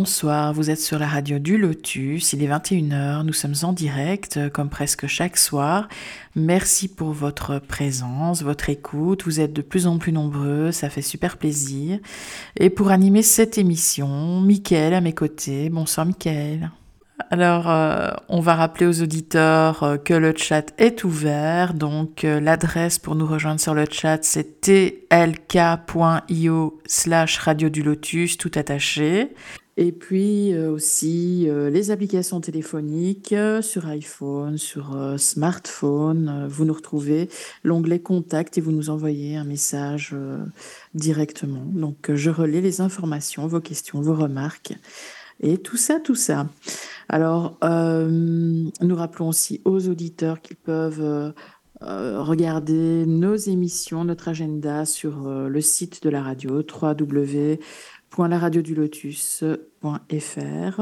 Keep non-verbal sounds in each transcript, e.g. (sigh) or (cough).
Bonsoir, vous êtes sur la radio du Lotus, il est 21h, nous sommes en direct euh, comme presque chaque soir. Merci pour votre présence, votre écoute, vous êtes de plus en plus nombreux, ça fait super plaisir. Et pour animer cette émission, Mickaël à mes côtés. Bonsoir Mickaël. Alors, euh, on va rappeler aux auditeurs euh, que le chat est ouvert. Donc, l'adresse pour nous rejoindre sur le chat, c'est tlk.io slash radio du lotus, tout attaché. Et puis aussi les applications téléphoniques sur iPhone, sur smartphone. vous nous retrouvez l'onglet Contact et vous nous envoyez un message directement. Donc, je relais les informations, vos questions, vos remarques et tout ça, tout ça. Alors, euh, nous rappelons aussi aux auditeurs qu'ils peuvent euh, euh, regarder nos émissions, notre agenda sur le site de la radio, www.laradiodulotus.fr.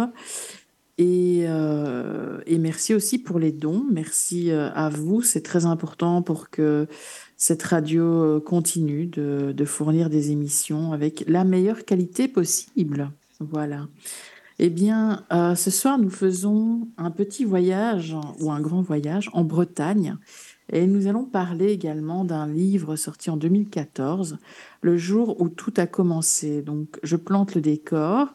Et, et merci aussi pour les dons. Merci à vous. C'est très important pour que cette radio continue de, fournir des émissions avec la meilleure qualité possible. Voilà. Eh bien, euh, ce soir, nous faisons un petit voyage ou un grand voyage en Bretagne. Et nous allons parler également d'un livre sorti en 2014, Le jour où tout a commencé. Donc, je plante le décor.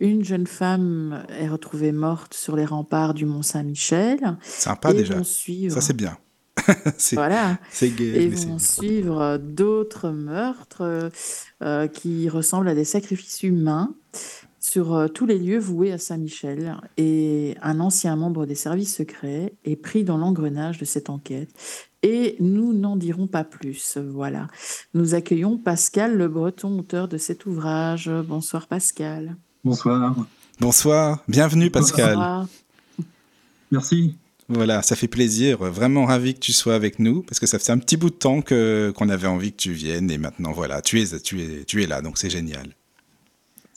Une jeune femme est retrouvée morte sur les remparts du Mont Saint-Michel. Sympa déjà. Ça, c'est bien. (laughs) voilà. Et vont suivre d'autres meurtres euh, qui ressemblent à des sacrifices humains sur euh, tous les lieux voués à Saint-Michel et un ancien membre des services secrets est pris dans l'engrenage de cette enquête. Et nous n'en dirons pas plus. Voilà. Nous accueillons Pascal Le Breton, auteur de cet ouvrage. Bonsoir Pascal. Bonsoir. Bonsoir. Bienvenue Pascal. Bonsoir. Merci. Voilà, ça fait plaisir. Vraiment ravi que tu sois avec nous parce que ça fait un petit bout de temps que qu'on avait envie que tu viennes et maintenant voilà, tu es tu es tu es là donc c'est génial.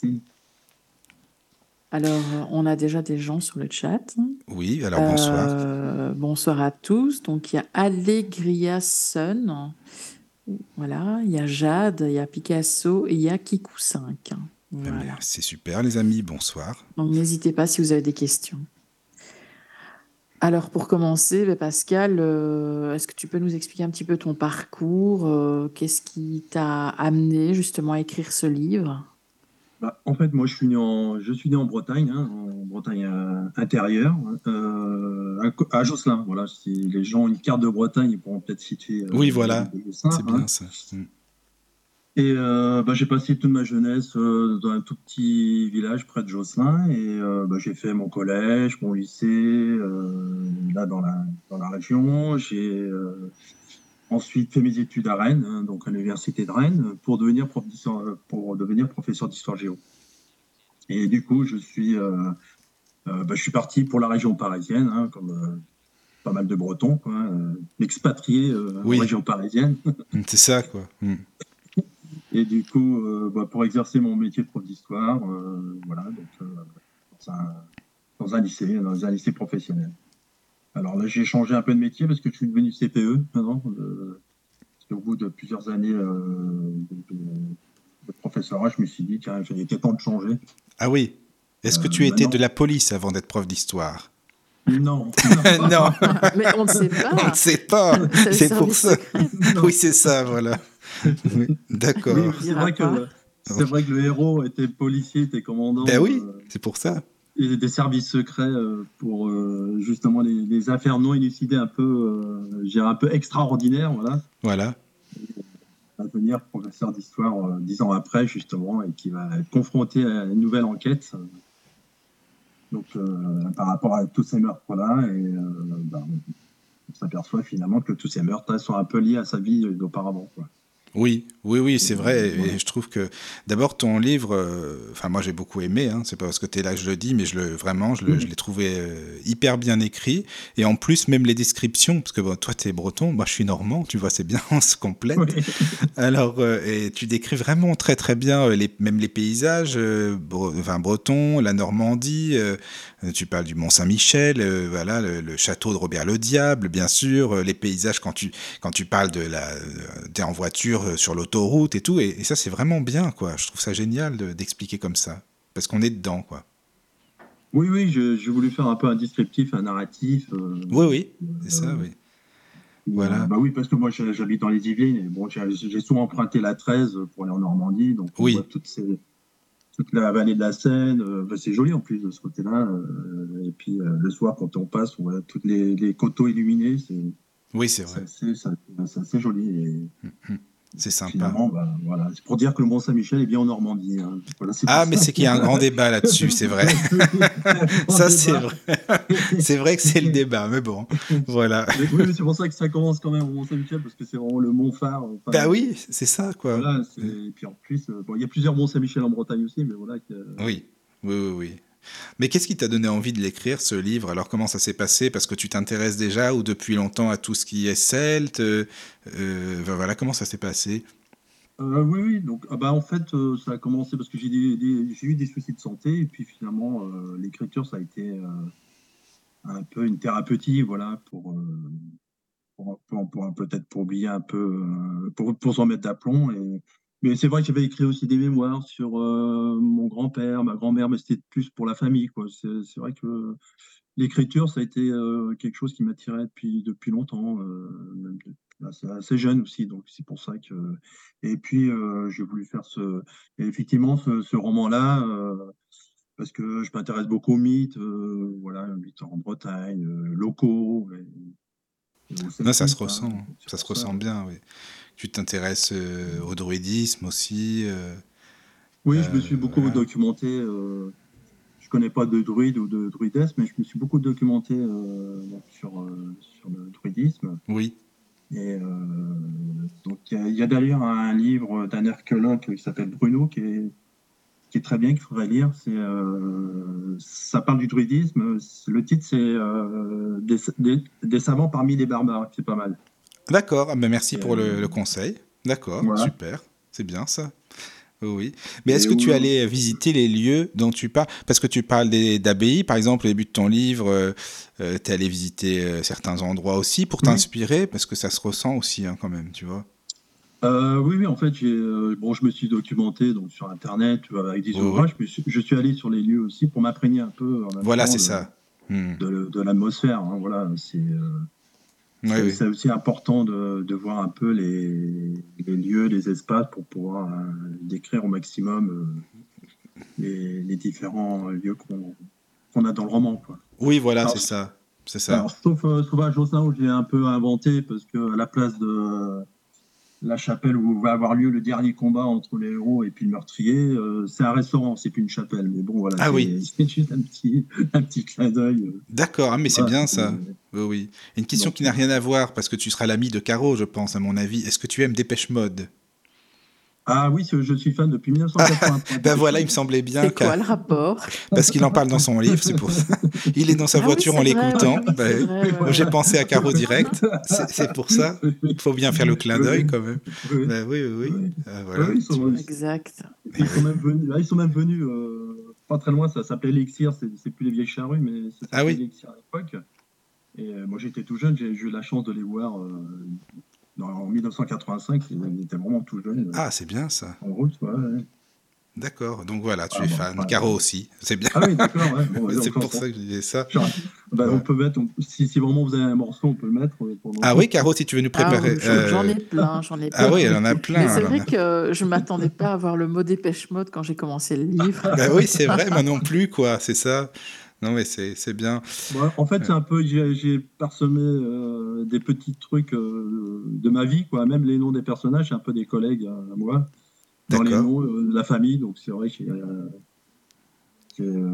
Merci. Alors, on a déjà des gens sur le chat. Oui, alors bonsoir. Euh, bonsoir à tous. Donc, il y a Allegria Sun. Voilà, il y a Jade, il y a Picasso et il y a Kikou 5. Ah, voilà. C'est super, les amis. Bonsoir. Donc, n'hésitez pas si vous avez des questions. Alors, pour commencer, ben, Pascal, euh, est-ce que tu peux nous expliquer un petit peu ton parcours? Euh, Qu'est-ce qui t'a amené justement à écrire ce livre? Bah, en fait, moi, je suis né en, je suis né en Bretagne, hein, en Bretagne euh, intérieure, euh, à, Josselin. Voilà, si les gens ont une carte de Bretagne, ils pourront peut-être situer. Euh, oui, voilà, c'est bien hein. ça. Mm. Et bah, j'ai passé toute ma jeunesse dans un tout petit village près de Josselin. Et bah, j'ai fait mon collège, mon lycée, là dans la, dans la région. J'ai ensuite fait mes études à Rennes, hein, donc à l'université de Rennes, pour devenir professeur, pour devenir professeur d'histoire géo. Et du coup, je suis, euh, euh, bah, je suis parti pour la région parisienne, hein, comme euh, pas mal de Bretons, quoi, expatriés en région parisienne. C'est ça, quoi. Mm. Et du coup, bah, pour exercer mon métier de prof d'histoire, voilà, donc, dans un lycée, dans un lycée professionnel. Alors là, j'ai changé un peu de métier parce que je suis devenu CPE maintenant. parce qu'au bout de plusieurs années euh, de, professorat, je me suis dit, tiens, il était temps de changer. Ah oui Est-ce que tu euh, étais de la police avant d'être prof d'histoire? (laughs) Non. non. (laughs) Mais on ne sait pas. On ne sait pas. C'est pour ça. oui, c'est ça, voilà. D'accord. C'est vrai, que, vrai que le héros était policier, était commandant. Ben oui, euh, c'est pour ça et des services secrets euh, pour euh, justement les, affaires non élucidées un peu, euh, un peu extraordinaires, voilà. Voilà. À devenir professeur d'histoire dix ans après, justement, et qui va être confronté à une nouvelle enquête. Donc, par rapport à tous ces meurtres-là, et ben, on s'aperçoit finalement que tous ces meurtres sont un peu liés à sa vie d'auparavant. Oui, Oui, oui, c'est vrai. Et je trouve que d'abord ton livre, euh, enfin moi j'ai beaucoup aimé. Hein, c'est pas parce que tu es là que je le dis, mais je le vraiment, je, l'ai trouvé euh, hyper bien écrit. Et en plus même les descriptions, parce que bon, toi tu es breton, moi je suis normand, tu vois, c'est bien, (laughs) on se complète. Alors euh, et tu décris vraiment très très bien les, même les paysages, enfin breton, la Normandie. tu parles du Mont Saint-Michel, voilà, le, château de Robert le Diable, bien sûr, les paysages quand tu quand tu parles de la, t'es en voiture sur l'auto route et tout. Et, ça, c'est vraiment bien, quoi. Je trouve ça génial d'expliquer comme ça. Parce qu'on est dedans, quoi. Oui, oui, j'ai voulu faire un peu un descriptif, un narratif. Euh, oui, oui, c'est ça, oui. Voilà. bah oui, parce que moi j'habite dans les Yvelines et bon, j'ai souvent emprunté la 13 pour aller en Normandie, donc on oui. voit toutes ces, toute la vallée de la Seine. Euh, bah, c'est joli en plus de ce côté-là. Euh, et puis le soir, quand on passe, on voit tous les, les coteaux illuminés. Oui, c'est vrai. C'est assez joli. Et... Hum, hum. C'est sympa. Bah, voilà. C'est pour dire que le Mont Saint-Michel est bien en Normandie. Hein. ah, mais c'est qu'il y a un grand débat là-dessus, c'est vrai. (laughs) ça, c'est vrai. c'est vrai que c'est le débat, mais bon, voilà. oui, c'est pour ça que ça commence quand même au Mont Saint-Michel, parce que c'est vraiment le mont phare. bah oui, c'est ça, quoi. Voilà, et puis en plus, euh, bon, il y a plusieurs Mont Saint-Michel en Bretagne aussi, mais voilà. Que... Oui, oui, oui, oui. Mais qu'est-ce qui t'a donné envie de l'écrire, ce livre? Alors, comment ça s'est passé? Parce que tu t'intéresses déjà ou depuis longtemps à tout ce qui est celte euh, euh Voilà, comment ça s'est passé? Euh, oui, oui, donc ah bah, en fait, euh, ça a commencé parce que j'ai eu des soucis de santé, et puis finalement, l'écriture, ça a été un peu une thérapeutique, voilà, pour, peut-être pour oublier un peu, pour s'en mettre d'aplomb. Et, mais c'est vrai que j'avais écrit aussi des mémoires sur euh, mon grand-père, ma grand-mère, mais c'était plus pour la famille. C'est, vrai que l'écriture, ça a été euh, quelque chose qui m'attirait depuis, depuis longtemps, euh, assez, jeune aussi. Donc c'est pour ça que. Et puis j'ai voulu faire ce. effectivement, ce, roman-là, parce que je m'intéresse beaucoup aux mythes, voilà, mythes en Bretagne, locaux. ça se ressent, ça se ressent bien, oui tu t'intéresses euh, au druidisme aussi. Euh, oui, je me suis beaucoup euh, documenté. je connais pas de druide ou de druidesme, mais je me suis beaucoup documenté sur, sur le druidisme. Oui. Et donc il y a, d'ailleurs un livre d'un archéologue qui s'appelle Bruno qui est, qui est très bien, qu'il faudrait lire. C'est, ça parle du druidisme. Le titre, c'est des, des, des, savants parmi les barbares. C'est pas mal. D'accord, ah ben merci pour le, euh, conseil. D'accord, super, c'est bien ça. Oui. Mais est-ce que tu allais visiter les lieux dont tu parles Parce que tu parles d'abbayes, par exemple, au début de ton livre, euh, euh, tu es allé visiter certains endroits aussi pour t'inspirer, parce que ça se ressent aussi hein, quand même, tu vois. oui, oui, en fait, bon, je me suis documenté donc, sur Internet avec des ouvrages. Je suis allé sur les lieux aussi pour m'imprégner un peu. voilà, c'est ça. Hmm. De, l'atmosphère. Hein, voilà, c'est c'est aussi important de, voir un peu les, lieux, les espaces pour pouvoir euh, décrire au maximum euh, les, différents lieux qu'on a dans le roman. Quoi. Oui, voilà, c'est ça. C'est ça. sauf euh, Sauvage où j'ai un peu inventé, parce que à la place de la chapelle où va avoir lieu le dernier combat entre les héros et puis le meurtrier, euh, c'est un restaurant, c'est plus une chapelle. Mais bon, voilà. Ah oui. C'est juste un petit, (laughs) un petit clin d'œil. Euh. D'accord, ah, mais c'est bien ça. Oui, oui. Une question qui n'a rien à voir, parce que tu seras l'ami de Caro, je pense, à mon avis. Est-ce que tu aimes Dépêche Mode? Ah oui, je suis fan depuis (laughs) 1983. ben voilà, il me semblait bien. C'est quoi le rapport Parce qu'il en parle dans son livre, c'est pour ça. Il est dans sa ah voiture en l'écoutant. Ben, j'ai pensé à Caro direct. C'est pour ça. Il faut bien faire le clin d'œil quand même. oui, ben oui, oui. Ah, voilà. exact. Ils sont même venus, ils sont même venus euh, pas très loin, ça s'appelait Elixir, c'est plus les vieilles charrues, mais ça ah, oui. Elixir à l'époque. Et euh, moi j'étais tout jeune, j'ai eu la chance de les voir euh, en 1985, il était vraiment tout jeune. Ah, c'est bien ça. En route, ouais. D'accord, donc voilà, tu ah, es fan. Caro aussi, c'est bien. Ah oui, d'accord, ouais. (laughs) c'est pour ça que je disais ça. Bah, on peut mettre, si, si, vraiment vous avez un morceau, on peut le mettre. Euh, ah oui, Caro, si tu veux nous ah préparer. Ah, J'en ai plein, j'en ai plein. Ah oui, elle en a plein. Mais c'est vrai que je ne m'attendais pas à voir le mot dépêche mode quand j'ai commencé le livre. bah oui, c'est vrai, moi non plus, quoi, c'est ça. Non, mais c'est bien. en fait, c'est un peu, j'ai parsemé euh, des petits trucs euh, de ma vie, quoi. Même les noms des personnages, c'est un peu des collègues à moi. Dans les noms euh, de la famille, donc c'est vrai a.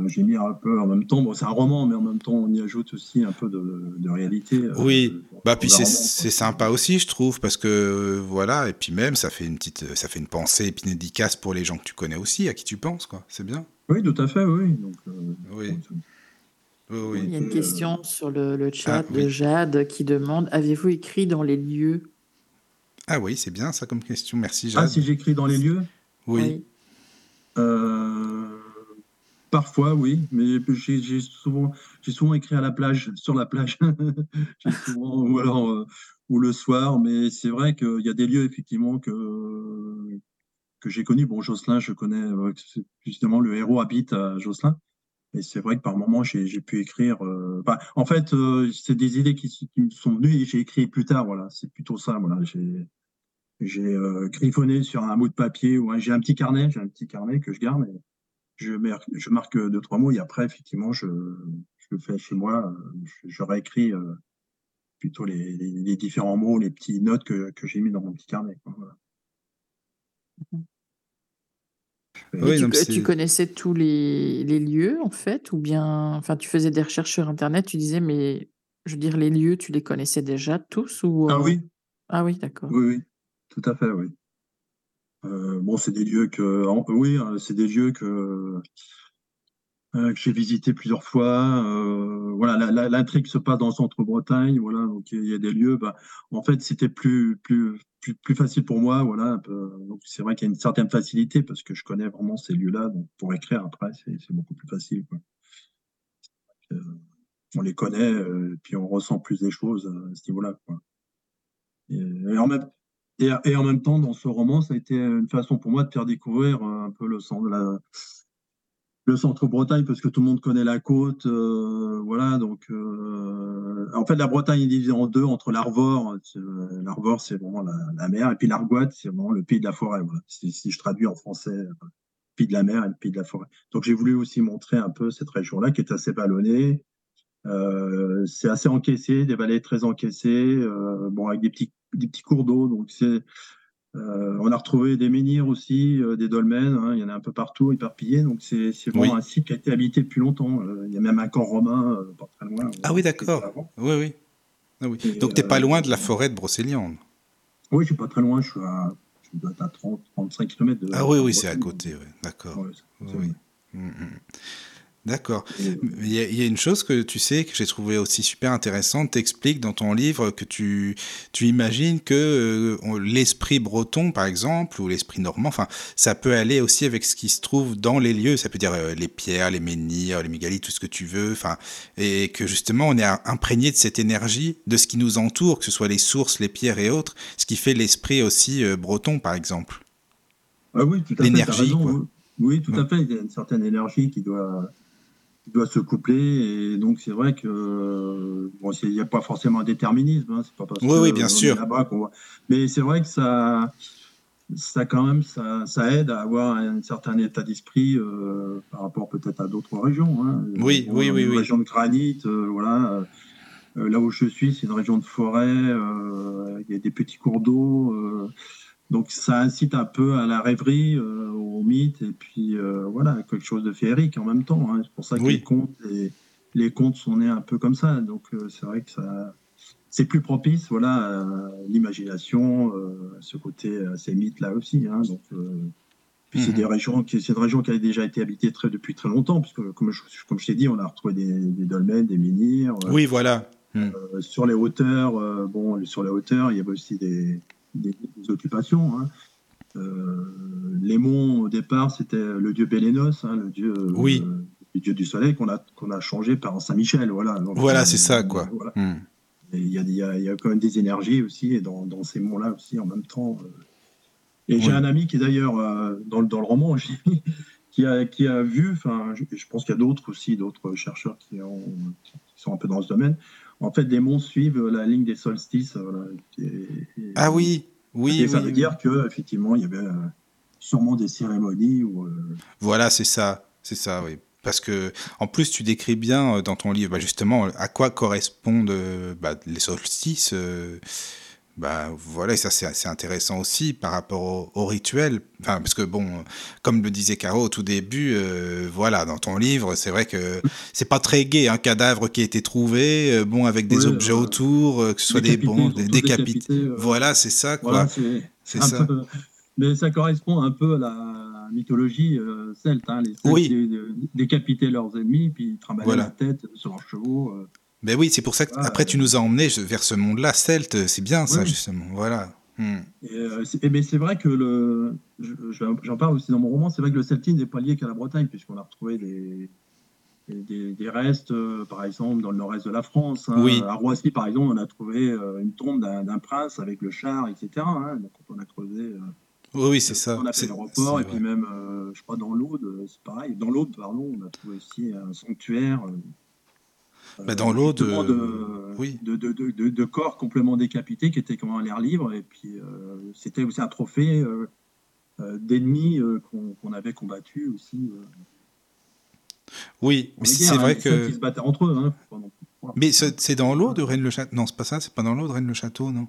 j'ai mis un peu en même temps, bon, c'est un roman, mais en même temps, on y ajoute aussi un peu de, de réalité. Euh, oui, bah puis c'est sympa aussi, je trouve, parce que voilà, et puis même, ça fait une petite, ça fait une pensée et puis une dédicace pour les gens que tu connais aussi, à qui tu penses, quoi. C'est bien. Oui, tout à fait, oui. Donc, euh, oui. Oui. Il y a une question sur le, le chat ah, de Jade qui demande Avez-vous écrit dans les lieux? Ah oui, c'est bien ça comme question. Merci ah, Jade. Ah, si j'écris dans les lieux? Oui. oui. Euh, Parfois, oui, mais j'ai souvent, souvent écrit à la plage, sur la plage, (laughs) ou alors euh, ou le soir. Mais c'est vrai qu'il y a des lieux effectivement que que j'ai connus. Bon, Jocelyn, je connais euh, justement le héros habite à Jocelyn. Et c'est vrai que par moments, j'ai pu écrire. Euh, en fait, c'est des idées qui, me sont venues et j'ai écrit plus tard. Voilà, c'est plutôt ça. Voilà, j'ai griffonné sur un bout de papier ou j'ai un petit carnet, j'ai un petit carnet que je garde. Et, je, je marque deux, trois mots et après, effectivement, je, je le fais chez moi. Je, réécris euh, plutôt les, différents mots, les petites notes que, que j'ai mis dans mon petit carnet. Tu, tu, connaissais tous les, les, lieux, en fait, ou bien, enfin, tu faisais des recherches sur Internet, tu disais, mais je veux dire, les lieux, tu les connaissais déjà tous ou Ah oui. Ah oui, d'accord. Oui, oui, tout à fait, oui. Euh, bon, c'est des lieux que, oui, hein, c'est des lieux que, euh, que j'ai visités plusieurs fois. Euh, voilà, l'intrigue se passe dans le centre-Bretagne. Voilà, donc il y a des lieux. Bah, en fait, c'était plus, plus, plus, facile pour moi. Voilà, donc c'est vrai qu'il y a une certaine facilité parce que je connais vraiment ces lieux-là. Donc pour écrire après, c'est beaucoup plus facile. Quoi. on les connaît, puis on ressent plus des choses à ce niveau-là. Et, en même et, en même temps, dans ce roman, ça a été une façon pour moi de faire découvrir euh, un peu le centre, la, le centre Bretagne, parce que tout le monde connaît la côte. Euh, voilà, donc euh, en fait, la Bretagne est divisée en deux entre l'Arvor. L'Arvor, c'est vraiment la, mer, et puis l'Argoate, c'est vraiment le pays de la forêt. Si, je traduis en français, pays de la mer et le pays de la forêt. Donc j'ai voulu aussi montrer un peu cette région-là qui est assez ballonnée. c'est assez encaissé, des vallées très encaissées, bon avec des petits des petits cours d'eau. Donc c'est euh, on a retrouvé des menhirs aussi, euh, des dolmens, hein, il y en a un peu partout éparpillés. Donc c'est vraiment un site qui a été habité depuis longtemps. Euh, il y a même un camp romain pas très loin. Ah oui, d'accord. Oui, oui. Ah oui. Donc tu n'es pas loin de la forêt de Brocéliande? Oui, je suis pas très loin. Je suis à, je dois être à 30, 35 km de. Ah oui, oui, c'est à côté. D'accord. oui. Mm. D'accord. Il y, a, une chose que tu sais que j'ai trouvé aussi super intéressante. T'expliques dans ton livre que tu, tu imagines que euh, l'esprit breton, par exemple, ou l'esprit normand, enfin, ça peut aller aussi avec ce qui se trouve dans les lieux. Ça peut dire euh, les pierres, les menhirs, les mégalithes, tout ce que tu veux. Enfin, et que justement, on est imprégné de cette énergie, de ce qui nous entoure, que ce soit les sources, les pierres et autres, ce qui fait l'esprit aussi euh, breton, par exemple. Ah oui, tout à fait. L'énergie. Oui, tout à fait. Il y a une certaine énergie qui doit doit se coupler. Et donc, c'est vrai que bon, il n'y a pas forcément un déterminisme. Hein, c'est pas parce oui, oui, bien sûr. Mais c'est vrai que ça, ça quand même, ça, ça, aide à avoir un certain état d'esprit euh, par rapport peut-être à d'autres régions. Hein. Oui, oui, oui, oui. région de granit, euh, voilà. Euh, là où je suis, c'est une région de forêt. Il y a des petits cours d'eau. Donc ça incite un peu à la rêverie, euh, au mythe, et puis euh, voilà, quelque chose de féerique en même temps. Hein. C'est pour ça que les contes, les, contes sont nés un peu comme ça. Donc euh, c'est vrai que ça, c'est plus propice, voilà, à l'imagination, ce côté, ces mythes là aussi. Hein. donc puis c'est mhm. des régions qui, c'est une région qui a déjà été habitée très, depuis très longtemps, puisque comme je, comme je t'ai dit, on a retrouvé des, des dolmens, des menhirs. Oui, voilà. Hmm. sur les hauteurs, bon, sur les hauteurs, il y avait aussi des, des, occupations. Hein. Euh, les monts, au départ, c'était le dieu Bélénos, hein, le dieu, oui. Euh, le dieu du soleil, qu'on a, qu'on a changé par Saint-Michel. Voilà, voilà c'est ça, quoi. Hmm. Il y, y, a, quand même des énergies aussi, et dans, dans ces monts-là aussi, en même temps. Euh. Et j'ai un ami qui est d'ailleurs, dans, dans, le roman, (laughs) qui a, qui a vu, enfin, je, pense qu'il y a d'autres aussi, d'autres chercheurs qui, ont, qui, sont un peu dans ce domaine, en fait, des monts suivent la ligne des solstices. ah oui, oui. Et ça veut dire que effectivement, il y avait euh, sûrement des cérémonies. Où, euh, Voilà, c'est ça, c'est ça, oui. Parce que, en plus, tu décris bien euh, dans ton livre, bah, justement, à quoi correspondent bah, les solstices. Bah voilà, et ça c'est assez intéressant aussi par rapport au, au, rituel. Enfin, parce que bon, comme le disait Caro au tout début, euh, voilà, dans ton livre, c'est vrai que c'est pas très gai, un cadavre qui a été trouvé, euh, bon, avec des Ouais, objets euh, autour, que ce soit des bons, des décapités. décapité, Voilà, c'est ça, quoi. Voilà, c'est ça. peu- mais ça correspond un peu à la mythologie celte. Hein. Les Celtes Oui. décapitaient leurs ennemis, puis ils trimballaient Voilà. la tête sur leurs chevaux. Euh. Ben oui, c'est pour ça que Ah, après tu nous as emmenés vers ce monde-là, celte, c'est bien ça, Oui. justement. Voilà. Hmm. Et, euh, c'est- et mais c'est vrai que le, je- je- j'en parle aussi dans mon roman, c'est vrai que le celtisme n'est pas lié qu'à la Bretagne, puisqu'on a retrouvé des, des, des restes, euh, par exemple, dans le nord-est de la France. hein. Oui. À Roissy, par exemple, on a trouvé euh, une tombe d'un prince avec le char, etc. hein. Donc, on a creusé, euh, Oui, oui, c'est ça. on a fait l'aéroport, et puis même, euh, je crois, dans l'Aude, c'est pareil. Dans l'Aude, pardon, on a trouvé aussi un sanctuaire. euh, Bah, dans justement, de, euh, oui. corps complètement décapités qui étaient comme en l'air libre. Et puis, euh, c'était aussi un trophée euh, euh, d'ennemis euh, qu'on avait combattus aussi. euh, Oui, mais c'est hein. vrai Celtes, que. Ils se battaient entre eux. Hein. Mais c'est c'est dans l'eau de Rennes-le-Château Non, c'est pas ça, c'est pas dans l'eau de Rennes-le-Château, non?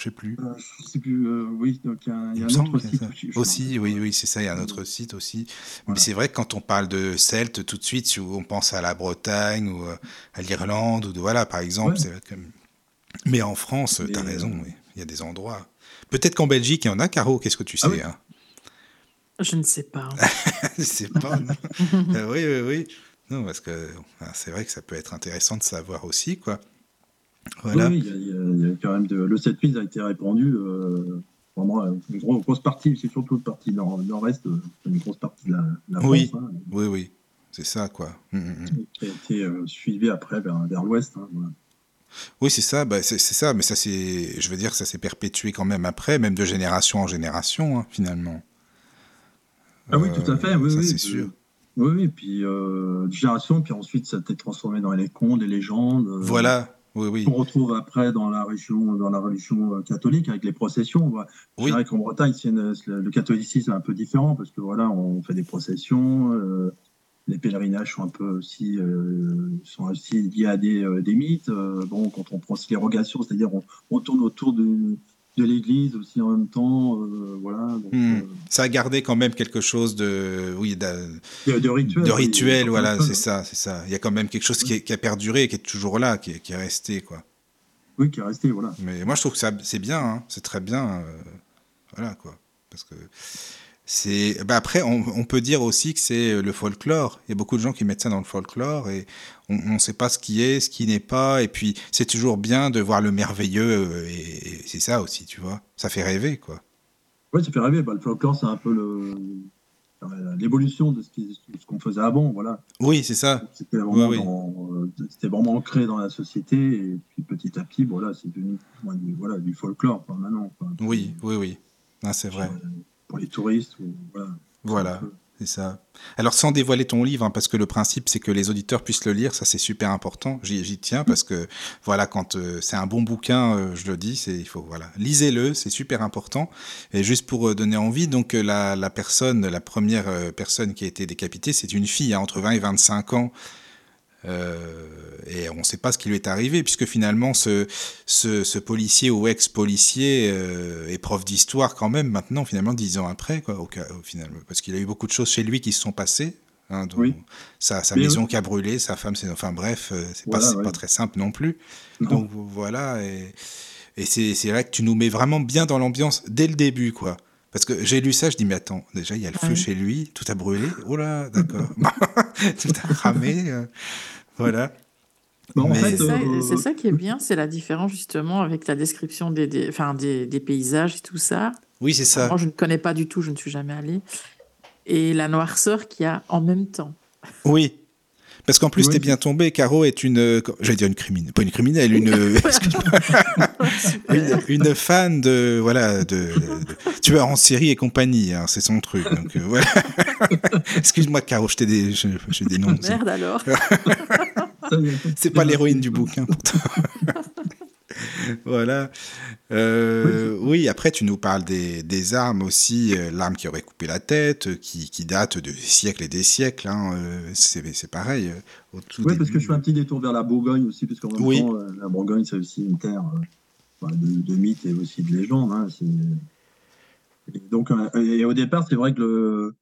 Je sais plus. Euh, je sais plus, euh, oui, donc il y a, un- y a me un semble autre qu'il y a site ça. aussi. Aussi, oui, oui, c'est ça, il y a un autre site aussi. Mais c'est vrai que quand on parle de Celtes, tout de suite, si on pense à la Bretagne ou euh, à l'Irlande, ou de, voilà, par exemple. Ouais. c'est vrai que- Mais en France, tu as euh, raison, oui, il y a des endroits. Peut-être qu'en Belgique, il y en a, Caro, qu'est-ce que tu sais Ah oui. hein? Je ne sais pas. (laughs) Je sais pas. non. Euh, (laughs) oui, oui, oui. Non, parce que ah, c'est vrai que ça peut être intéressant de savoir aussi, quoi. Voilà. Oui, il y, a- il y a- il y a quand même de, le 7000 a été répandu. euh, vraiment, euh, une grosse, grosse partie, c'est surtout une partie nord- nord-est, euh, une grosse partie de la, la Oui. France, hein, Oui, oui, c'est ça, quoi. Mm, mm, mm. qui a été euh, suivie après vers, vers l'ouest. hein, voilà. Oui, c'est ça, bah, c'est ça, mais ça c'est, je veux dire, ça s'est perpétué quand même après, même de génération en génération, hein, finalement. Ah oui, Euh, tout à fait, oui, ça, oui. c'est sûr. Oui, oui, puis euh, de génération, puis ensuite ça a été transformé dans les contes, des légendes. Voilà, oui, oui. qu'on retrouve après dans la région, dans la religion euh, catholique avec les processions. Oui. Je dirais qu'en Bretagne, c'est une- le catholicisme est un peu différent parce que voilà, on fait des processions, euh, les pèlerinages sont un peu aussi, euh, sont aussi liés à des, euh, des mythes. Bon, quand on prend rogations, c'est-à-dire on, on tourne autour de, de l'église aussi en même temps, euh, voilà. Donc, Hmm. Ça a gardé quand même quelque chose de, oui, euh, de, de rituel. de rituel, voilà, c'est ça, c'est ça. Il y a quand même quelque chose qui, est- qui a perduré, qui est toujours là, qui est, qui est resté, quoi. Oui, qui est resté, voilà. Mais moi, je trouve que c'est bien, hein, c'est très bien, euh, voilà, quoi. Parce que c'est, bah après, on, on peut dire aussi que c'est le folklore. Il y a beaucoup de gens qui mettent ça dans le folklore et on ne sait pas ce qui est, ce qui n'est pas. Et puis, c'est toujours bien de voir le merveilleux euh, et, et c'est ça aussi, tu vois. Ça fait rêver, quoi. Oui, ça fait rêver. Bah, le folklore, c'est un peu le- euh, l'évolution de ce qu'on faisait avant, voilà. Oui, c'est ça. C'était vraiment, oui. euh, ancré dans la société et puis petit à petit, voilà, c'est devenu voilà, du folklore maintenant. Oui, oui, oui. Ah, c'est vrai. Pour les touristes, ou, voilà. C'est ça. Alors sans dévoiler ton livre, hein, parce que le principe c'est que les auditeurs puissent le lire, ça c'est super important. J'y tiens parce que voilà, quand euh, c'est un bon bouquin, euh, je le dis, c'est il faut voilà, lisez-le, c'est super important. Et juste pour euh, donner envie, donc la, la personne, la première personne qui a été décapitée, c'est une fille hein, entre 20 et 25 ans. Euh, et on ne sait pas ce qui lui est arrivé, puisque finalement, ce, ce, ce policier ou ex-policier euh, est prof d'histoire quand même, maintenant, finalement, dix ans après, quoi, au, ca- au final, parce qu'il a eu beaucoup de choses chez lui qui se sont passées. Hein, dont Oui. Sa, sa Mais maison oui. qui a brûlé, sa femme, c'est, enfin bref, euh, c'est pas, Voilà, c'est ouais. pas très simple non plus. Non. Donc voilà, et, et c'est, c'est là que tu nous mets vraiment bien dans l'ambiance dès le début, quoi. Parce que j'ai lu ça, je dis, mais attends, déjà, il y a le feu chez lui, tout a brûlé. Oh là, d'accord. (laughs) tout a cramé. euh, voilà. En Mais- fait, C'est ça, euh, c'est ça qui est bien, c'est la différence justement avec la description des, des, enfin, des, des paysages et tout ça. Oui, c'est ça. Moi, je ne connais pas du tout, je ne suis jamais allée. Et la noirceur qu'il y a en même temps. Oui. Parce qu'en plus, Oui. t'es bien tombé. Caro est une. J'allais dire une criminelle. Pas une criminelle, une. (laughs) (laughs) une, une fan de. Voilà. De, de tueur en série et compagnie. hein, c'est son truc. Donc euh, voilà. (laughs) Excuse-moi, Caro, je t'ai je, je dénonce. Merde alors. C'est pas l'héroïne du bouquin, pourtant. (laughs) voilà. Euh, oui, après, tu nous parles des, des armes aussi. euh, L'arme qui aurait coupé la tête, euh, qui, qui date de siècles et des siècles. hein, c'est pareil. au tout Oui, parce que je fais un petit détour vers la Bourgogne aussi, parce qu'en même Oui. temps, la Bourgogne, c'est aussi une terre euh, de, mythes et aussi de légendes. Hein, donc, et au départ, c'est vrai que le,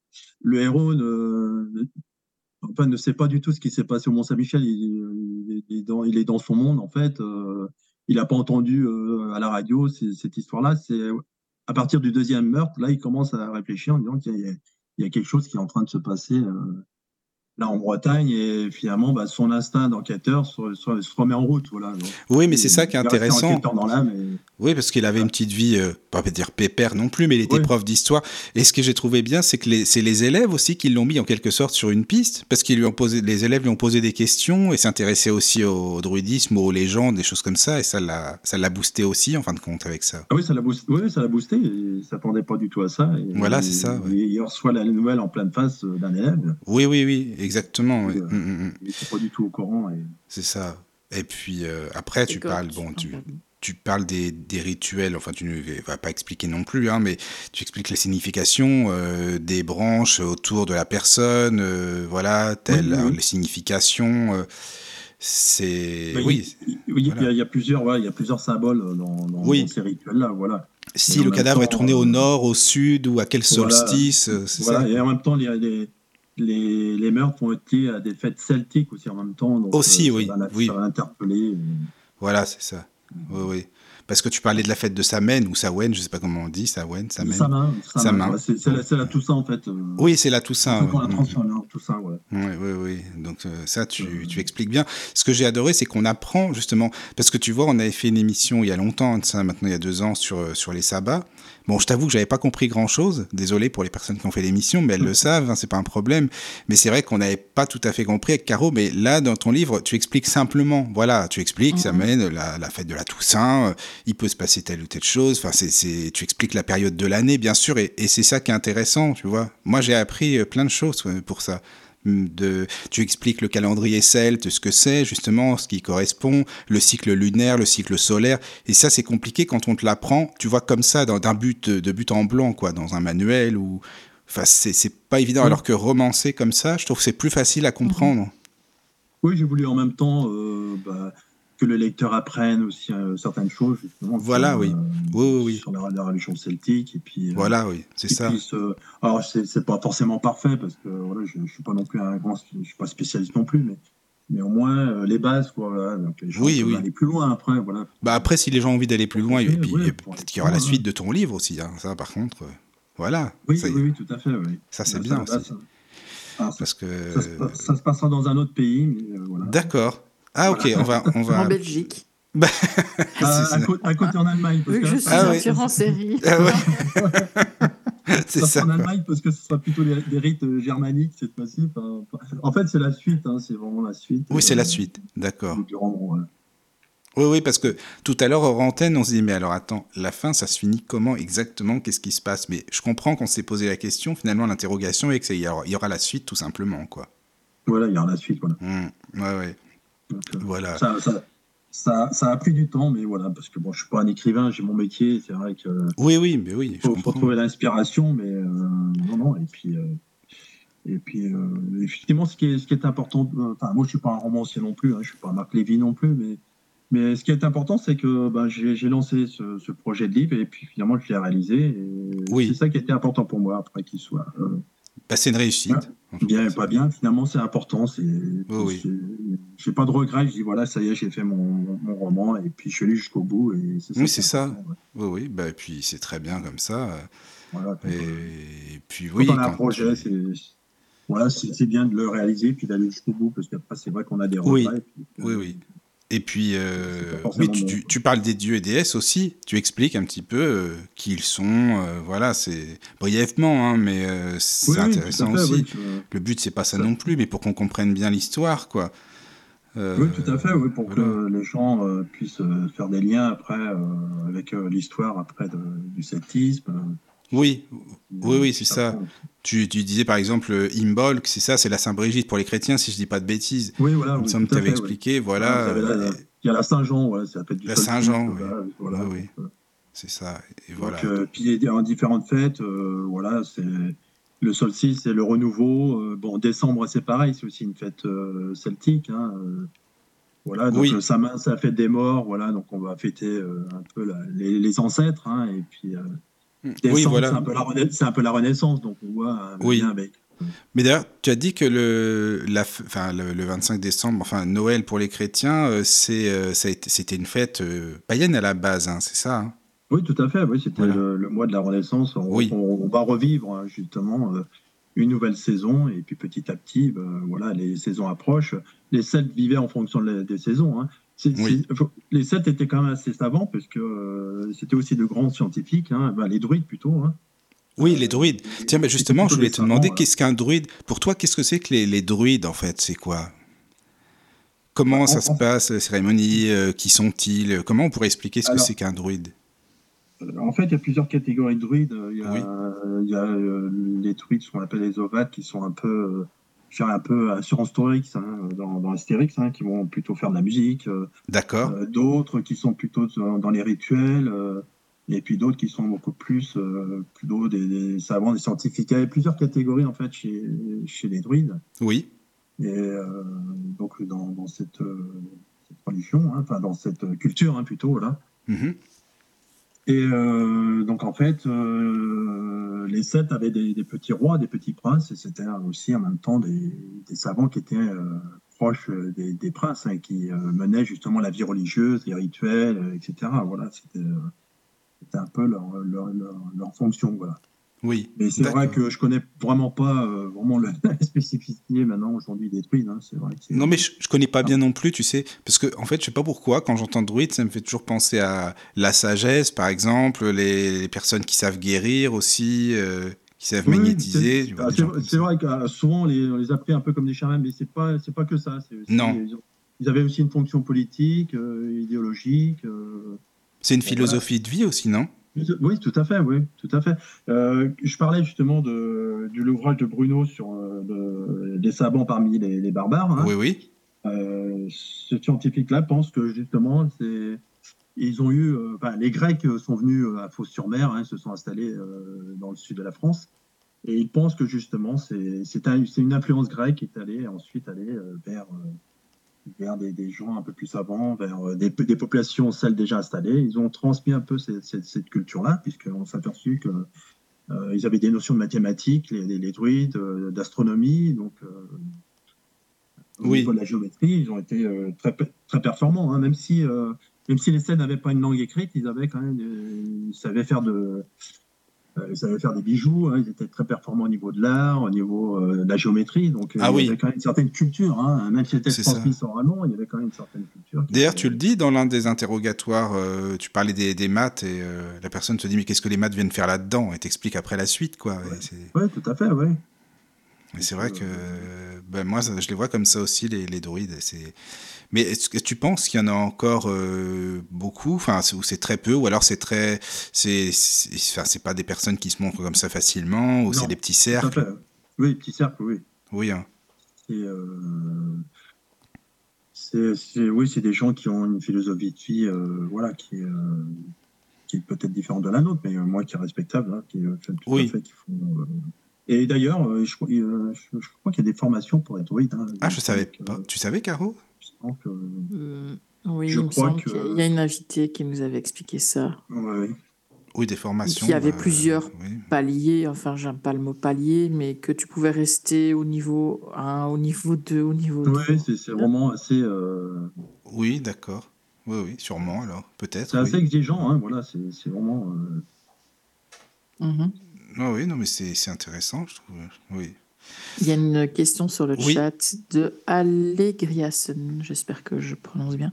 le héros ne, enfin, ne sait pas du tout ce qui s'est passé au Mont-Saint-Michel. Il, il, est dans son monde, en fait. Il n'a pas entendu à la radio cette histoire-là. C'est à partir du deuxième meurtre, là, il commence à réfléchir en disant qu'il y, a quelque chose qui est en train de se passer là en Bretagne et finalement bah, son instinct d'enquêteur se, remet en route. Voilà. oui, mais c'est ça qui est intéressant. Oui, parce qu'il avait une petite vie, euh, pas dire pépère non plus, mais il était prof d'histoire. Et ce que j'ai trouvé bien, c'est que c'est les élèves aussi qui l'ont mis en quelque sorte sur une piste, parce qu'ils lui ont posé, les élèves lui ont posé des questions et s'intéressaient aussi au druidisme, aux légendes, des choses comme ça, et ça l'a, ça l'a boosté aussi en fin de compte avec ça. Ah oui, ça l'a boosté. Oui, ça l'a boosté. Il s'attendait pas du tout à ça. voilà, c'est ça. Il reçoit la nouvelle en pleine face euh, d'un élève. Oui, oui, oui, exactement. Oui. Euh, mm, mm, mm. Il pas du tout au courant. Et... C'est ça. Et puis après, tu parles, bon, tu, tu parles des, des, rituels, enfin tu ne vas pas expliquer non plus, hein, mais tu expliques les significations euh, des branches autour de la personne, euh, voilà, telles les significations. Euh, c'est oui. Oui, il, y a, plusieurs, ouais, il y a plusieurs symboles dans, dans, ces rituels-là, voilà. Si le cadavre est tourné au nord, au sud ou à quel solstice, c'est voilà. ça. Et en même temps, les, les, les, les, meurtres ont été à des fêtes celtiques aussi en même temps. Donc, aussi, oui. Ça oui. interpellé. Voilà, c'est ça. Oui, oui. Parce que tu parlais de la fête de Samen ou Sawen, je ne sais pas comment on dit, Sawen, Samen. Samin. c'est la, la, Toussaint en fait. Euh. Oui, c'est la Toussaint. Ouais. La. Toussaint, ouais. Oui, oui, oui. Donc euh, ça, tu, euh. tu, expliques bien. Ce que j'ai adoré, c'est qu'on apprend justement, parce que tu vois, on avait fait une émission il y a longtemps, ça maintenant il y a deux ans, sur, sur les sabbats. Bon, je t'avoue que j'avais pas compris grand chose. Désolé pour les personnes qui ont fait l'émission, mais elles le savent, hein, c'est pas un problème. Mais c'est vrai qu'on n'avait pas tout à fait compris avec Caro. Mais là, dans ton livre, tu expliques simplement. Voilà, tu expliques, ça mhm. mène la, la, fête de la Toussaint, euh, il peut se passer telle ou telle chose. Enfin, c'est, tu expliques la période de l'année, bien sûr, et, et c'est ça qui est intéressant, tu vois. Moi, j'ai appris euh, plein de choses pour ça de, tu expliques le calendrier celte, ce que c'est justement, ce qui correspond, le cycle lunaire, le cycle solaire. Et ça, c'est compliqué quand on te l'apprend, tu vois, comme ça, d'un but de but en blanc, quoi, dans un manuel ou. Enfin, c'est pas évident. Alors que romancer comme ça, je trouve que c'est plus facile à comprendre. Oui, j'ai voulu en même temps euh, bah, que le lecteur apprenne aussi euh, certaines choses justement voilà sur, oui. Euh, oui, oui, sur la, religion celtique et puis euh, voilà oui c'est ça alors c'est pas forcément parfait parce que voilà je, je suis pas non plus un grand je suis pas spécialiste non plus mais mais au moins les bases quoi voilà, donc les gens oui, oui. aller plus loin après voilà bah après si les gens ont envie d'aller plus loin et puis peut-être qu'il y aura la suite de ton livre aussi hein, ça par contre voilà oui, oui, oui tout à fait oui. ça c'est bien aussi ça, parce que ça se, passera dans un autre pays voilà. d'accord ah, ok, on va. On va... En Belgique. (laughs) Bah, à, côté en Allemagne. Parce que je suis ah, ouais. en série. Ah, ouais. (laughs) c'est ça. En Allemagne, parce que ce sera plutôt des, rites euh, germaniques cette fois-ci. en fait, c'est la suite. Hein, c'est vraiment la suite. Oui, c'est la euh, suite. D'accord. Oui, oui, parce que tout à l'heure, hors antenne, on se dit, mais alors attends, la fin, ça se finit comment exactement? Qu'est-ce qui se passe? Mais je comprends qu'on s'est posé la question, finalement, l'interrogation est qu'il y, y, aura la suite, tout simplement, quoi. Voilà, il y aura la suite, voilà. Mmh. Ouais, ouais. Euh, voilà. Ça, ça, ça, a pris du temps, mais voilà, parce que bon, je suis pas un écrivain, j'ai mon métier, c'est vrai que. Oui, oui, mais oui. Il faut, trouver l'inspiration, mais euh, non, non, et puis. Euh, et puis, effectivement, ce qui est, ce qui est important, enfin, moi, je suis pas un romancier non plus, hein, je suis pas Marc Lévy non plus, mais, mais ce qui est important, c'est que bah, j'ai lancé ce, ce, projet de livre et puis finalement, je l'ai réalisé. oui. C'est ça qui était important pour moi après qu'il soit. Bah, c'est une réussite. Bien et pas bien, finalement, c'est important. C'est, oui, J'ai pas de regrets. Je dis voilà, ça y est, j'ai fait mon, mon, roman et puis je suis allé jusqu'au bout. Et c'est oui, c'est ça. Oui, oui. Bah, et puis c'est très bien comme ça. Voilà, et, puis oui. Quand on a un projet, c'est, voilà, c'est, bien de le réaliser puis d'aller jusqu'au bout parce qu'après, c'est vrai qu'on a des regrets. Oui, oui, oui. Et puis, euh, tu, tu, parles des dieux et déesses aussi. Tu expliques un petit peu euh, qui ils sont. Euh, voilà, c'est brièvement, hein, mais c'est intéressant aussi. Le but, c'est pas ça, non plus, mais pour qu'on comprenne bien l'histoire, quoi. oui, tout à fait, oui, pour que les gens puissent faire des liens après avec l'histoire après du celtisme. Oui, oui, oui, c'est ça. Tu, tu, disais par exemple Imbolc, c'est ça, c'est la Saint-Brigitte pour les chrétiens, si je dis pas de bêtises. Oui, voilà. Il me semble que tu avais expliqué, voilà. il y a la Saint-Jean, voilà, ça La Saint-Jean, oui. Voilà, oui, C'est ça, et voilà. Donc, euh, puis en différentes fêtes, euh, voilà, c'est le solstice, c'est le renouveau. Euh, bon, décembre, c'est pareil, c'est aussi une fête celtique. Hein, Voilà, donc oui. ça, ça fait des morts, voilà, donc on va fêter un peu les, ancêtres, hein, et puis. Oui, voilà. c'est un, un, peu la renaissance, donc on voit un oui. avec mais d'ailleurs, tu as dit que le, la, enfin, le, 25 décembre, enfin Noël pour les chrétiens, euh, c'est, euh, c'était une fête euh, païenne à la base, hein, c'est ça hein? Oui, tout à fait. Oui, c'était le, mois de la Renaissance. On, oui. on, va revivre hein, justement une nouvelle saison et puis petit à petit, ben, voilà, les saisons approchent. Les Celtes vivaient en fonction des saisons. Hein. Les Celtes étaient quand même assez savants parce que c'était aussi de grands scientifiques, ben, les druides plutôt. Oui, les druides. Tiens, mais justement, je voulais te demander, qu'est-ce qu'un druide Pour toi, qu'est-ce que c'est que les, druides, en fait? C'est quoi? Comment ça se passe, les cérémonies euh, Qui sont-ils? Comment on pourrait expliquer ce que c'est qu'un druide? Euh, En fait, il y a plusieurs catégories de druides. Il y a, euh, les druides, ce qu'on appelle les ovates, qui sont un peu, un peu assurance hein, dans, dans Astérix, hein, qui vont plutôt faire de la musique. D'accord. D'autres qui sont plutôt dans les rituels et puis d'autres qui sont beaucoup plus euh, plutôt des, savants, des scientifiques. Il y avait plusieurs catégories en fait chez, chez les druides. Oui. Et euh, donc dans, dans cette, euh, cette, religion, hein, enfin dans cette culture hein, plutôt là. Mm-hmm. Et euh, donc en fait, euh, les sept avaient des, petits rois, des petits princes, et c'était aussi en même temps des, savants qui étaient euh, proches des, princes hein, qui menaient justement la vie religieuse, les rituels, etc. Voilà, c'était un peu leur, leur, leur, fonction. Voilà. Oui. Mais c'est vrai que je connais vraiment pas euh, vraiment la (laughs) spécificité maintenant aujourd'hui des druides. Hein, non, mais je, je connais pas bien non plus, tu sais, parce que en fait, je sais pas pourquoi quand j'entends druide, ça me fait toujours penser à la sagesse, par exemple, les, personnes qui savent guérir aussi. Euh, qui savent magnétiser. Ah, c'est vrai que euh, souvent on les, on les, a pris un peu comme des chamans, mais c'est pas c'est pas que ça. non. Ils, avaient aussi une fonction politique, idéologique. C'est une philosophie de vie aussi, non? Oui, tout à fait, oui, tout à fait. Euh, je parlais justement de, de l'ouvrage de Bruno sur euh, des savants parmi les, barbares. Hein. Oui, oui. Euh, ce scientifique-là pense que justement, c'est ils ont eu, les Grecs sont venus à Fos-sur-Mer, hein, se sont installés dans le sud de la France, et ils pensent que justement, c'est une influence grecque qui est allée ensuite aller vers vers des, gens un peu plus savants, vers euh, des, des, populations celles déjà installées. Ils ont transmis un peu cette, cette, culture-là, puisqu'on s'est aperçu qu'ils euh, ils avaient des notions de mathématiques, les, les, druides, euh, d'astronomie, donc au niveau de la géométrie, ils ont été très, très performants, hein, même si même si les scènes n'avaient pas une langue écrite, ils avaient quand même, ils savaient faire de, euh, ils savaient faire des bijoux, hein, ils étaient très performants au niveau de l'art, au niveau euh, de la géométrie, donc euh, ah il y avait quand même une certaine culture, hein, même si c'était transmis oralement, il y avait quand même une certaine culture. D'ailleurs, tu le dis dans l'un des interrogatoires, tu parlais des, des maths et la personne te dit mais qu'est-ce que les maths viennent faire là-dedans? Et t'explique après la suite, quoi. Oui, ouais, tout à fait, oui. Mais c'est vrai que ben, moi, je les vois comme ça aussi, les, les druides. C'est mais est-ce que tu penses qu'il y en a encore euh, beaucoup, enfin, ou c'est très peu, ou alors c'est très, c'est, enfin, c'est pas des personnes qui se montrent comme ça facilement, ou c'est des petits cercles? Oui, petits cercles, oui. Oui. Hein. Euh, c'est, oui, c'est des gens qui ont une philosophie de vie, euh, voilà, qui, qui est peut-être différente de la nôtre, mais moi qui est respectable, hein, qui fait tout oui. à fait, qui font. et d'ailleurs, je, je, crois qu'il y a des formations pour être druide. Hein, ah, je savais pas. Tu savais, Caro? Euh, oui, je il crois qu'il y a une invitée qui nous avait expliqué ça. Oui, des formations. Il y avait euh, plusieurs paliers, enfin, j'aime pas le mot palier, mais que tu pouvais rester au niveau 1, au niveau 2, au niveau Oui, c'est vraiment assez. Euh, oui, d'accord. Oui, oui, sûrement, alors, peut-être. C'est assez exigeant, hein, voilà, c'est vraiment. Mm oui, non, mais c'est intéressant, je trouve. Oui. Il y a une question sur le chat de Allegriasen, j'espère que je prononce bien.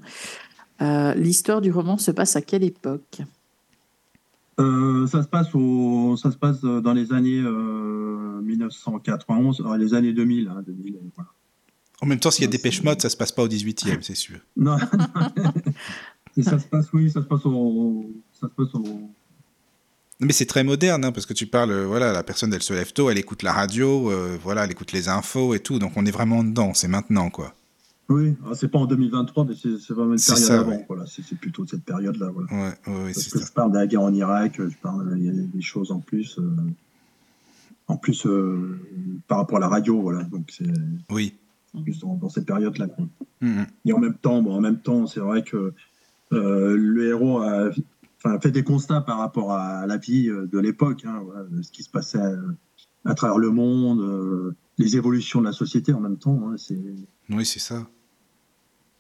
Euh, l'histoire du roman se passe à quelle époque? Euh, ça, se passe au, ça se passe dans les années 1991, euh, les années 2000. Hein, en même temps, s'il y a des pêche modes, ça se passe pas au 18e, c'est sûr. Non, (laughs) ça se passe, oui, ça se passe au, ça se passe au mais c'est très moderne, hein, parce que tu parles, euh, voilà, la personne, elle se lève tôt, elle écoute la radio, euh, voilà, elle écoute les infos et tout, donc on est vraiment dedans, c'est maintenant, quoi. Oui, ah, c'est pas en 2023, mais c'est vraiment une période avant, voilà, c'est plutôt cette période-là, voilà. Ouais, ouais, parce que je parle de la guerre en Irak, je parle, il y a des choses en plus, euh, en plus par rapport à la radio, voilà, donc c'est. Oui. plus dans, dans cette période-là. Mhm. Et en même temps, bon, en même temps, c'est vrai que euh, le héros a enfin, fait des constats par rapport à la vie euh, de l'époque, hein, voilà, ce qui se passait à, à travers le monde, euh, les évolutions de la société en même temps. hein, c'est, Oui, c'est ça.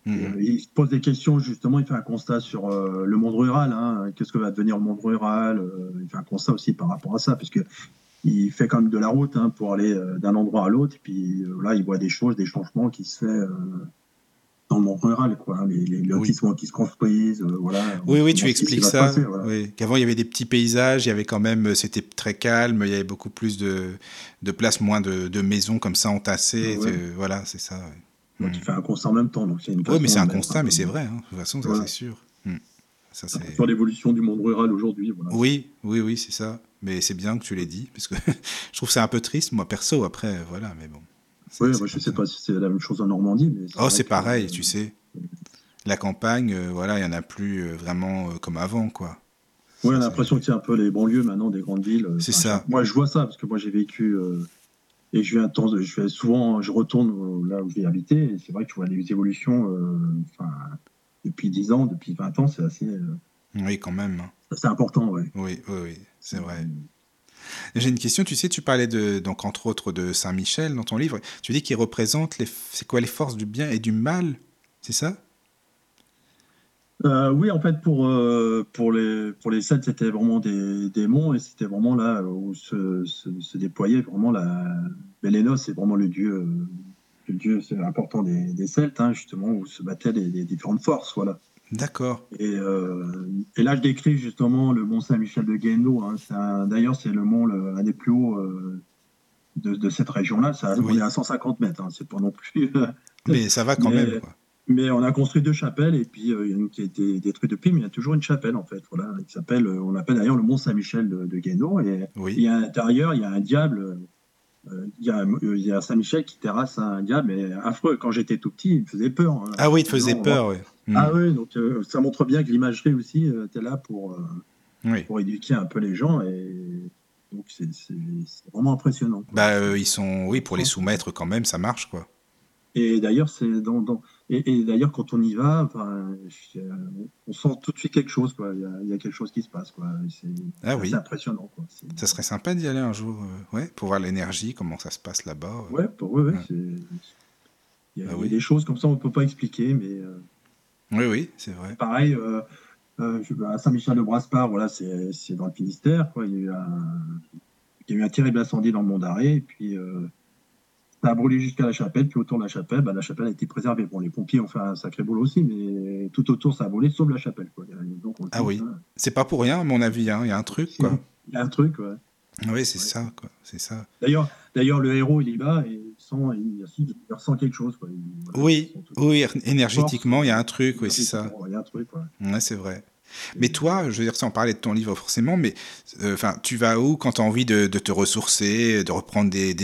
Mhm. euh, il se pose des questions, justement, il fait un constat sur euh, le monde rural. hein, Qu'est-ce que va devenir le monde rural euh, Il fait un constat aussi par rapport à ça, parce que il fait quand même de la route hein, pour aller euh, d'un endroit à l'autre. Et puis euh, là, il voit des choses, des changements qui se fait euh, dans le monde rural, quoi. hein, Les, les lotissements qui se construisent, euh, voilà. Oui, oui, tu expliques ça. passer, voilà. Oui. Qu'avant, il y avait des petits paysages, il y avait quand même, euh, c'était très calme, il y avait beaucoup plus de, de place, moins de, de maisons comme ça entassées. Ouais. euh, voilà, c'est ça. ouais. Mhm. il fait un constat en même temps. Donc c'est une Oui, mais c'est un constat, mais c'est vrai. hein. De toute façon, ça, c'est sûr. Mhm. Ça, c'est... Sur l'évolution du monde rural aujourd'hui. Voilà. Oui, oui, oui, c'est ça. Mais c'est bien que tu l'aies dit, parce que (laughs) je trouve que c'est un peu triste, moi, perso, après, voilà, mais bon. C'est- Oui, c'est moi, je sais pas si c'est la même chose en Normandie. Mais Oh, c'est pareil, euh, tu sais. La campagne, euh, voilà, il n'y en a plus euh, vraiment euh, comme avant, quoi. Oui, on a l'impression que c'est un peu les banlieues maintenant des grandes villes. C'est Enfin, ça. Moi, je vois ça parce que moi, j'ai vécu euh, et je viens de temps, je vais souvent, je retourne euh, là où j'ai habité. Et c'est vrai que je vois des évolutions. euh, Enfin, depuis 10 ans, depuis 20 ans, c'est assez, euh, Oui, quand même. hein. assez important, ouais. Oui, oui, oui, c'est vrai. J'ai une question, tu sais, tu parlais donc entre autres de Saint-Michel dans ton livre. Tu dis qu'il représente les, c'est quoi les forces du bien et du mal, c'est ça? Euh, oui, en fait, pour, euh, pour les, pour les c'était vraiment des démons et c'était vraiment là où se, se, déployait vraiment la. Bélénos, c'est vraiment le dieu, le dieu important des, des Celtes, hein, justement, où se battaient les, les différentes forces, voilà. D'accord. Et, euh, et là, je décris justement le mont Saint-Michel de Guéno. Hein, D'ailleurs, c'est le mont le- un des plus hauts euh, de, de cette région-là. Ça, Oui. On est à 150 mètres, hein, c'est pas non plus. (laughs) Mais ça va quand Mais- même, quoi. Mais on a construit deux chapelles et puis euh, il y en a une qui a été détruite depuis, mais il y a toujours une chapelle en fait. Voilà, qui s'appelle, euh, on appelle d'ailleurs le Mont Saint-Michel de, de Guéno. Et Oui. a à l'intérieur, il y a un diable. Euh, il y a, euh, y a Saint-Michel qui terrasse un diable, mais affreux. Quand j'étais tout petit, il me faisait peur. hein. Ah oui, il te faisait Non, peur, oui. Mm. Ah oui, donc euh, ça montre bien que l'imagerie aussi euh, était là pour, Oui. pour éduquer un peu les gens. Et donc c'est vraiment impressionnant. quoi. Bah, ils sont, oui, pour les soumettre quand même, ça marche, quoi. Et d'ailleurs, c'est dans, dans- et, et d'ailleurs quand on y va, euh, on sent tout de suite quelque chose, quoi. Il y a, il y a quelque chose qui se passe, quoi. C'est Ah oui. impressionnant, quoi. Ça serait sympa d'y aller un jour, euh, ouais, pour voir l'énergie, comment ça se passe là-bas. euh. Ouais, pour, ouais, ouais, Il y, a, Ah oui. des choses comme ça, on peut pas expliquer, mais euh, Oui, oui, c'est vrai. pareil. à Saint-Michel-de-Braspar, voilà, c'est c'est dans le Finistère, quoi. Il y a eu un, il y a eu un terrible incendie dans le Mont d'Arrêt, et puis ça a brûlé jusqu'à la chapelle, puis autour de la chapelle, bah, la chapelle a été préservée. Bon, les pompiers ont fait un sacré boulot aussi, mais tout autour, ça a brûlé, sauf la chapelle, quoi. Donc, on se Ah oui. C'est pas pour rien, à mon avis, hein, il y a un truc, quoi. Il y a un truc, ouais. Oui, c'est Ouais. ça, quoi. C'est ça. D'ailleurs, d'ailleurs, le héros, il y va et il sent, il, il ressent quelque chose, quoi. Il- voilà, Oui, oui, énergétiquement, il y a un truc, oui, c'est ça. Il y a un truc, quoi. Ouais, c'est vrai. Mais toi, je veux dire, sans parler de ton livre forcément, mais euh, tu vas où quand tu as envie de, te ressourcer, de reprendre des,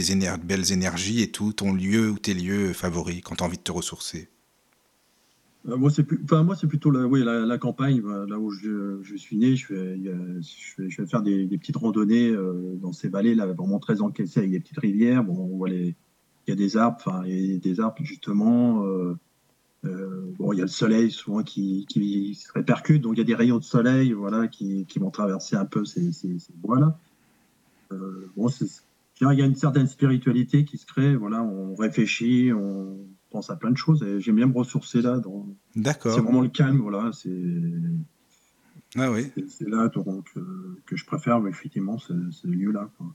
belles énergies et tout, ton lieu ou tes lieux favoris quand tu as envie de te ressourcer? Euh, moi, c'est plutôt la, campagne, là où je, suis né. Je vais, faire des, petites randonnées euh, dans ces vallées là, vraiment très encaissées avec des petites rivières. Bon, il y a des arbres, il y a des arbres justement. Euh, bon, il y a le soleil souvent qui, qui se répercute, donc il y a des rayons de soleil, voilà, qui, qui vont traverser un peu ces, ces, ces bois là. Euh, bon, il y a une certaine spiritualité qui se crée. Voilà, on réfléchit, on pense à plein de choses. Et j'aime bien me ressourcer là dans, D'accord. c'est vraiment le calme, voilà. C'est Ah oui. c'est- là donc, euh, que je préfère, mais effectivement, ce, ce lieu-là. quoi.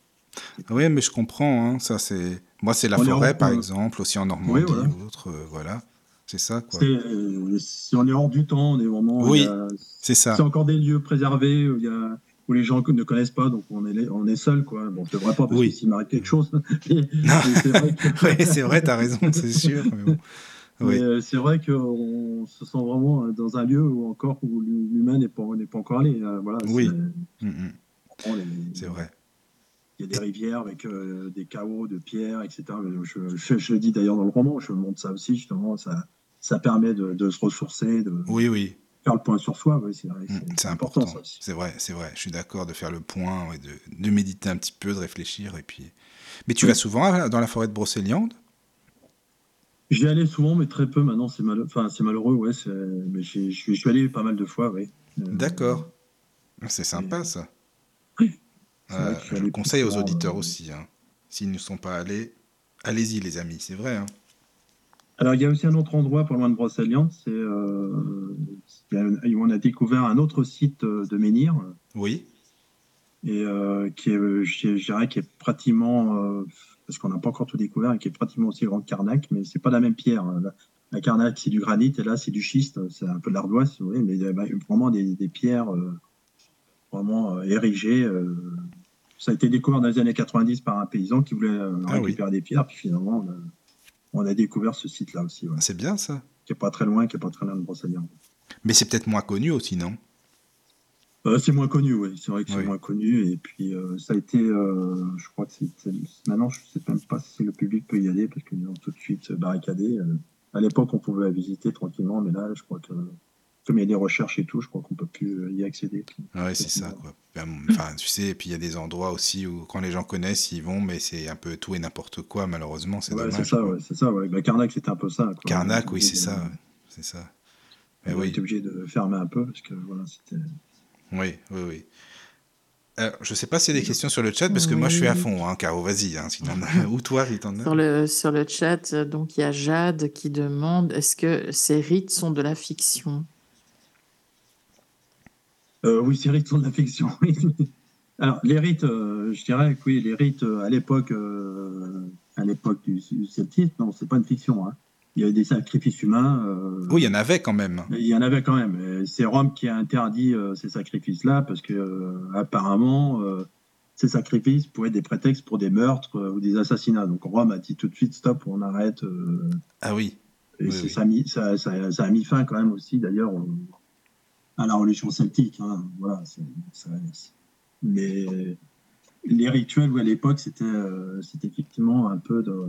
Oui, mais je comprends. Hein, ça, c'est moi, c'est la On forêt, par exemple, aussi en Normandie Oui, voilà. ou autre. euh, voilà, c'est ça, quoi. Euh, si on est hors du temps, on est vraiment. Oui, C'est ça. C'est encore des lieux préservés où, il y a, où les gens ne connaissent pas, donc on est, on est seul, quoi. Bon, je devrais pas, parce Oui. s'il m'arrive quelque chose. (laughs) c'est vrai que- (laughs) oui, c'est vrai, t'as raison, c'est sûr. mais bon. Oui. mais, euh, c'est vrai qu'on se sent vraiment euh, dans un lieu où encore où l'humain n'est pas, n'est pas encore allé. euh, Voilà, Oui. c'est- Mm, mm, c'est vrai. Il y a des rivières avec euh, des chaos de pierres, etc. Je, je, je le dis d'ailleurs dans le roman, je montre ça aussi, justement. Ça, ça permet de, de se ressourcer, de Oui, oui. faire le point sur soi. Oui, c'est vrai, Mm, C'est important. C'est vrai, c'est vrai. Je suis d'accord de faire le point, ouais, de, de méditer un petit peu, de réfléchir et puis. Mais tu Oui. vas souvent dans la forêt de Brocéliande? J'y allais souvent, mais très peu. Maintenant, c'est mal... enfin, malheureux, ouais. Mais je suis allé pas mal de fois, oui. Euh, D'accord. C'est sympa, ça. Oui. Euh, je le conseille aux auditeurs euh, aussi. Hein. S'ils ne sont pas allés, allez-y, les amis, c'est vrai. Hein. Alors, il y a aussi un autre endroit pas loin de Brocéliande. C'est, on a découvert un autre site de menhir. Oui. Et qui est, je, dirais, qui est pratiquement parce qu'on n'a pas encore tout découvert et qui est pratiquement aussi grand que Carnac, mais c'est pas la même pierre. La, Carnac, c'est du granit, et là, c'est du schiste, c'est un peu de l'ardoise, voulez, mais il y a vraiment des, pierres euh, vraiment euh, érigées. Euh. ça a été découvert dans les années 90 par un paysan qui voulait ah récupérer des pierres, puis finalement, on a, découvert ce site-là aussi. C'est bien ça. Qui est pas très loin, qui est pas très loin de Brossaillon. Mais c'est peut-être moins connu aussi, non? Euh, c'est moins connu, oui. C'est vrai que c'est moins connu. Et puis, euh, ça a été, euh, je crois que c'est. Maintenant, je ne sais même pas si le public peut y aller parce qu'ils ont tout de suite barricadé. à l'époque, on pouvait la visiter tranquillement, mais là, je crois que. Comme il y a des recherches et tout, je crois qu'on ne peut plus y accéder. Oui, c'est ça, quoi. (laughs) Enfin, tu sais, et puis il y a des endroits aussi où, quand les gens connaissent, ils vont, mais c'est un peu tout et n'importe quoi, malheureusement. C'est ouais, C'est ça, ouais, c'est ça. Ouais. Bah, Carnac, c'était un peu ça. Quoi. Carnac, oui, c'est ça. C'est ça. Mais on oui. était obligé de fermer un peu parce que voilà, c'était. Oui, oui, oui. Alors, je ne sais pas s'il y a des questions sur le chat, parce que moi, je suis à fond, hein, Caro, vas-y. Hein, (laughs) Ou toi, il Sur le, sur le chat, donc il y a Jade qui demande est-ce que ces rites sont de la fiction? Euh, Oui, ces rites sont de la fiction. (laughs) Alors, les rites, euh, je dirais que oui, les rites euh, à l'époque à l'époque du, du celtisme, non, c'est pas une fiction. Hein il y avait des sacrifices humains. Euh, oui, il y en avait quand même. Il y en avait quand même. C'est Rome qui a interdit euh, ces sacrifices-là parce que euh, apparemment ces sacrifices pouvaient être des prétextes pour des meurtres ou des assassinats. Donc Rome a dit tout de suite stop, on arrête. ah oui. Et Ça, a mis, ça, a mis fin quand même aussi d'ailleurs à la religion celtique. Hein. Voilà, mais les rituels à l'époque c'était effectivement un peu de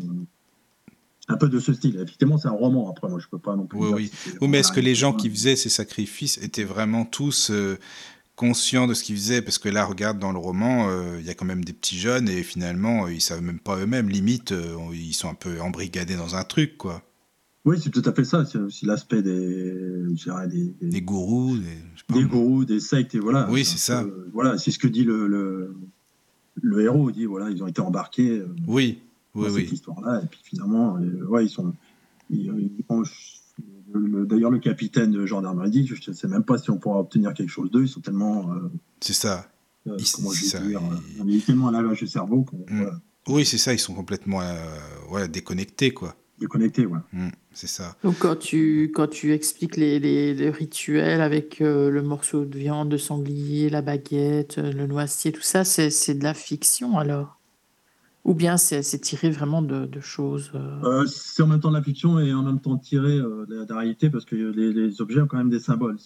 un peu de ce style. Effectivement, c'est un roman. Après, moi, je peux pas non plus. Oui, oui. oui mais est-ce que les gens qui faisaient ces sacrifices étaient vraiment tous euh, conscients de ce qu'ils faisaient? Parce que là, regarde, dans le roman, euh, il y a quand même des petits jeunes et finalement, euh, ils savent même pas eux-mêmes. Limite, ils sont un peu embrigadés dans un truc, quoi. Oui, c'est tout à fait ça. C'est aussi l'aspect des, des, des, gourous, des, gourous, des sectes et voilà. Oui, c'est ça. voilà, c'est ce que dit le, le, le, héros. Il dit voilà, ils ont été embarqués. oui oui, cette histoire-là. Et puis finalement, euh, ouais, ils sont. D'ailleurs, le capitaine de gendarmerie dit Je ne sais même pas si on pourra obtenir quelque chose d'eux. Ils sont tellement. Euh, c'est ça. Euh, comment je vais dire Il est tellement à de cerveau. Mm. Oui, c'est ça. Ils sont complètement ouais, déconnectés, quoi. Déconnectés, ouais. Mm, c'est ça. Donc, quand tu, quand tu expliques les, les, rituels avec le morceau de viande, de sanglier, la baguette, le noisetier, tout ça, c'est de la fiction alors? Ou bien c'est tiré vraiment de, choses euh? Euh, C'est en même temps de la fiction et en même temps tiré euh, de, la, réalité parce que les, objets ont quand même des symboles.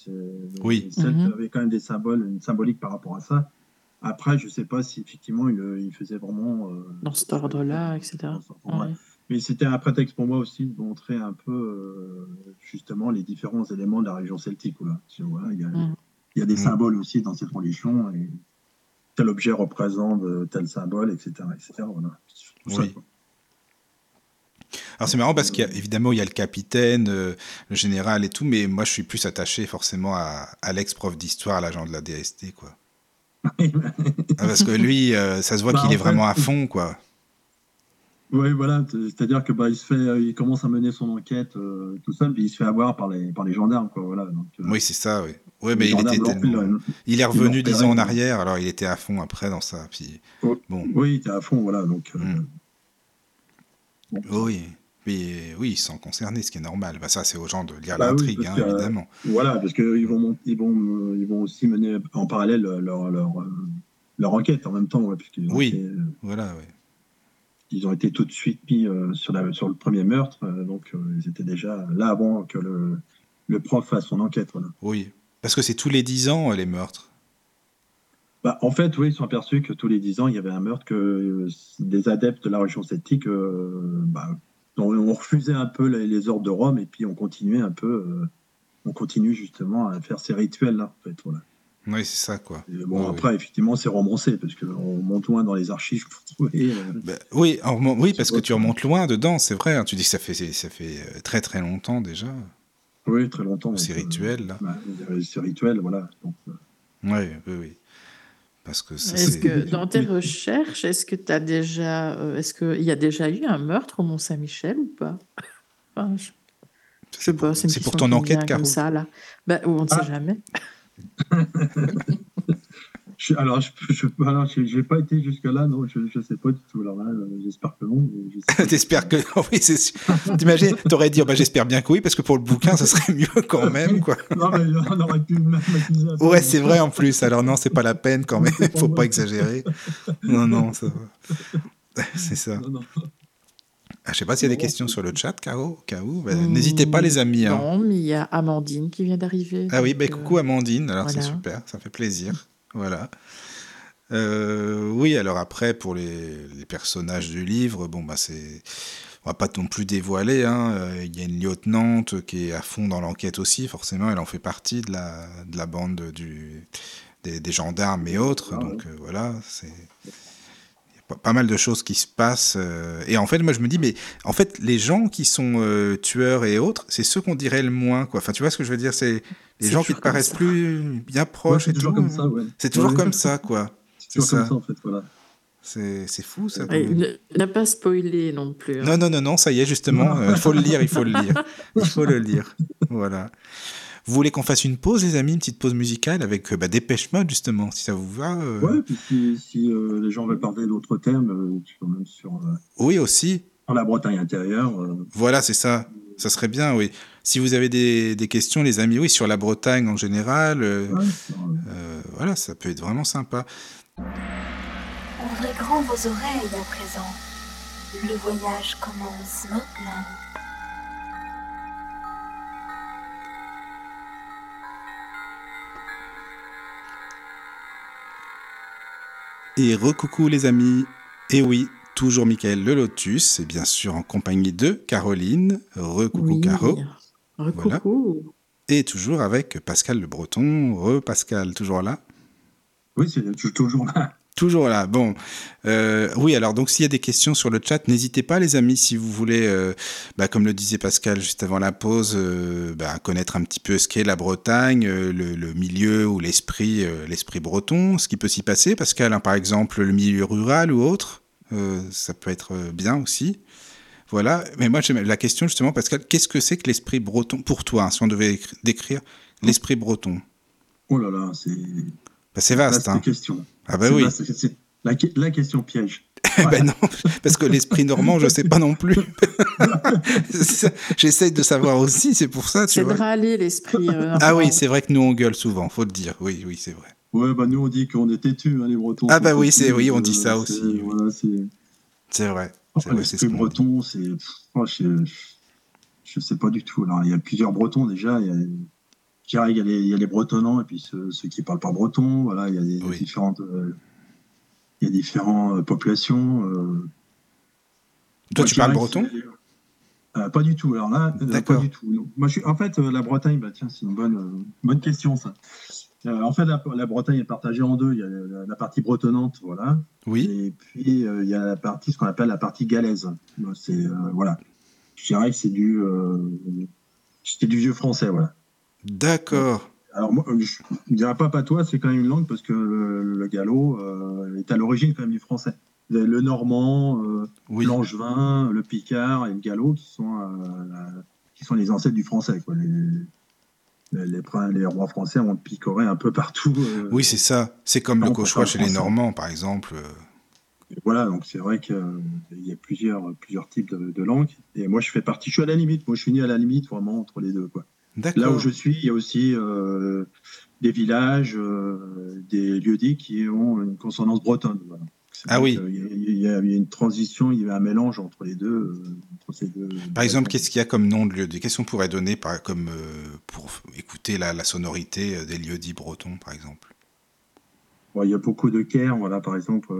Oui. Les Celtes mhm. quand même des symboles, une symbolique par rapport à ça. Après, je ne sais pas si effectivement il, il faisait vraiment. Dans cet ordre-là, etc. Mais c'était un prétexte pour moi aussi de montrer un peu justement les différents éléments de la région celtique. Voilà. il, y a, il, y a, des mhm. symboles aussi dans cette religion. Et tel objet représente tel symbole, etc. etc. Oui. Alors c'est marrant parce qu'évidemment il y a le capitaine, euh, le général et tout, mais moi je suis plus attaché forcément à Alex, prof d'histoire, l'agent de la DST, quoi. (laughs) Ah, parce que lui, euh, ça se voit bah, qu'il est vraiment à fond, quoi. Oui, voilà, c'est-à-dire que bah, il se fait, euh, il commence à mener son enquête tout seul, puis il se fait avoir par les par les gendarmes, quoi. Voilà. oui, c'est ça, oui. Ouais, mais il était tellement... Il est revenu dix ans en arrière, alors il était à fond après dans ça. Puis... Bon. Oui, il était à fond, voilà. Donc, euh, hmm. Oui, mais oui, ils sont concernés, ce qui est normal. Bah, ça, c'est aux gens de lire bah l'intrigue, hein, évidemment. voilà, parce qu'ils vont, ils vont, ils vont aussi mener en parallèle leur, leur, leur enquête en même temps. oui, euh, voilà, oui. Ils ont été tout de suite mis euh, sur, la, sur le premier meurtre, donc ils étaient déjà là avant que le, le prof fasse son enquête. Voilà. Oui, parce que c'est tous les 10 ans, les meurtres. Bah, en fait, oui, ils sont aperçus que tous les 10 ans, il y avait un meurtre, que euh, des adeptes de la religion sceptique euh, bah, on, refusait un peu les, ordres de Rome et puis on continuait un peu, euh, on continue justement à faire ces rituels-là. En fait, voilà. Oui, c'est ça, quoi. bon, après, effectivement, c'est romancé, parce qu'on monte loin dans les archives pour trouver. Euh, bah, oui, oui parce que tu remontes loin dedans, c'est vrai. Hein. tu dis que ça fait, ça fait euh, très très longtemps déjà. Oui, très longtemps. C'est rituel, là. Bah, c'est rituel, voilà. Donc, oui, oui, oui. Parce que est-ce que dans tes recherches, est-ce que tu as déjà, est-ce qu'il y a déjà eu un meurtre au Mont Saint-Michel ou pas? Enfin, je... sais pas. C'est pour ton enquête, Caro. ça là. Bah, on ne sait ah. Alors, je n'ai pas été jusque-là, non, je ne sais pas du tout. Alors là, euh, j'espère que non. (laughs) T'espères que non, oui, c'est sûr. T'imagines, t'aurais dit, oh, bah, j'espère bien que oui, parce que pour le bouquin, ça serait mieux quand même, quoi. (laughs) non, mais on aurait pu m'accuser. Ouais, c'est vrai en plus. Alors non, c'est pas la peine quand même, (laughs) faut pas exagérer. Non, non, ça va. C'est ça. Non, non. Ah, je sais pas s'il y a des questions sur le chat, Caro. Bah, hmm, N'hésitez pas, les amis. Hein. Non, mais il y a Amandine qui vient d'arriver. Ah oui, bah, coucou Amandine. Alors c'est super, ça fait plaisir. Voilà. Euh, oui, alors après, pour les, personnages du livre, bon, bah c'est. On va pas non plus dévoiler. Hein. Euh, il y a une lieutenante qui est à fond dans l'enquête aussi, forcément, elle en fait partie de la, de la bande du, des, gendarmes et autres. Ah donc euh, voilà, c'est pas mal de choses qui se passent. Euh, et en fait, moi, je me dis, mais en fait, les gens qui sont euh, tueurs et autres, c'est ceux qu'on dirait le moins, quoi. Enfin, tu vois ce que je veux dire C'est les gens qui te paraissent plus bien proches et tout. C'est toujours comme ça, quoi. C'est toujours comme ça, en fait, voilà. C'est fou, ça. ne, pas spoiler non plus. Hein. Non, non, non, non, ça y est, justement. (laughs) Euh, il faut le lire, il faut le lire. Il faut le lire. Voilà. Vous voulez qu'on fasse une pause, les amis, une petite pause musicale avec euh, bah, Dépêche Mode, justement, si ça vous va euh... Ouais, puis si, euh, les gens veulent parler d'autres thèmes, euh, même sur. oui, aussi. Sur la Bretagne intérieure. Voilà, c'est ça. Ça serait bien, oui. Si vous avez des, des, questions, les amis, oui, sur la Bretagne en général, voilà, ça peut être vraiment sympa. Ouvrez grand vos oreilles à présent. Le voyage commence maintenant. Et recoucou les amis. Et oui, toujours Michael Le Lotus, et bien sûr en compagnie de Caroline. Recoucou Caro. Recoucou. Et toujours avec Pascal Le Breton. Re Pascal, toujours là? Oui, c'est toujours là. Toujours là. Bon, euh, oui. Alors donc, s'il y a des questions sur le chat, n'hésitez pas, les amis, si vous voulez, euh, bah, comme le disait Pascal juste avant la pause, euh, bah, connaître un petit peu ce qu'est la Bretagne, le, milieu ou l'esprit, l'esprit breton, ce qui peut s'y passer. Pascal, hein, par exemple, le milieu rural ou autre, ça peut être bien aussi. Voilà. Mais moi, j'ai la question justement, Pascal, qu'est-ce que c'est que l'esprit breton pour toi, hein, si on devait décrire l'esprit breton? Oh là là, c'est. Bah, c'est vaste. Hein. question. Ah ben oui. C'est la, la, question piège. (laughs) ben non, parce que l'esprit normand, je ne sais pas non plus. (laughs) J'essaye de savoir aussi, c'est pour ça. C'est de râler l'esprit. Euh, ah oui, c'est vrai que nous on gueule souvent, faut le dire. Oui, oui, c'est vrai. Ouais, bah nous on dit qu'on est têtus, hein, les Bretons. Ah bah oui, c'est oui, on dit ça aussi. Voilà, c'est vrai. l'esprit breton, c'est. Oh, je, ne sais pas du tout. Alors, il y a plusieurs Bretons déjà. Il y a il y, a les, il y a les bretonnants et puis ceux, qui ne parlent pas breton. Voilà, il y a des différentes, euh, il y a différentes euh, populations. Euh. Toi, tu parles breton? Pas du tout. Alors là, pas du tout. Moi, je suis, en fait, la Bretagne, bah, tiens, c'est une bonne, bonne question ça. en fait, la, Bretagne est partagée en deux. Il y a la, partie bretonnante, voilà. Oui. Et puis il y a la partie, ce qu'on appelle la partie galaise. C'est voilà. Je dirais que c'est du, c'était du vieux français, voilà. D'accord. Alors, moi, je ne dirais pas patois, c'est quand même une langue parce que le, gallo euh, est à l'origine quand même du français. Le normand, euh, l'angevin, le picard et le gallo qui sont, euh, qui sont les ancêtres du français. Quoi. Les, les, rois français ont picoré un peu partout. oui, c'est ça. C'est comme le cauchois chez les Normands, par exemple. Voilà, donc c'est vrai qu'il y a plusieurs, plusieurs types de, de, langues. Et moi, je fais partie, je suis à la limite. Moi, je suis né à la limite, vraiment, entre les deux. Quoi. Là où je suis, il y a aussi euh, des villages, euh, des lieux-dits qui ont une consonance bretonne. Ah oui. Il y, a une transition, il y a un mélange entre les deux. Euh, par exemple, qu'est-ce qu'il y a comme nom de lieu-dit? Qu'est-ce qu'on pourrait donner par, comme, pour écouter la, sonorité des lieux-dits bretons, par exemple? Il y a beaucoup de Caire, voilà, par exemple.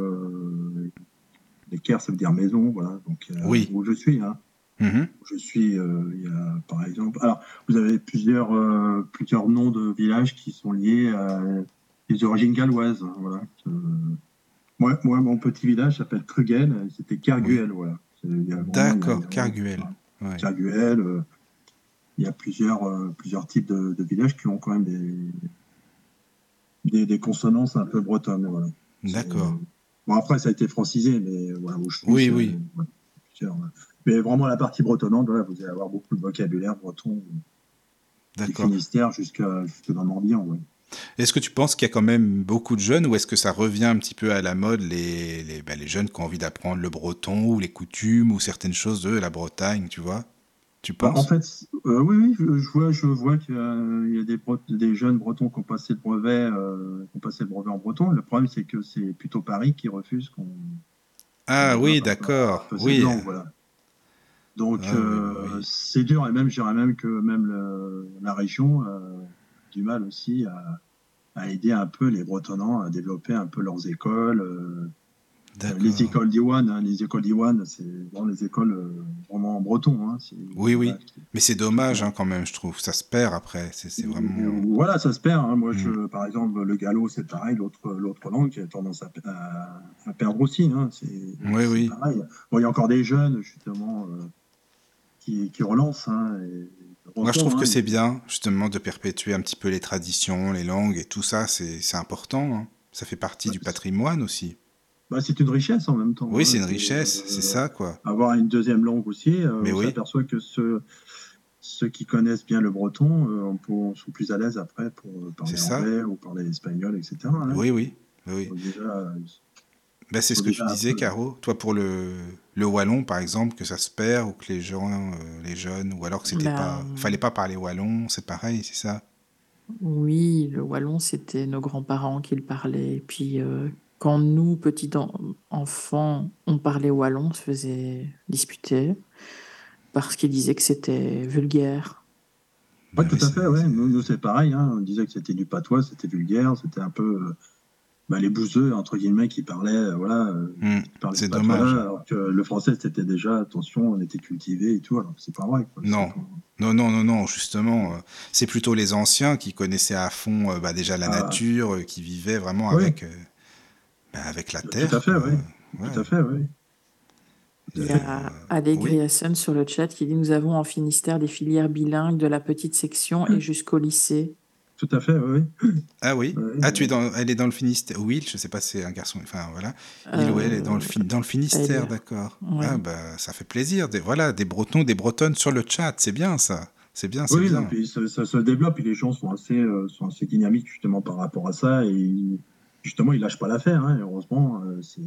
les Caire, ça veut dire maison, voilà. Donc, oui. Où je suis, hein. Mhm. Je suis, euh, il y a, par exemple, alors vous avez plusieurs, euh, plusieurs noms de villages qui sont liés à des origines galloises. Hein, voilà. Moi, moi, mon petit village s'appelle Krugel, c'était Kerguel. Voilà. D'accord, Kerguel. Ouais. Kerguel, il y a plusieurs, plusieurs types de, villages qui ont quand même des, des, des consonances un peu bretonnes. Voilà. D'accord. Bon, après, ça a été francisé, mais voilà, où je Oui, oui. Mais vraiment, la partie bretonnante, voilà, vous allez avoir beaucoup de vocabulaire breton. Du Finistère jusqu'à jusqu dans Morbihan, ouais. Est-ce que tu penses qu'il y a quand même beaucoup de jeunes ou est-ce que ça revient un petit peu à la mode, les, les, ben, les jeunes qui ont envie d'apprendre le breton ou les coutumes ou certaines choses de la Bretagne, tu vois? Tu bah, penses? En fait, euh, oui, oui, je vois, je vois qu'il y a, des, des, jeunes bretons qui ont passé le brevet, euh, qui ont passé le brevet en breton. Le problème, c'est que c'est plutôt Paris qui refuse qu'on. Ah oui, d'accord. Oui. voilà. Donc ah, euh, c'est dur et même, je dirais même que même le, la région a du mal aussi à, à, aider un peu les Bretonnants à développer un peu leurs écoles. Euh, les écoles d'Iwan, hein, les écoles d'Iwan, c'est vraiment les écoles euh, vraiment en breton. Hein, oui, oui, mais c'est dommage hein, quand même, je trouve. Ça se perd après. C'est vraiment. Voilà, ça se perd. Moi, je, mm. par exemple, le gallo, c'est pareil. L'autre, l'autre langue qui a tendance à, à, perdre aussi. Oui, oui. Pareil. Bon, il y a encore des jeunes justement euh, qui, qui, relancent. Moi, je trouve que c'est bien, justement, de perpétuer un petit peu les traditions, les langues et tout ça. C'est important. Ça fait partie du patrimoine aussi. Bah, c'est une richesse en même temps. Oui, hein, c'est une richesse, c'est ça, quoi. Avoir une deuxième langue aussi, euh, on s'aperçoit que ceux, ceux qui connaissent bien le breton euh, on sont plus à l'aise après pour parler anglais ou parler espagnol, etc. Hein. Oui, oui. oui. Bah, c'est ce que tu disais, Caro. Toi, pour le, le wallon, par exemple, que ça se perd ou que les gens, euh, les jeunes, ou alors que c'était ben, pas, fallait pas parler wallon, c'est pareil, c'est ça? Oui, le wallon, c'était nos grands-parents qui le parlaient. Et puis, quand nous, petits enfants, on parlait wallon, on se faisait disputer parce qu'ils disaient que c'était vulgaire. Oui, tout à fait, ouais. Nous, c'est pareil. Hein. On disait que c'était du patois, c'était vulgaire, c'était un peu euh, bah, les bouseux, entre guillemets, qui parlaient. Euh, voilà, euh, hmm, c'est dommage. alors que le français, c'était déjà, attention, on était cultivé et tout, alors c'est pas vrai. Non. Non, non, non, non, justement, c'est plutôt les anciens qui connaissaient à fond bah, déjà la ah. nature, qui vivaient vraiment avec. Ben, avec la Terre. Tout à fait, oui. Tout à fait, oui. Il y a Allégri sur le chat qui dit Nous avons en Finistère des filières bilingues de la petite section et jusqu'au lycée. Tout à fait, oui. Ah oui Ah, tu es dans, elle est dans le Finistère. Oui, je ne sais pas, c'est un garçon. Enfin, voilà. Il ou elle est dans le, dans le Finistère, d'accord. Ah, bah, ça fait plaisir. Des, voilà, des Bretons, des Bretonnes sur le chat. C'est bien, ça. C'est bien, c'est oui, bien. Ça, se développe et les gens sont assez, euh, sont assez dynamiques justement par rapport à ça. Et justement, il lâche pas l'affaire. Hein, heureusement, euh, c'est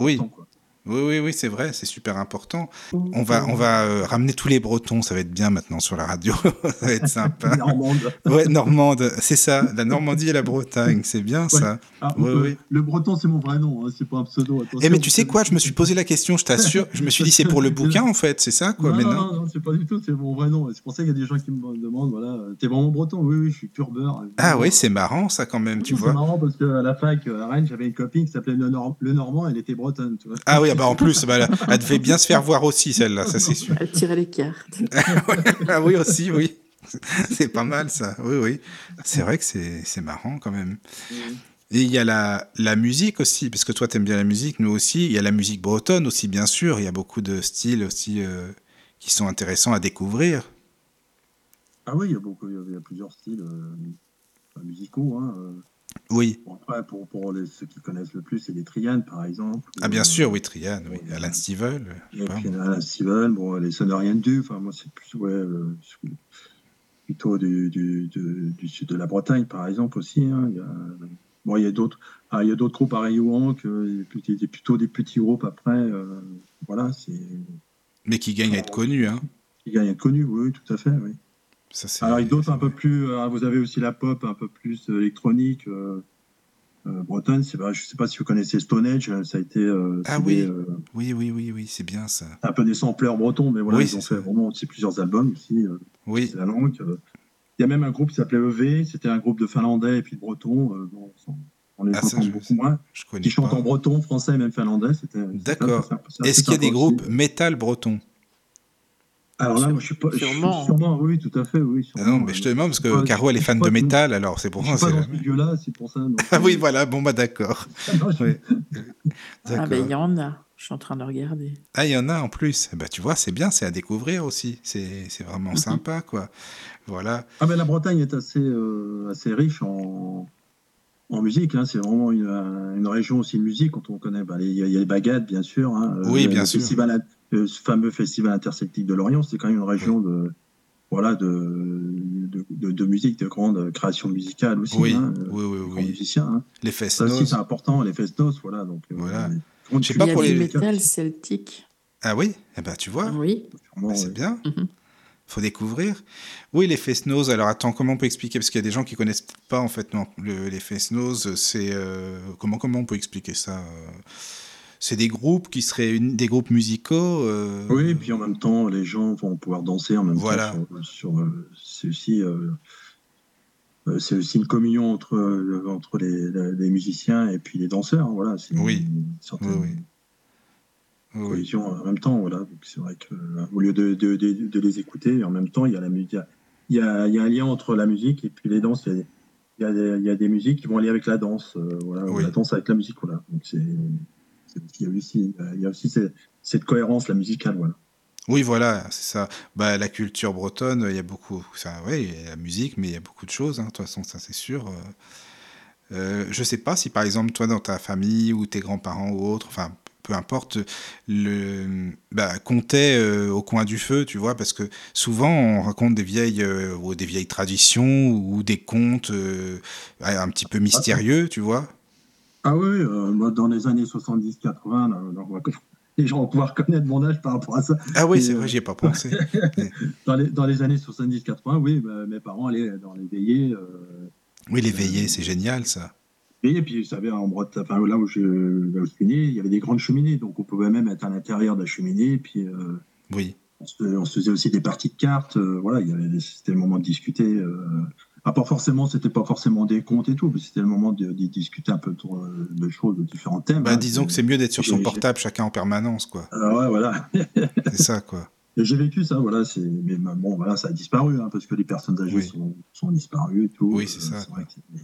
oui. Quoi. Oui, oui, oui, c'est vrai, c'est super important. On va, on va euh, ramener tous les Bretons, ça va être bien maintenant sur la radio, (laughs) ça va être sympa. normande. Ouais, normande, c'est ça, la Normandie et la Bretagne, c'est bien ça. Ah, oui. Le breton, c'est mon vrai nom, hein, c'est pas un pseudo. Eh, mais tu sais quoi, je me suis posé la question, je t'assure, je me suis dit c'est pour le (laughs) bouquin en fait, c'est ça quoi. Non, mais non, non, non c'est pas du tout, c'est mon vrai nom. C'est pour ça qu'il y a des gens qui me demandent, voilà, t'es vraiment breton Oui, oui, je suis pur beurre. Ah oui, c'est marrant ça quand même, tu vois. C'est marrant parce qu'à la fac à Rennes, j'avais une copine qui s'appelait le, Normand, elle était bretonne, tu vois. Ah oui, ah bah en plus, bah, elle devait bien se faire voir aussi, celle-là, ça c'est sûr. Elle tirait les cartes. (laughs) ah oui, aussi, oui. C'est pas mal ça, oui, oui. C'est vrai que c'est marrant quand même. Et il y a la, la musique aussi, parce que toi tu aimes bien la musique, nous aussi. Il y a la musique bretonne aussi, bien sûr. Il y a beaucoup de styles aussi euh, qui sont intéressants à découvrir. Ah oui, il y a, beaucoup, il y a plusieurs styles euh, musicaux. Hein, euh. Oui. pour, pour les, ceux qui connaissent le plus, c'est les Trianes, par exemple. Ah, bien sûr, oui, Trianes, oui. Alan. Et puis, Alan Stivell, bon, les Sonoriennes du, enfin, moi, c'est plus, ouais, euh, plutôt du, du, du, sud de la Bretagne, par exemple, aussi. Hein. Il y a, bon, il y a d'autres, ah, groupes à Rayouan, que, plutôt des petits groupes après. Euh, voilà, c'est. Mais qui gagnent à être connus, hein. Qui gagnent à être connus, oui, tout à fait, oui. Alors, il y a d'autres un peu plus. Euh, vous avez aussi la pop un peu plus euh, électronique. Euh, euh, bretonne, je ne sais pas si vous connaissez Stone Age, ça a été. ah oui. oui, oui, oui, oui, c'est bien ça. Un peu des sampleurs bretons, mais voilà, ils ont fait vraiment aussi plusieurs albums aussi. oui. C'est la langue. Il y a même un groupe qui s'appelait EV, c'était un groupe de Finlandais et puis de Bretons. on les ah, entend beaucoup moins. Je qui chantent en breton, français et même finlandais. D'accord. Est-ce qu'il y a des groupes métal bretons? Alors là, moi, je suis pas. Sûrement. Sûrement, oui, tout à fait, oui. Ah non, mais je te demande parce que Caro, elle est fan de métal, alors c'est pour ça. c'est- dans ce milieu-là, c'est pour ça. Ah oui, voilà, bon, bah d'accord. (laughs) Oui. (laughs) Ah ben il y en a. Je suis en train de regarder. Ah, il y en a en plus. Ben, tu vois, c'est bien, c'est à découvrir aussi. C'est c'est vraiment Mhm. sympa, quoi. Voilà. Ah ben la Bretagne est assez, euh, assez riche en, en musique. hein. C'est vraiment une, euh, une région aussi de musique. Quand on connaît, bah, il y, a- il y a les baguettes, bien sûr. hein. Euh, Oui, bien le sûr. Festival, le fameux festival interceltique de Lorient, c'est quand même une région de, voilà, de, de, de- de musique, de grande création musicale aussi. Oui, hein, euh, oui, oui, grands oui. musiciens. hein. Les Ça aussi, fesnos. c'est important, les festos, voilà. Donc, euh, Voilà. grande Je sais pas pour du les- métal celtique. Ah oui? Eh ben, tu vois, Oui. Bah, c'est bien. Mhm. faut découvrir. Oui, les Fesnos, alors attends, comment on peut expliquer? Parce qu'il y a des gens qui connaissent peut-être pas, en fait, non. Le- les Fesnos, c'est... euh, comment, comment on peut expliquer ça euh, C'est des groupes qui seraient une- des groupes musicaux euh, Oui, et puis en même temps, les gens vont pouvoir danser en même Voilà. temps. Sur, sur, euh, c'est aussi, euh, c'est aussi une communion entre, entre les, les musiciens et puis les danseurs. hein, Voilà, c'est Oui. une certaine Oui, oui. En même temps. Voilà, c'est vrai que euh, au lieu de, de, de, de les écouter, en même temps, il y a la musique. Il y a, il y a un lien entre la musique et puis les danses. Il y a, il y a, des, il y a des musiques qui vont aller avec la danse. euh, voilà, Oui. la danse avec la musique. Voilà. Donc c'est- il y a aussi, il y a aussi cette, cette cohérence la musicale. Voilà. Oui, voilà, c'est ça. Bah, la culture bretonne, il y a beaucoup. Ça, il y a la musique, mais il y a beaucoup de choses. hein, De toute façon, ça c'est sûr. Euh, euh, je sais pas si par exemple toi dans ta famille ou tes grands-parents ou autres, enfin peu importe, le bah, comptaient euh, au coin du feu, tu vois, parce que souvent on raconte des vieilles euh, ou des vieilles traditions ou des contes euh, un petit peu mystérieux, tu vois. Ah oui, euh, moi, dans les années 70-80, là, là, on va- les gens vont pouvoir connaître mon âge par rapport à ça. Ah oui, c'est euh, vrai, j'y ai pas pensé. (laughs) Dans les, dans les années 70-80, oui, bah, mes parents allaient dans les veillées. Euh, Oui, les veillées, c'est génial ça. et puis, vous savez, en Bretagne, enfin, là, où je, là où je suis né, il y avait des grandes cheminées. Donc, on pouvait même être à l'intérieur de la cheminée. Puis, euh, Oui. on, se, on se faisait aussi des parties de cartes. euh, voilà, c'était le moment de discuter. Euh, ah, pas forcément, c'était pas forcément des contes et tout, mais c'était le moment de, de discuter un peu de, de choses, de différents thèmes. Bah, hein. disons que c'est mieux d'être sur son portable chacun en permanence, quoi. Ah ouais, voilà. (laughs) C'est ça, quoi. J'ai vécu ça, voilà. C'est, mais bon, voilà, ça a disparu, hein, parce que les personnes âgées Oui. sont, sont disparues et tout. Oui, c'est ça, vrai que c'est-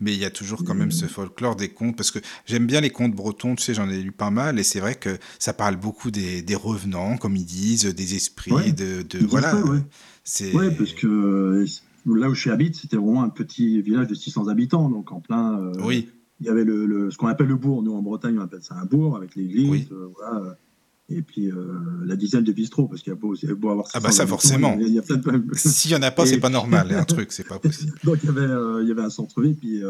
Mais il y a toujours quand même ce folklore des contes, parce que j'aime bien les contes bretons, tu sais, j'en ai lu pas mal, et c'est vrai que ça parle beaucoup des, des revenants, comme ils disent, des esprits, Ouais, de, de- voilà. ouais. C'est Ouais, parce que euh, là où je habite, c'était vraiment un petit village de 600 habitants, donc en plein. euh, oui, Il y avait le, le- ce qu'on appelle le bourg. Nous, en Bretagne, on appelle ça un bourg, avec l'église, Oui. euh, voilà. Et puis euh, la dizaine de bistrots, parce qu'il y a beau, beau avoir. Ah bah 600 ça, forcément. Il y a, il y a plein de- s'il y en a pas, c'est pas normal, il y a un truc, c'est pas possible. (laughs) Donc il y avait, il y avait un centre-ville, puis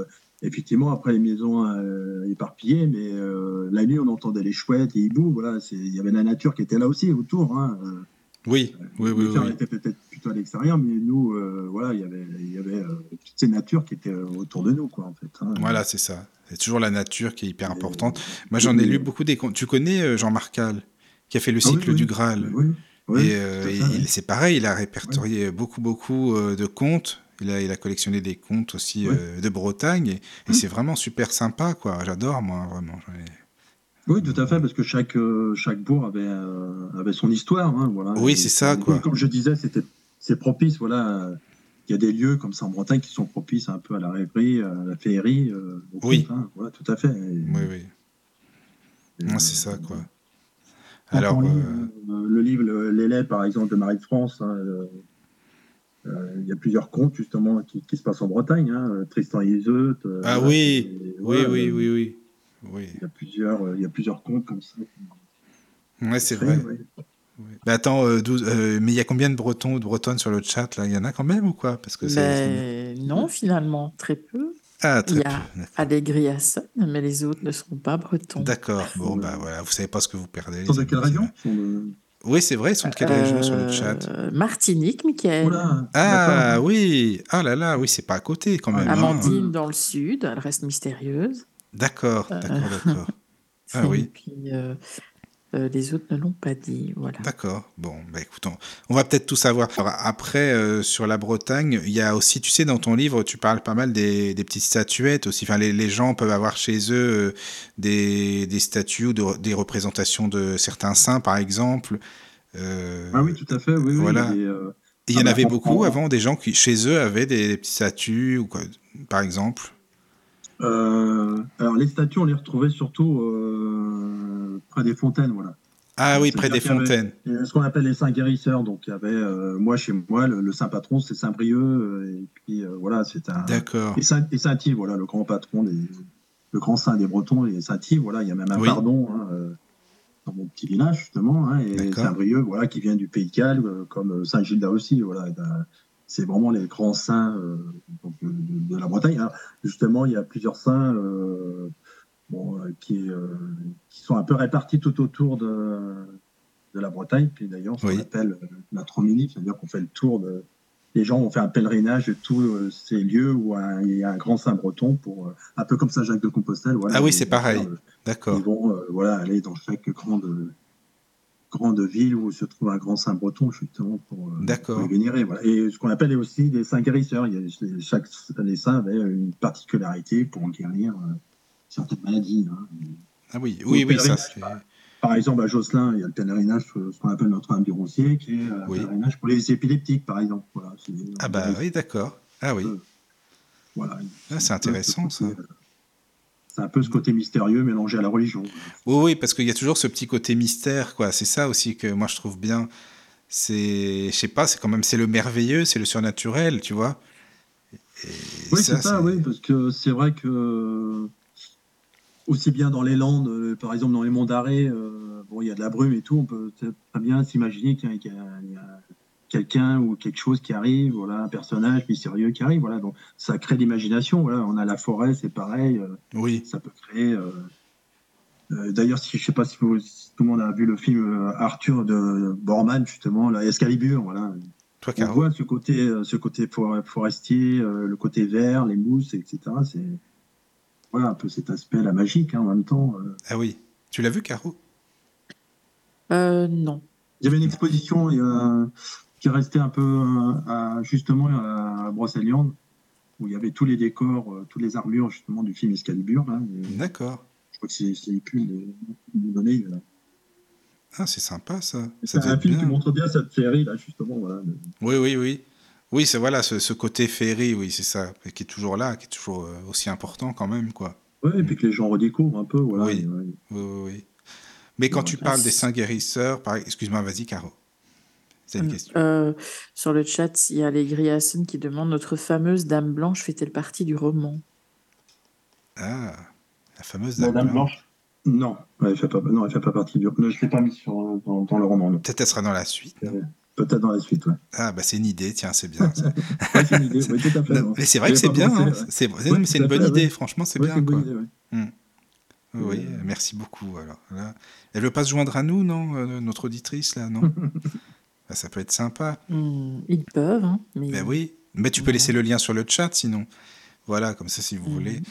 effectivement après les maisons euh, éparpillées, mais euh, la nuit on entendait les chouettes, les hiboux, voilà, il y avait la nature qui était là aussi autour. Hein. euh, Oui, oui, oui, oui. étaient peut-être plutôt à l'extérieur, mais nous, euh, voilà, il y avait, il y avait euh, toutes ces natures qui étaient euh, autour de nous, quoi, en fait. hein. Voilà, c'est ça. C'est toujours la nature qui est hyper Et- importante. Moi, j'en ai et- lu beaucoup des contes. Tu connais euh, Jean Marcal, qui a fait le Ah oui, cycle oui. du Graal? Oui, et euh, oui. c'est pareil, il a répertorié beaucoup, beaucoup de contes. Il a, il a collectionné des contes aussi de Bretagne. Et, et Hum. c'est vraiment super sympa, quoi. J'adore, moi, vraiment. Ai- Oui, tout à fait, parce que chaque, euh, chaque bourg avait, euh, avait son histoire. hein, voilà. Oui, c'est ça, comme- quoi. Comme je disais, c'était, c'est propice, voilà. Il y a des lieux comme ça en Bretagne qui sont propices un peu à la rêverie, à la féerie. euh, au Oui. hein, voilà, tout à fait. Et- Oui, oui. Ouais, c'est ça, quoi. Alors, lit, euh, le livre L'élève, par exemple, de Marie de France, hein, euh, il y a plusieurs contes justement qui, qui se passent en Bretagne. hein, Tristan et Iseut. Ah voilà, oui, et oui, oui, oui, oui. Oui, Il y a plusieurs, euh, il y a plusieurs contes comme ça. ouais, c'est vrai. Ouais, Ouais. Mais attends, euh, 12, euh, mais il y a combien de Bretons ou de Bretonnes sur le chat là? Il y en a quand même ou quoi? Parce que c'est. Ben, non, finalement, très peu. Ah, Il très y a peu. Allégriasson, mais les autres ne sont pas bretons. D'accord. Bon, Ouais. bah voilà, vous savez pas ce que vous perdez. Ils sont de quelle région? Oui, c'est vrai, ils sont de quelle région sur le chat? Euh, Martinique, Michael. Oula, Ah oui, ah là là, oui, c'est pas à côté quand même. hein. Amandine dans le sud, elle reste mystérieuse. D'accord, d'accord, d'accord. (laughs) Ah oui. Et puis euh, euh, les autres ne l'ont pas dit. Voilà. D'accord. Bon, bah écoute, on, on va peut-être tout savoir. Alors, après, euh, sur la Bretagne, il y a aussi, tu sais, dans ton livre, tu parles pas mal des, des petites statuettes aussi. Enfin, les, les gens peuvent avoir chez eux euh, des, des statues ou de- des représentations de certains saints, par exemple. Euh, ah oui, tout à fait. Oui, voilà. Oui, et il y en avait beaucoup avant, des gens qui, chez eux, avaient des, des petits statues, ou quoi, par exemple euh, alors les statues, on les retrouvait surtout euh, près des fontaines, voilà. Ah oui, près des fontaines. ce qu'on appelle les saints guérisseurs. Donc il y avait, euh, moi chez moi, le, saint patron c'est Saint Brieuc, et puis voilà, c'est un. D'accord. Et Saint, et Saint Yves, voilà, le grand patron, des, le grand saint des Bretons, et Saint Yves, voilà, il y a même un pardon hein, dans mon petit village justement, hein, et Saint Brieuc, voilà, qui vient du Pays de Galles, comme Saint Gilda aussi, voilà c'est vraiment les grands saints euh, de, la Bretagne. justement, il y a plusieurs saints euh, euh, qui, sont un peu répartis tout autour de, la Bretagne. Puis d'ailleurs, qu'on appelle la Tromini, c'est-à-dire qu'on fait le tour de. Les gens ont fait un pèlerinage de tous ces lieux où il y a un grand saint breton, pour, un peu comme Saint-Jacques de Compostelle. ah oui, c'est pareil. D'accord. Ils vont voilà, aller dans chaque grande grande ville où se trouve un grand saint breton, justement, pour, euh, les vénérer. Et ce qu'on appelle aussi des saints guérisseurs. Il y a, chaque les saints avait une particularité pour guérir euh, certaines maladies. Hein. Ah oui, oui, oui, ça Par exemple, à Josselin, il y a le pèlerinage, ce qu'on appelle Notre-Dame du Roncier, qui est un pèlerinage pour les épileptiques, par exemple. Voilà, ah bah oui, d'accord. Ah oui. voilà. Ah, c'est intéressant, ça c'est un peu ce côté mystérieux mélangé à la religion. Oui, oui, parce qu'il y a toujours ce petit côté mystère, quoi. C'est ça aussi que moi je trouve bien. C'est, je sais pas, c'est quand même c'est le merveilleux, c'est le surnaturel, tu vois. oui, c'est ça, oui, parce que c'est vrai que aussi bien dans les Landes, euh, par exemple dans les monts d'arrêt, euh, bon, il y a de la brume et tout, on peut très bien s'imaginer qu'il y, a quelqu'un ou quelque chose qui arrive, voilà, un personnage mystérieux qui arrive, voilà. Donc ça crée l'imagination. Voilà, on a la forêt, c'est pareil. Euh, oui. Ça peut créer. Euh, euh, d'ailleurs, si je sais pas si, tout le monde a vu le film Arthur de Borman justement, la Escalibur, voilà. Toi, on voit ce côté, ce côté forestier, le côté vert, les mousses, etc. C'est voilà un peu cet aspect la magique hein, en même temps. Ah oui. Tu l'as vu, Caro? Non. Il y avait une exposition il y a, qui restait un peu euh, à, justement à Brocéliande, où il y avait tous les décors, euh, toutes les armures justement du film Excalibur. D'accord. Je crois que c'est pu les donner. Ah, c'est sympa ça. C'est un film qui montre bien cette féerie là, justement. Voilà. Oui, oui, oui. Oui, c'est voilà, ce, côté féerie, oui, c'est ça, qui est toujours là, qui est toujours euh, aussi important quand même, quoi. Oui, et puis que les gens redécouvrent un peu, voilà. Oui, oui, oui, Mais quand tu parles des saints guérisseurs, par... excuse-moi, vas-y, Caro. Une question. Euh, sur le chat, il y a les Griassen qui demandent Notre fameuse Dame Blanche fait-elle partie du roman? Ah, la fameuse Dame, Blanche. Non, elle ne fait, pas, non, fait pas partie du roman. Je ne l'ai pas mise dans, dans, le roman. Peut-être elle sera dans la suite. Euh, peut-être dans la suite, ouais. Ah, bah c'est une idée, tiens, c'est bien. (laughs) c'est une idée, oui, tout à fait. mais c'est vrai que c'est bien, hein. c'est une bonne idée, franchement, c'est bien. Quoi. Idée. Oui, merci beaucoup. Alors, là. Elle veut pas se joindre à nous, non, euh, notre auditrice, là, non? (laughs) Bah, ça peut être sympa. Hmm, ils peuvent. Hein, mais... Ben oui, mais tu peux laisser le lien sur le chat sinon. Voilà, comme ça si vous hmm. voulez.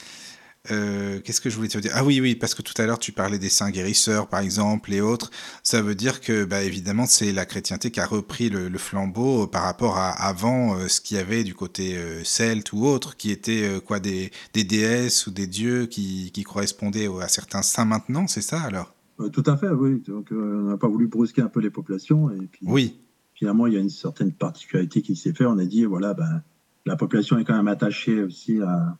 Euh, qu'est-ce que je voulais te dire? Ah oui, oui, parce que tout à l'heure tu parlais des saints guérisseurs, par exemple, et autres. Ça veut dire que, bah, évidemment, c'est la chrétienté qui a repris le, flambeau par rapport à avant euh, ce qu'il y avait du côté euh, celte ou autre, qui était quoi des, des, déesses ou des dieux qui, qui correspondaient à certains saints maintenant, c'est ça alors? Tout à fait, oui. Donc, on n'a pas voulu brusquer un peu les populations. Et puis, oui finalement, il y a une certaine particularité qui s'est faite. On a dit, voilà, ben, la population est quand même attachée aussi à,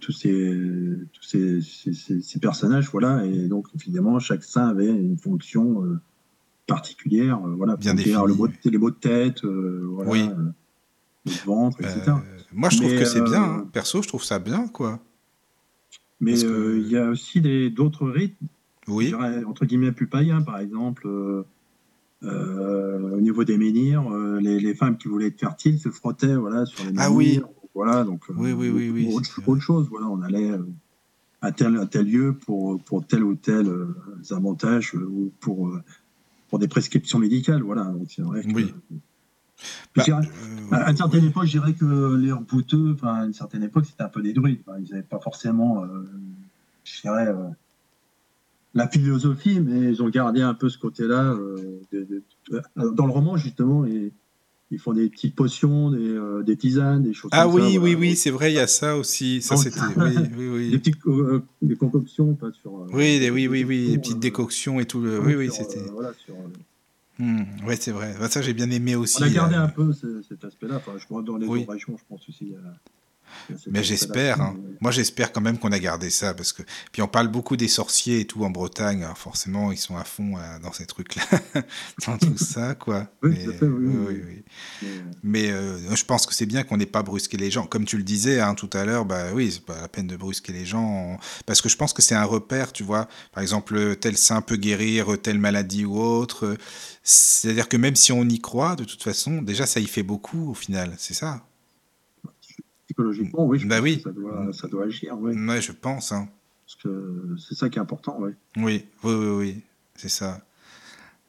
tous, ces, tous ces, personnages, voilà, et donc finalement, chaque saint avait une fonction euh, particulière, euh, voilà, bien définie. Le mot, les mots de tête, euh, voilà, oui. le ventre, etc. moi, je trouve que c'est bien. Hein. Perso, je trouve ça bien, quoi. Mais il y a aussi d'autres rythmes, oui. entre guillemets, plus païens, par exemple. Euh, au niveau des menhirs, euh, les, femmes qui voulaient être fertiles se frottaient voilà, sur les menhirs. Ah oui. Voilà, donc, euh, oui, oui, oui, oui autre, chose, voilà, on allait à tel, à tel lieu pour, pour tel ou tel avantage ou pour, pour des prescriptions médicales. Voilà, donc c'est vrai que, oui. Bah, à une certaine époque, je dirais que les bouteux, enfin, à une certaine époque, c'était un peu des druides. ils n'avaient pas forcément, je dirais, la philosophie, mais ils ont gardé un peu ce côté-là. Euh, dans le roman, justement, et, ils font des petites potions, des, euh, des tisanes, des choses ah comme oui, ça. Ah oui, oui, oui, c'est vrai, il y a ça aussi. Ça, c'était. (laughs) Oui, oui, oui. Des petites euh, des concoctions, pas sur. oui, des, oui, oui, oui, des petites décoctions et tout. Le... oui, oui, c'était. voilà, sur Hmm, ouais, c'est vrai. Bah, ça, j'ai bien aimé aussi. On a gardé euh, un peu ce- cet aspect-là. Enfin, je crois dans les Oui. je pense aussi. euh, Mais j'espère. hein. Moi, j'espère quand même qu'on a gardé ça parce que puis on parle beaucoup des sorciers et tout en Bretagne. Alors forcément, ils sont à fond euh, dans ces trucs-là, (laughs) dans tout ça, quoi. Oui, Mais, tout à fait, oui, oui, oui. oui, oui. mais, euh, je pense que c'est bien qu'on n'ait pas brusqué les gens. Comme tu le disais hein, tout à l'heure, bah oui, c'est pas la peine de brusquer les gens. Parce que je pense que c'est un repère, tu vois. Par exemple, tel saint peut guérir telle maladie ou autre. C'est-à-dire que même si on y croit, de toute façon, déjà ça y fait beaucoup au final, c'est ça. Psychologiquement, oui, je Bah pense oui. que ça doit, ça doit agir. Oui. Ouais, je pense. hein. Parce que c'est ça qui est important. Oui. Oui, oui, oui, oui, c'est ça.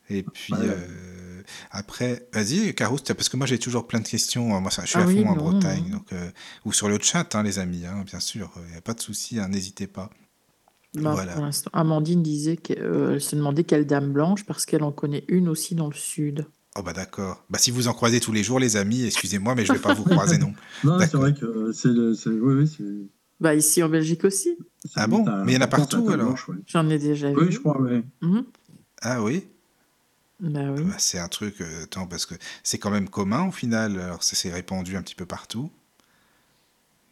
Et puis Ouais. euh, après, vas-y, Carousse, parce que moi j'ai toujours plein de questions. Moi, ça, je suis Ah à oui, fond en non, Bretagne, non. donc euh, ou sur le chat, hein, les amis, hein, bien sûr. Il n'y a pas de souci, hein, n'hésitez pas. Bah, Voilà. Pour l'instant, Amandine disait qu'elle se demandait quelle dame blanche parce qu'elle en connaît une aussi dans le sud. Oh bah d'accord. Bah si vous en croisez tous les jours, les amis, excusez-moi, mais je vais pas vous croiser non. (laughs) Non, c'est D'accord. vrai que c'est le. c'est- Oui, oui, c'est. Bah ici en Belgique aussi, c'est Ah bon Mais il y en a partout, alors ouais. j'en ai déjà vu. Oui, je crois, oui. Mhm. Ah oui. Bah oui. Bah, c'est un truc, euh, attends, parce que c'est quand même commun au final. Alors ça s'est répandu un petit peu partout.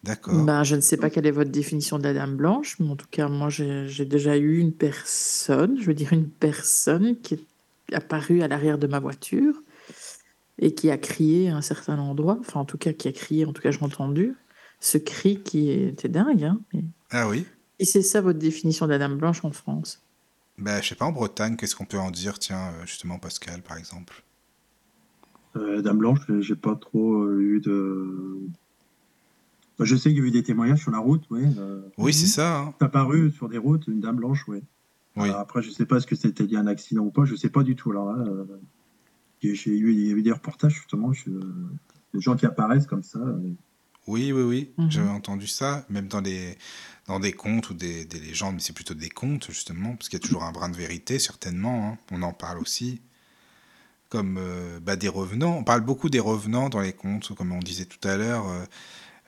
D'accord. Ben, je ne sais pas quelle est votre définition de la dame blanche, mais en tout cas, moi, j'ai j'ai déjà eu une personne, je veux dire une personne qui est apparue à l'arrière de ma voiture et qui a crié à un certain endroit, enfin, en tout cas, qui a crié, en tout cas, j'ai entendu ce cri qui était dingue. Hein, mais- Ah oui. Et c'est ça votre définition de la dame blanche en France? Bah je sais pas en Bretagne, qu'est-ce qu'on peut en dire, tiens, euh, justement Pascal par exemple? Euh, Dame Blanche, j'ai- pas trop euh, eu de. Bah, je sais qu'il y a eu des témoignages sur la route, oui. Euh, Oui, c'est Mhm. ça. hein. c'est apparu sur des routes une Dame Blanche, oui. Oui. Alors, après, je sais pas ce que c'était lié à un accident ou pas, je sais pas du tout. Alors là, euh, j'ai eu, il y a eu des reportages justement, je- des gens qui apparaissent comme ça. euh, Oui, oui, oui, Mhm. j'avais entendu ça, même dans des, dans des contes ou des, des légendes, mais c'est plutôt des contes, justement, parce qu'il y a toujours un brin de vérité, certainement, hein. on en parle aussi. Comme euh, bah, des revenants, on parle beaucoup des revenants dans les contes, comme on disait tout à l'heure. euh, euh,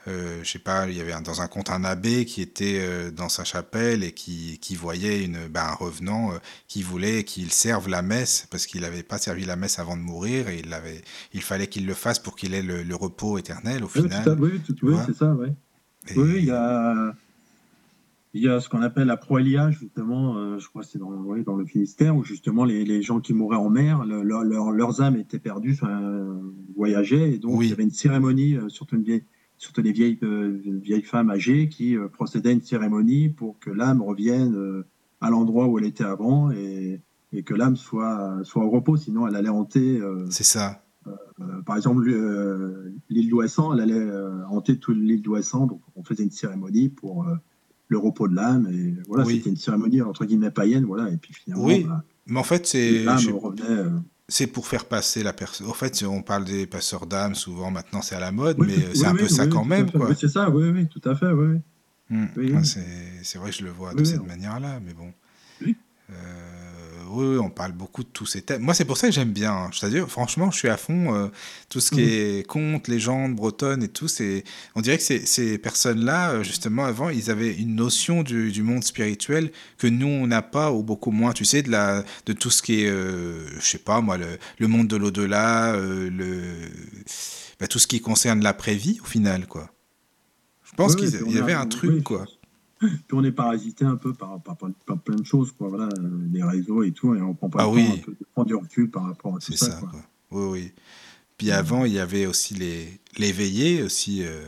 je sais pas, il y avait un- dans un conte un abbé qui était euh, dans sa chapelle et qui, qui voyait une, bah, un revenant euh, qui voulait qu'il serve la messe parce qu'il n'avait pas servi la messe avant de mourir et il, avait, il fallait qu'il le fasse pour qu'il ait le, le repos éternel au Oui, final. oui, tout- oui, c'est ça, oui. Et- Oui, il y a, il y a ce qu'on appelle la proélia, justement, euh, je crois que c'est dans, dans le Finistère, où justement les, les gens qui mouraient en mer, le- leur- leur- leurs âmes étaient perdues, enfin, voyageaient, et donc Oui. il y avait une cérémonie, euh, surtout, une vieille, surtout des vieilles, euh, vieilles femmes âgées qui euh, procédaient à une cérémonie pour que l'âme revienne euh, à l'endroit où elle était avant et, et que l'âme soit, soit au repos, sinon elle allait hanter C'est ça. euh, par exemple, euh, l'île d'Ouessant, elle allait euh, hanter toute l'île d'Ouessant, donc on faisait une cérémonie pour le repos de l'âme, et voilà, Oui. c'était une cérémonie entre guillemets païenne, voilà, et puis finalement, Oui, bah, Mais en fait, c'est l'âme je- revenait. C'est pour faire passer la personne. En fait, on parle des passeurs d'âmes souvent, maintenant c'est à la mode, oui, mais euh, c'est oui, un peu ça quand même, c'est ça, oui, oui, tout à fait, oui. oui. c'est vrai que je le vois de cette manière-là, mais bon. Oui. Euh, oui, on parle beaucoup de tous ces thèmes. Moi, c'est pour ça que j'aime bien. hein. C'est-à-dire, franchement, je suis à fond. euh, tout ce qui Mhm. est contes, légendes, bretonnes et tout, c'est. On dirait que ces, ces personnes-là, euh, justement, avant, ils avaient une notion du, du monde spirituel que nous, on n'a pas ou beaucoup moins. Tu sais, de, la, de tout ce qui est, euh, je sais pas moi, le, le monde de l'au-delà, euh, le, bah, tout ce qui concerne l'après-vie, au final, quoi. Je pense Oui, qu'il y avait un truc, oui, quoi. Puis on est parasité un peu par, par, par- par plein de choses, quoi, voilà, euh, les réseaux et tout, et on prend pas Ah le oui. temps un peu de prendre du recul par rapport à tout C'est ça. ça, quoi. quoi. Oui, oui. Puis avant, il y avait aussi les, les veillées, aussi, euh,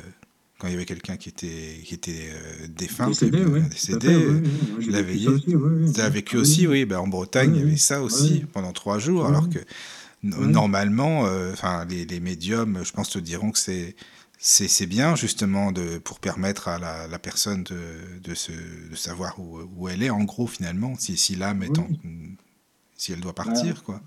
quand il y avait quelqu'un qui était, qui était euh, défunt, Décédé, qui- oui. décédé. oui, je je l'ai l'ai vécu aussi, oui. Tu vécu Ah, aussi, oui. Ben, en Bretagne, Oui, il y avait ça aussi Oui. pendant trois jours, alors que normalement, euh, enfin, les, les médiums, je pense, te diront que c'est c'est c'est bien justement de pour permettre à la, la personne de, de, se, de savoir où, où elle est en gros finalement si, si l'âme est en si elle doit partir quoi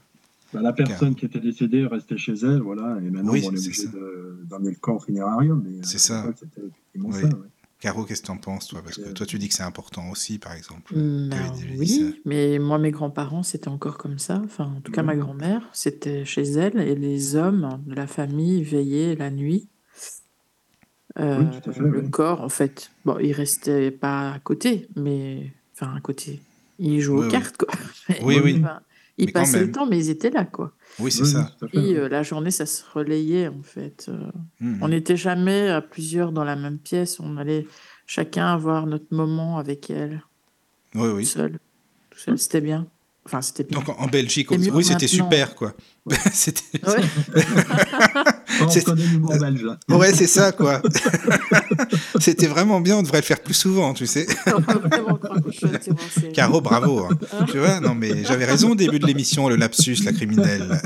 Bah, la personne qui était décédée restait chez elle, voilà, et maintenant Oui, on est c'est obligé ça. de- d'emmener le corps au funérarium. mais, euh, C'est ça. l'époque, C'était effectivement Oui. ça, ouais. Caro qu'est-ce que tu en penses toi? Parce que Euh, toi tu dis que c'est important aussi par exemple Mm, ben déjà dit oui, mais moi, mes grands-parents, c'était encore comme ça. Enfin, en tout cas, ma grand-mère, c'était chez elle et les hommes de la famille veillaient la nuit. Euh, tout à fait, le oui. corps, en fait, bon, il restait pas à côté, mais enfin à côté. Il joue Oui, aux cartes, quoi. Oui, (laughs) oui. enfin, Ils Mais quand passaient le temps, mais ils étaient là, quoi. Oui, c'est ça. tout. Et euh, la journée, ça se relayait, en fait. Euh, Mhm. On n'était jamais à plusieurs dans la même pièce. On allait chacun avoir notre moment avec elle, Oui, tout oui. seul. Tout seul, c'était bien. Enfin, c'était bien. Donc en Belgique, oui, c'était super, quoi. (laughs) c'était... Ouais. On C'est- connaît l'humour belge. là. Ouais, c'est ça, quoi. (laughs) c'était vraiment bien, on devrait le faire plus souvent, tu sais. (laughs) Caro, bravo. hein. tu vois, non, mais j'avais raison au début de l'émission, le lapsus, la criminelle.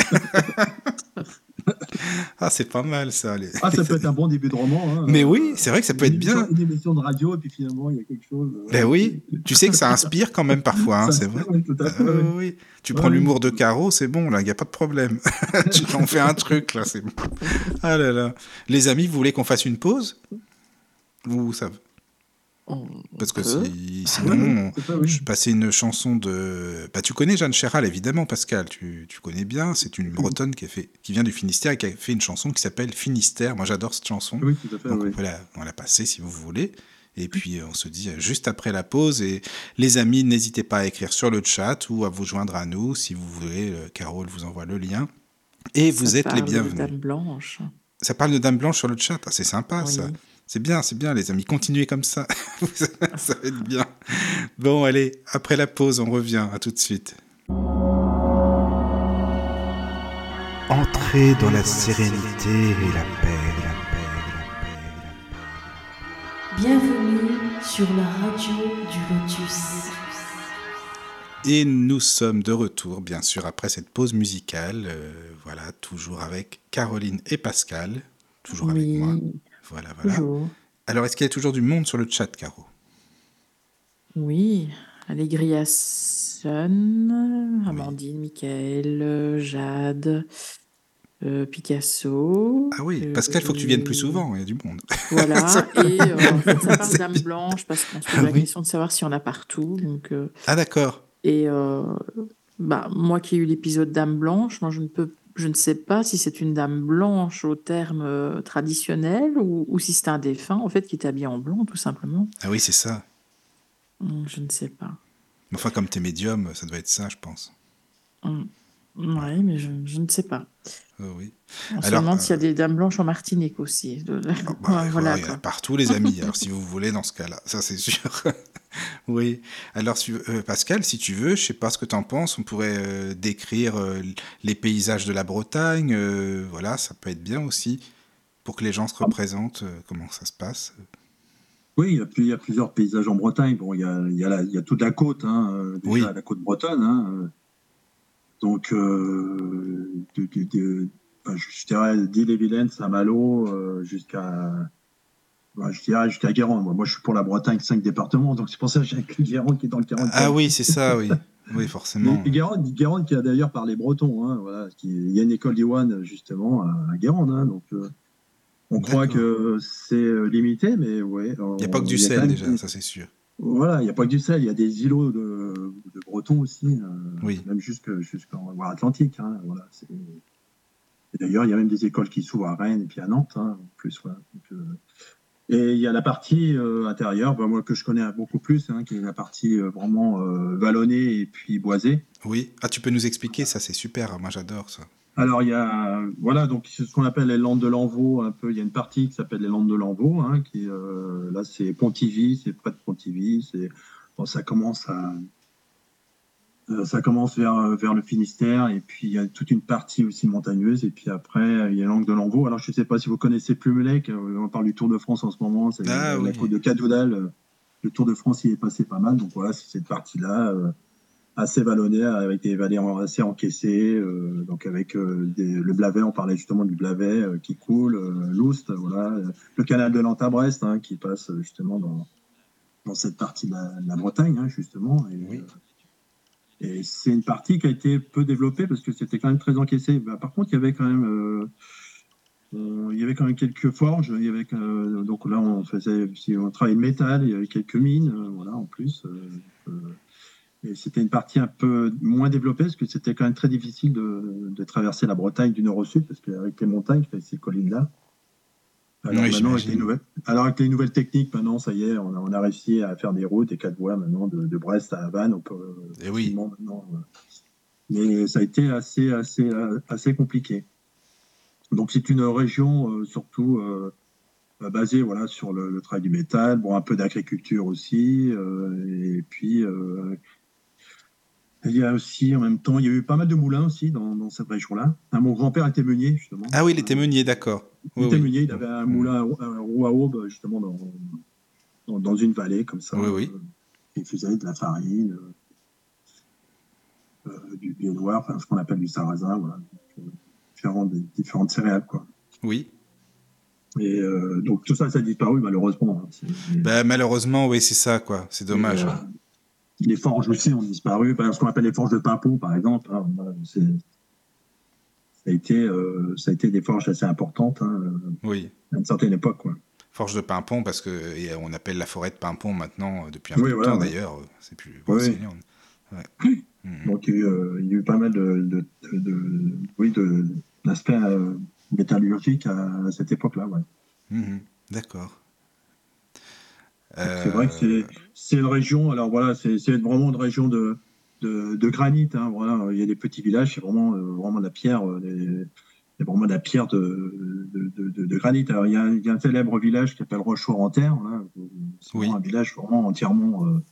(laughs) ah, c'est pas mal, ça. les- Ah, ça peut être un bon début de roman. hein. Mais oui, c'est vrai que ça peut être bien. Une émission de radio, et puis finalement, il y a quelque chose. euh, Ben oui, tu sais que ça inspire quand même parfois, hein, c'est vrai. oui, tout à fait, oui. oui. Tu prends l'humour de Caro, c'est bon, là, il n'y a pas de problème. (laughs) tu en fais un truc, là, c'est bon. Ah là là. Les amis, vous voulez qu'on fasse une pause? Ou ça On- Parce que si- Ouais, sinon, c'est ça, oui. je passais une chanson de. Bah, tu connais Jeanne Chéral, évidemment, Pascal. Tu, tu connais bien. C'est une Bretonne qui, a fait, qui vient du Finistère et qui a fait une chanson qui s'appelle Finistère. Moi, j'adore cette chanson. Oui, tout à fait. Donc, oui. on peut la, on la passer si vous voulez. Et puis, euh, on se dit euh, juste après la pause. Et les amis, n'hésitez pas à écrire sur le chat ou à vous joindre à nous si vous voulez. Euh, Carole vous envoie le lien. Et vous Ça êtes les parle de bienvenus. Dame Blanche. Ça parle de Dame Blanche sur le chat. Ah, c'est sympa, Oui. ça. C'est bien, c'est bien, les amis. Continuez comme ça. (laughs) ça va être bien. Bon, allez, après la pause, on revient. À tout de suite. Entrez dans la sérénité et la paix, la paix, la paix, la paix. Bienvenue sur la radio du Lotus. Et nous sommes de retour, bien sûr, après cette pause musicale. Euh, voilà, toujours avec Caroline et Pascal. Toujours avec moi. Voilà, voilà. toujours. Alors, est-ce qu'il y a toujours du monde sur le chat, Caro? Oui, Allégria Sun, Amandine, Michael, euh, Jade, euh, Picasso. Ah oui, euh, Pascal, faut que tu viennes plus souvent, il y a du monde. (laughs) Voilà, et euh, en fait, ça parle (laughs) bien. Blanche parce qu'on se pose Ah la oui. question de savoir s'il y en a partout. Donc, euh, Ah d'accord. et bah, moi qui ai eu l'épisode Dame Blanche, moi je ne peux, je ne sais pas si c'est une Dame Blanche au terme euh, traditionnel ou, ou si c'est un défunt en fait qui est habillé en blanc tout simplement. Ah oui, c'est ça. Hum, Je ne sais pas. Mais Enfin, comme t'es médium, ça doit être ça, je pense. Hum, Ouais, mais je, je ne sais pas. Oui. On se Alors, demande s'il y a euh, des dames blanches en Martinique aussi. Ah (laughs) bah, Ouais, voilà, voilà, il y en a quoi. partout, les amis. (laughs) Alors, si vous voulez, dans ce cas-là, ça c'est sûr. (laughs) oui. Alors, si- euh, Pascal, si tu veux, je sais pas ce que tu en penses, on pourrait euh, décrire euh, les paysages de la Bretagne. euh, voilà, ça peut être bien aussi pour que les gens se représentent euh, comment ça se passe. Oui, il y, a, plus- il y a plusieurs paysages en Bretagne. Bon, il y a, il y a, la- il y a toute la côte, hein, euh, déjà Oui. la côte bretonne. hein, euh. Donc, euh, de, de- de- enfin, je, dirais d'Ille-et-Vilaine, Saint-Malo, euh, jusqu'à bah, je dirais jusqu'à Guérande. Moi, je suis pour la Bretagne, cinq départements, donc c'est pour ça que j'ai inclus Guérande qui est dans le 40. Ah oui, c'est ça, oui. Oui, forcément. Et Guérande, Guérande qui a d'ailleurs parlé breton. Hein, voilà, qui, il y a une école d'Iwan justement à, Guérande. hein, donc, euh, on croit que c'est limité, mais ouais. Il n'y a pas que du sel déjà, ça c'est sûr. Voilà, il n'y a pas que du sel, il y a des îlots de, de Bretons aussi, euh, Oui. même jusque- jusqu'en Loire-Atlantique. Hein, voilà, et d'ailleurs, il y a même des écoles qui s'ouvrent à Rennes et puis à Nantes, hein, en plus. Voilà. Donc, euh, et il y a la partie euh, intérieure, bah, moi que je connais beaucoup plus, hein, qui est la partie euh, vraiment vallonnée et puis boisée. Oui. Ah, tu peux nous expliquer ça, c'est super. Moi, j'adore ça. Alors il y a voilà donc ce qu'on appelle les landes de l'Envaux un peu il y a une partie qui s'appelle les landes de l'Envaux hein, qui euh, là c'est Pontivy c'est près de Pontivy c'est bon, ça commence à euh, ça commence vers vers le Finistère et puis il y a toute une partie aussi montagneuse et puis après il y a langue de l'Envaux alors je sais pas si vous connaissez Plumelec euh, on parle du Tour de France en ce moment c'est Ah, la oui. côte de Cadoudal le Tour de France y est passé pas mal donc voilà c'est cette partie là assez vallonnée avec des vallées assez encaissées, euh, donc avec euh, des- le Blavet, on parlait justement du Blavet euh, qui coule, l'Oust, voilà, le canal de Nantes-à-Brest hein, qui passe justement dans, dans cette partie de la, de la Bretagne, hein, justement. Et, Oui. et c'est une partie qui a été peu développée parce que c'était quand même très encaissé. Bah, par contre, il y avait quand même, il y avait quand même quelques forges. Il y avait, euh, donc là, on faisait, si on travaillait le métal, il y avait quelques mines, euh, voilà, en plus. euh, et c'était une partie un peu moins développée parce que c'était quand même très difficile de, de traverser la Bretagne du nord au sud parce qu'avec les montagnes, avec ces collines-là. Alors, Oui, maintenant, avec les nouvelles, alors avec les nouvelles techniques, maintenant, ça y est, on a, on a réussi à faire des routes, des quatre voies maintenant de, de Brest à Havane. On peut Eh oui. maintenant, euh, mais ça a été assez, assez, assez compliqué. Donc c'est une région euh, surtout euh, basée voilà, sur le, le, travail du métal, bon, un peu d'agriculture aussi, et puis il y a aussi, en même temps, il y a eu pas mal de moulins aussi dans, dans cette région-là. mon grand-père était meunier, justement. Ah oui, il était meunier, d'accord. Il était meunier, il avait un moulin à roue à aube, justement, dans, dans, une vallée, comme ça. Oui, oui. il faisait de la farine, euh, du blé noir, enfin, ce qu'on appelle du sarrasin, voilà. Différentes, différentes céréales, quoi. Oui. Et euh, donc tout ça, ça a disparu malheureusement. Hein. Ben, malheureusement, oui, c'est ça, quoi. C'est dommage. Et, euh, les forges aussi ont disparu. Ce qu'on appelle les forges de Pimpon, par exemple, hein, ça, a été, euh, ça a été des forges assez importantes hein, oui. à une certaine époque. Quoi. Forge de Pimpon, parce qu'on appelle la forêt de Pimpon maintenant, euh, depuis un oui, peu de temps d'ailleurs. C'est plus oui. ouais. mmh. Donc il y, a eu, il y, a eu, pas mal de, de, de, de oui, d'aspects euh, métallurgiques à, à, cette époque-là. Ouais. Mmh. D'accord. C'est vrai que c'est une région, alors voilà, c'est vraiment une région de, de, de granit. Hein, voilà. Il y a des petits villages, c'est vraiment, euh, vraiment de la pierre, des, y a vraiment de la pierre de, de, de, de granit. Alors, il y, a, il y, a, un célèbre village qui s'appelle Rochefort-en-Terre. Voilà. C'est oui. un village vraiment entièrement, euh,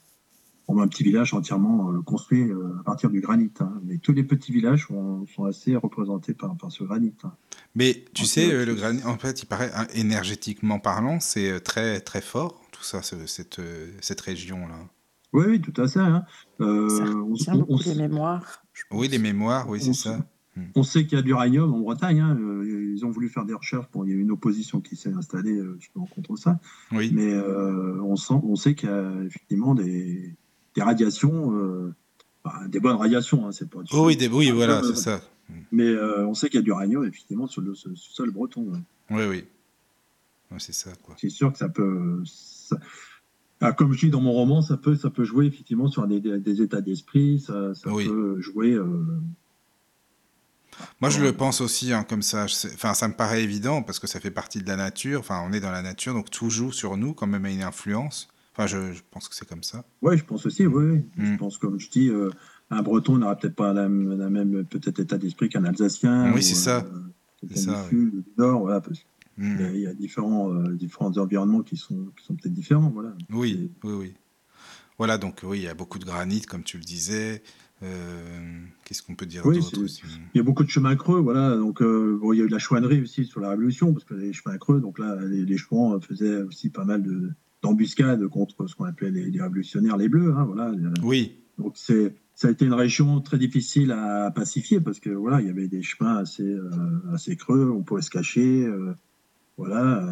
vraiment un petit village entièrement euh, construit euh, à partir du granit. Hein. Mais tous les petits villages sont, sont assez représentés par, par ce granit. Hein. Mais tu sais, euh, le granit, en fait, il paraît énergétiquement parlant, c'est très très fort ça, cette, cette région-là. Oui, oui, tout à fait. Hein. Euh, ça on, beaucoup les mémoires. Oui, les mémoires, oui, c'est ça. Hmm. On sait qu'il y a du l'uranium en Bretagne. Hein. Euh, ils ont voulu faire des recherches. Bon, il y a eu une opposition qui s'est installée euh, justement contre ça. Oui. Mais euh, on, sent, on sait qu'il y a effectivement des, des radiations, euh, bah, des bonnes radiations. Hein, c'est pas, oh, oui, des, oui, voilà, c'est ça. Mais euh, on sait qu'il y a du uranium effectivement sur le, sol breton. Oui, oui. Ouais, c'est ça. C'est sûr que ça peut. Ça... Ah, comme je dis dans mon roman, ça peut, ça peut jouer effectivement sur des, états d'esprit, ça, ça oui. peut jouer. Euh... Moi, je le pense aussi hein, comme ça. Enfin, ça me paraît évident parce que ça fait partie de la nature. Enfin, on est dans la nature, donc tout joue sur nous quand même à une influence. Enfin, je, je pense que c'est comme ça. Oui, je pense aussi. Oui, oui. Mm. je pense comme je dis, euh, un Breton n'aura peut-être pas la, la même peut-être état d'esprit qu'un Alsacien. Oui, c'est ça. Euh, c'est ça. Du, oui. du Nord, voilà, parce que Mmh. Il y a différents, euh, différents environnements qui sont, qui sont peut-être différents. Voilà. Oui, oui, oui. Voilà, donc oui, il y a beaucoup de granit, comme tu le disais. Euh, Qu'est-ce qu'on peut dire oui, d'autre Il y a beaucoup de chemins creux, voilà. Donc, euh, bon, il y a eu de la chouannerie aussi sur la Révolution, parce que les chemins creux, donc là, les, les chouans faisaient aussi pas mal d'embuscades contre ce qu'on appelait les, les, révolutionnaires, les bleus, hein, voilà. Oui. Donc, c'est ça a été une région très difficile à pacifier parce que voilà, il y avait des chemins assez, euh, assez creux, on pouvait se cacher. Euh, voilà,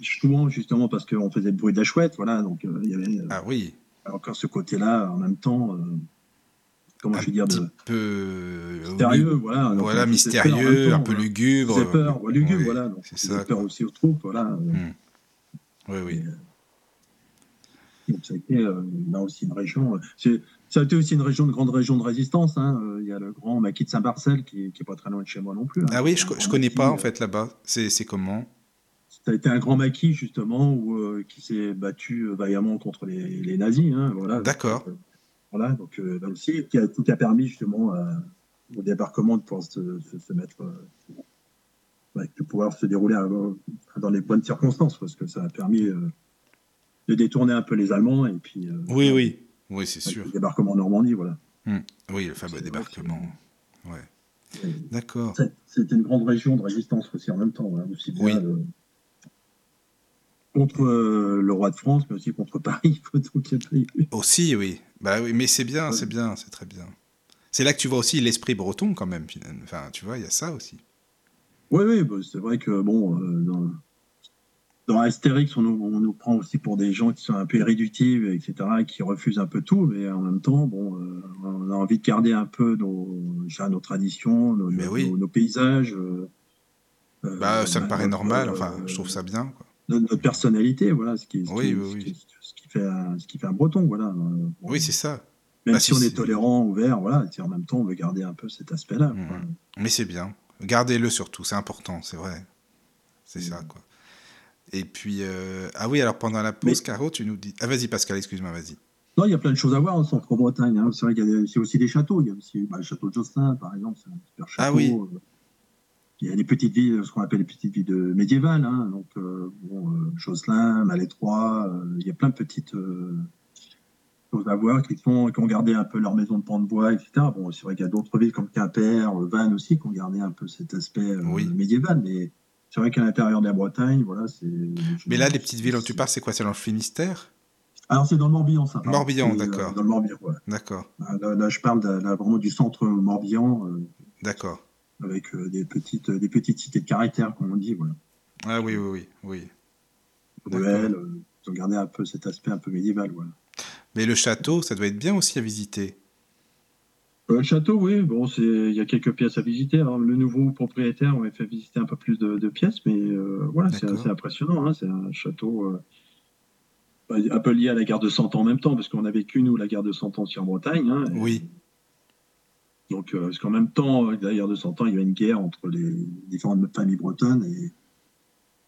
souvent justement parce qu'on faisait le bruit de la chouette, voilà, donc euh, il y avait ah oui. encore ce côté-là en même temps. Euh, comment un je vais dire de peu mystérieux, oui. voilà. Voilà, mystérieux, temps, un peu lugubre. C'est peur, ouais, lugubre, oui, voilà. Donc, c'est ça. peur aussi aux troupes, voilà. Mmh. Oui, oui. Et, donc ça a été euh, là aussi une région. Ça a été aussi une région, de grande région de résistance. Hein. Il y a le grand maquis de Saint-Marcel qui, qui est pas très loin de chez moi non plus. Hein. Ah oui, je, je connais pas en fait là-bas. C'est comment? Ça a été un grand maquis justement où, euh, qui s'est battu euh, vaillamment contre les, les nazis. Hein. Voilà. D'accord. Euh, voilà, donc euh, là aussi, qui a, qui a permis justement euh, au débarquement de pouvoir se, se, se mettre, euh, de pouvoir se dérouler à, dans les bonnes circonstances, parce que ça a permis de détourner un peu les Allemands et puis. oui, oui. Oui, c'est sûr. Le débarquement en Normandie, voilà. Mmh. Oui, le fameux débarquement. Ouais. D'accord. C'était une grande région de résistance aussi en même temps, hein, aussi bien oui. le... contre euh, le roi de France, mais aussi contre Paris. (laughs) aussi, oui. Bah oui, mais c'est bien, ouais. c'est bien, c'est très bien. C'est là que tu vois aussi l'esprit breton quand même. Enfin, tu vois, il y a ça aussi. Oui, oui, bah, c'est vrai que bon, euh, dans, dans Astérix, on nous, on nous, prend aussi pour des gens qui sont un peu éruditives, etc., et qui refusent un peu tout, mais en même temps, bon, euh, on a envie de garder un peu nos, nos traditions, nos, nos, oui. nos, paysages. Euh, bah, ça me paraît normal, enfin, je trouve ça bien. Quoi. Notre, notre, personnalité, voilà, ce qui, ce oui, qui, oui, ce oui. Qui, ce qui, fait un, ce qui fait un breton, voilà. Bon, oui, c'est ça. Même bah, si, si on est tolérant, ouvert, voilà, en même temps, on veut garder un peu cet aspect-là. Mmh. Mais c'est bien. Gardez-le surtout, c'est important, c'est vrai. C'est mmh. ça, quoi. Et puis, euh... ah oui, alors pendant la pause, Mais... Caro, tu nous dis. Ah, vas-y, Pascal, excuse-moi, vas-y. Non, il y a plein de choses à voir en centre-Bretagne. hein. C'est vrai qu'il y a aussi des châteaux. Il y a aussi bah, le château de Josselin, par exemple, c'est un super château. Ah oui. Il y a des petites villes, ce qu'on appelle les petites villes médiévales. hein. Donc, euh, bon, euh, Josselin, Malétroit, euh, il y a plein de petites euh, choses à voir qui, sont, qui ont gardé un peu leur maison de pan de bois, etc. Bon, c'est vrai qu'il y a d'autres villes comme Quimper, Vannes aussi, qui ont gardé un peu cet aspect Oui. médiéval. Mais c'est vrai qu'à l'intérieur de la Bretagne, voilà, c'est. Mais là, les petites villes dont tu parles, c'est quoi? C'est dans le Finistère? Alors, c'est dans le Morbihan, ça. Morbihan, euh, d'accord. Dans le Morbihan, voilà. D'accord, Là, là, je parle de- là, vraiment du centre Morbihan, euh, d'accord. avec euh, des, petites, des petites cités de caractère, comme on dit. Voilà. Ah oui, oui, oui, oui. Ruelles, euh, ils ont gardé un peu cet aspect un peu médiéval. Voilà. Mais le château, ça doit être bien aussi à visiter. Le château, oui, bon, c'est- il y a quelques pièces à visiter. Alors, le nouveau propriétaire m'a fait visiter un peu plus de, de pièces, mais euh, voilà, c'est assez impressionnant. hein. C'est un château euh, un peu lié à la guerre de Cent Ans en même temps, parce qu'on a vécu, nous, la guerre de Cent Ans sur Bretagne. hein. Et Oui, Donc, euh, parce qu'en même temps, euh, d'ailleurs, de 100 ans, il y avait une guerre entre les différentes familles bretonnes et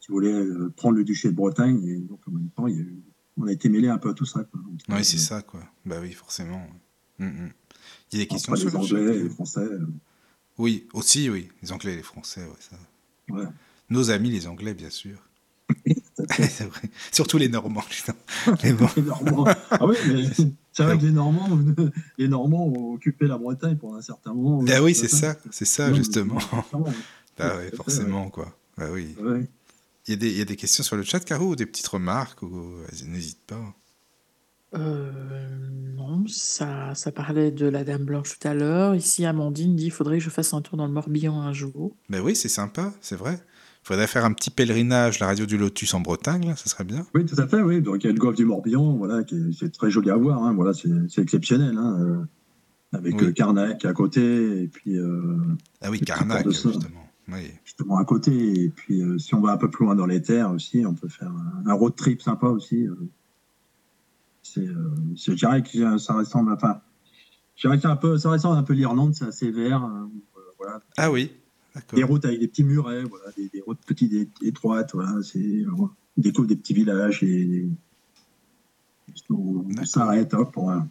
qui voulaient prendre le duché de Bretagne. Et donc, en même temps, il y a eu- on a été mêlés un peu à tout ça. Quoi. Donc, oui, c'est ça, quoi. Bah oui, forcément. Mm, mm. Il y a des questions sur les le Anglais les. Français. euh, Oui, aussi, oui. Les Anglais et les Français, ouais, ça. ouais. Nos amis, les Anglais, bien sûr. (laughs) (laughs) C'est vrai. Surtout les Normands. Mais bon. (laughs) Les Normands. Ah oui, mais c'est vrai que les Normands, les Normands ont occupé la Bretagne pendant un certain moment. Oui, c'est ça, c'est ça, Non, justement. Bah oui, forcément, quoi. Bah oui. ouais. Il y, a des, il y a des questions sur le chat, Caro, ou des petites remarques, ou n'hésite pas. Euh, non, ça, ça parlait de la Dame Blanche tout à l'heure. Ici, Amandine dit il faudrait que je fasse un tour dans le Morbihan un jour. Ben oui, c'est sympa, c'est vrai. Il faudrait faire un petit pèlerinage, la radio du Lotus en Bretagne, là, ça serait bien. Oui, tout à fait, oui. Donc il y a le golfe du Morbihan, voilà, qui est, c'est très joli à voir, hein, voilà, c'est, c'est exceptionnel, hein, euh, avec Oui. euh, Carnac à côté, et puis euh, Ah oui, Carnac, port de Saône. justement. Oui. justement à côté, et puis euh, si on va un peu plus loin dans les terres aussi, on peut faire un, un road trip sympa aussi. euh. C'est, euh, c'est, je dirais que ça ressemble, enfin, je dirais que c'est un peu, ça ressemble un peu l'Irlande, c'est assez vert, hein, euh, voilà, Ah oui, d'accord. des routes avec des petits murets, voilà, des, des routes petites et étroites, voilà, c'est euh, on découvre des petits villages et des- on, on s'arrête, hop, pour un-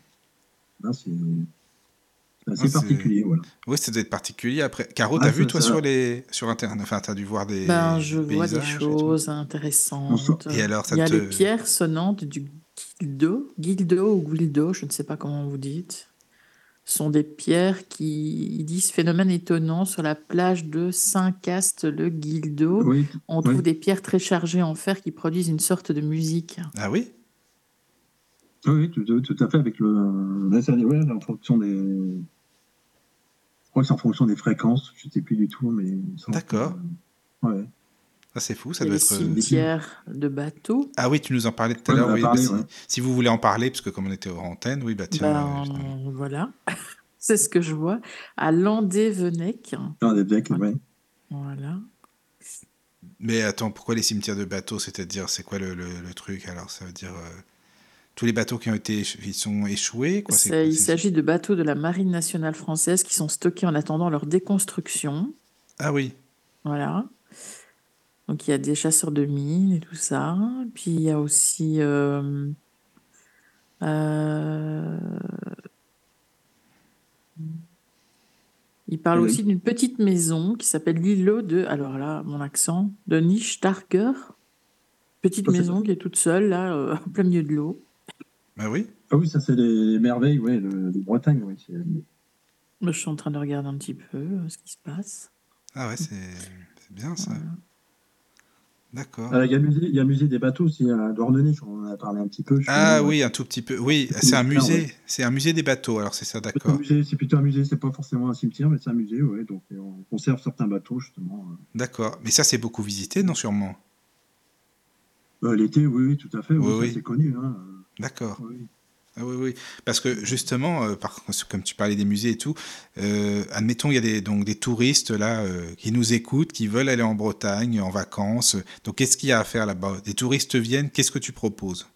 là, c'est c'est assez Ah, c'est- particulier, voilà. Oui, ça doit être particulier. Après, Caro, Ah, t'as vu, toi, ça- sur, les... sur Internet Enfin, t'as dû voir des Ben, je vois des paysages et tout. choses intéressantes. Et alors, ça Il y a te- les pierres sonnantes du Guildo, Guildo ou Guildo, je ne sais pas comment vous dites. Sont des pierres qui disent phénomène étonnant sur la plage de Saint-Cast-le-Guildo. Oui, On trouve oui. des pierres très chargées en fer qui produisent une sorte de musique. Ah oui? Oui, tout, tout à fait, avec le. là, ça, ouais, en fonction des. Je crois que c'est en fonction des fréquences, je ne sais plus du tout, mais. D'accord. Ouais. Ah, c'est fou, ça doit être... euh, cimetières de bateaux. Ah oui, tu nous en parlais tout à l'heure. Oui, bah, si, ouais. si vous voulez en parler, parce que comme on était hors antenne, oui, bah tiens. Ben, euh, voilà, (laughs) c'est ce que je vois. À Landévenec, des decks, ouais. voilà. Mais attends, pourquoi les cimetières de bateaux C'est-à-dire, c'est quoi le, le- le truc Alors, ça veut dire euh, tous les bateaux qui ont été, ils sont échoués, quoi. C'est- Il s'agit de bateaux de la Marine nationale française qui sont stockés en attendant leur déconstruction. Ah oui, Voilà. Donc il y a des chasseurs de mines et tout ça. Puis il y a aussi euh, euh, il parle Oui. aussi d'une petite maison qui s'appelle l'îlot de alors là mon accent de Nichtarger. Petite Ça, c'est maison qui est toute seule là euh, en plein milieu de l'eau. bah oui. Ah oui, ça, c'est les, les merveilles, ouais, de, de Bretagne, Moi, Je suis en train de regarder un petit peu ce qui se passe. Ah ouais, c'est c'est bien ça. Voilà. D'accord. Euh, Il y, a le musée- il y a le musée des bateaux aussi à Douarnenez, on en a parlé un petit peu. Ah oui, un tout petit peu. Oui, c'est un musée. C'est un musée des bateaux. Alors c'est ça, un d'accord. c'est plutôt un musée, c'est pas forcément un cimetière, mais c'est un musée, ouais. Donc euh, on conserve certains bateaux justement. D'accord. Mais ça, c'est beaucoup visité, non, sûrement? Euh, L'été, oui, oui, tout à fait, oui, Oui, oui. c'est connu. Hein. D'accord. Oui. Ah oui, oui. Parce que justement, euh, par, comme tu parlais des musées et tout, euh, admettons, il y a des, donc, des touristes là euh, qui nous écoutent, qui veulent aller en Bretagne en vacances. Donc, qu'est-ce qu'il y a à faire là-bas? Des touristes viennent, qu'est-ce que tu proposes?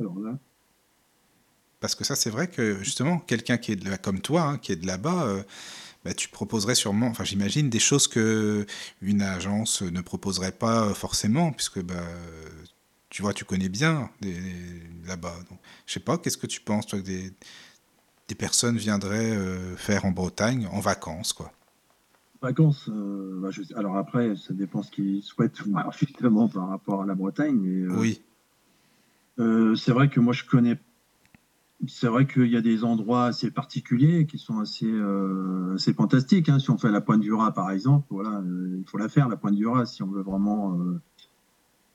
Alors là, Parce que ça, c'est vrai que justement, quelqu'un qui est de là, comme toi, hein, qui est de là-bas, bah, tu proposerais sûrement, enfin j'imagine, des choses que une agence ne proposerait pas forcément, puisque bah, tu vois, tu connais bien là-bas. Donc, je sais pas, qu'est-ce que tu penses, toi, que des, des personnes viendraient euh, faire en Bretagne en vacances, quoi? Vacances, euh, bah, je alors après, ça dépend ce qu'ils souhaitent justement (laughs) par rapport à la Bretagne. Mais, euh, Oui, c'est vrai que moi je connais. C'est vrai qu'il y a des endroits assez particuliers qui sont assez, assez fantastiques. hein. Si on fait la Pointe du Raz, par exemple, voilà, il faut la faire, la Pointe du Raz, si on veut vraiment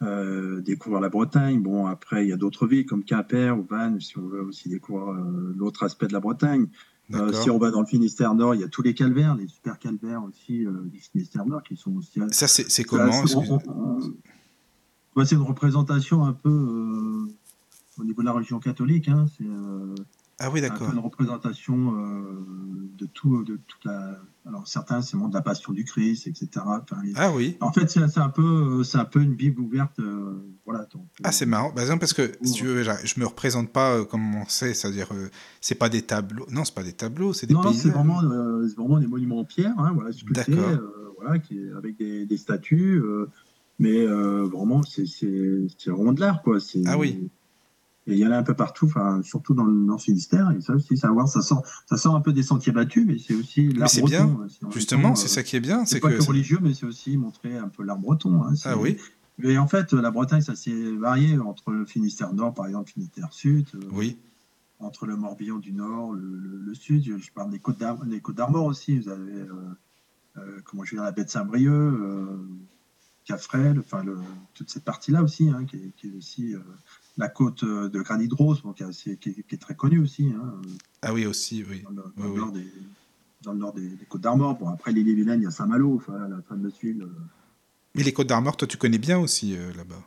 euh, découvrir la Bretagne. Bon, après, il y a d'autres villes comme Quimper ou Vannes, si on veut aussi découvrir euh, l'autre aspect de la Bretagne. Euh, si on va dans le Finistère Nord, il y a tous les calvaires, les super calvaires aussi du Finistère Nord qui sont aussi. Ça, c'est comment c'est- Ouais, une représentation un peu au niveau de la religion catholique. Hein, c'est Ah oui, d'accord. une représentation euh, de tout, de toute la. Alors certains, c'est monde de la passion du Christ, etc. Enfin, Ah oui. En fait, c'est un peu, euh, c'est un peu une Bible ouverte. euh, voilà. donc, Ah, euh, c'est marrant. Exemple, parce que si tu veux, je me représente pas euh, comme on sait, c'est-à-dire, euh, c'est pas des tableaux. Non, c'est pas des tableaux, c'est des Non, c'est vraiment, euh, vraiment des monuments en pierre, hein, voilà, sculptés, D'accord. euh, voilà, qui, avec des, des statues. euh, mais euh, vraiment, c'est c'est- c'est vraiment de l'art, quoi. Ah oui. Et il y en a un peu partout, surtout dans le Nord Finistère. Et ça aussi, ça, va voir, ça, sort, ça sort un peu des sentiers battus, mais c'est aussi l'art breton. bien. hein, si Justement, c'est euh, ça qui est bien. C'est pas que. que religieux, mais c'est aussi montrer un peu l'art breton. hein, Ah oui. Mais en fait, la Bretagne, ça s'est varié entre le Finistère Nord, par exemple, le Finistère Sud. euh, Oui. entre le Morbihan du Nord, le, le- le Sud. Je, parle des Côtes d'Armor aussi. Vous avez, euh, euh, comment je veux dire, la baie de Saint-Brieuc, euh, Cafrel, enfin, le- toute cette partie-là aussi, hein, qui, est, qui est aussi euh, la côte euh, de Granit-Gros, bon, qui, est assez- qui est- qui est très connue aussi, hein, Ah oui, aussi, oui. dans le, dans Oui, le oui. nord, des, dans le nord des, des Côtes d'Armor. Bon, après l'île-et-Vilaine, il y a Saint-Malo, enfin, la fameuse ville. euh, Mais les Côtes d'Armor, toi, tu connais bien aussi euh, là-bas.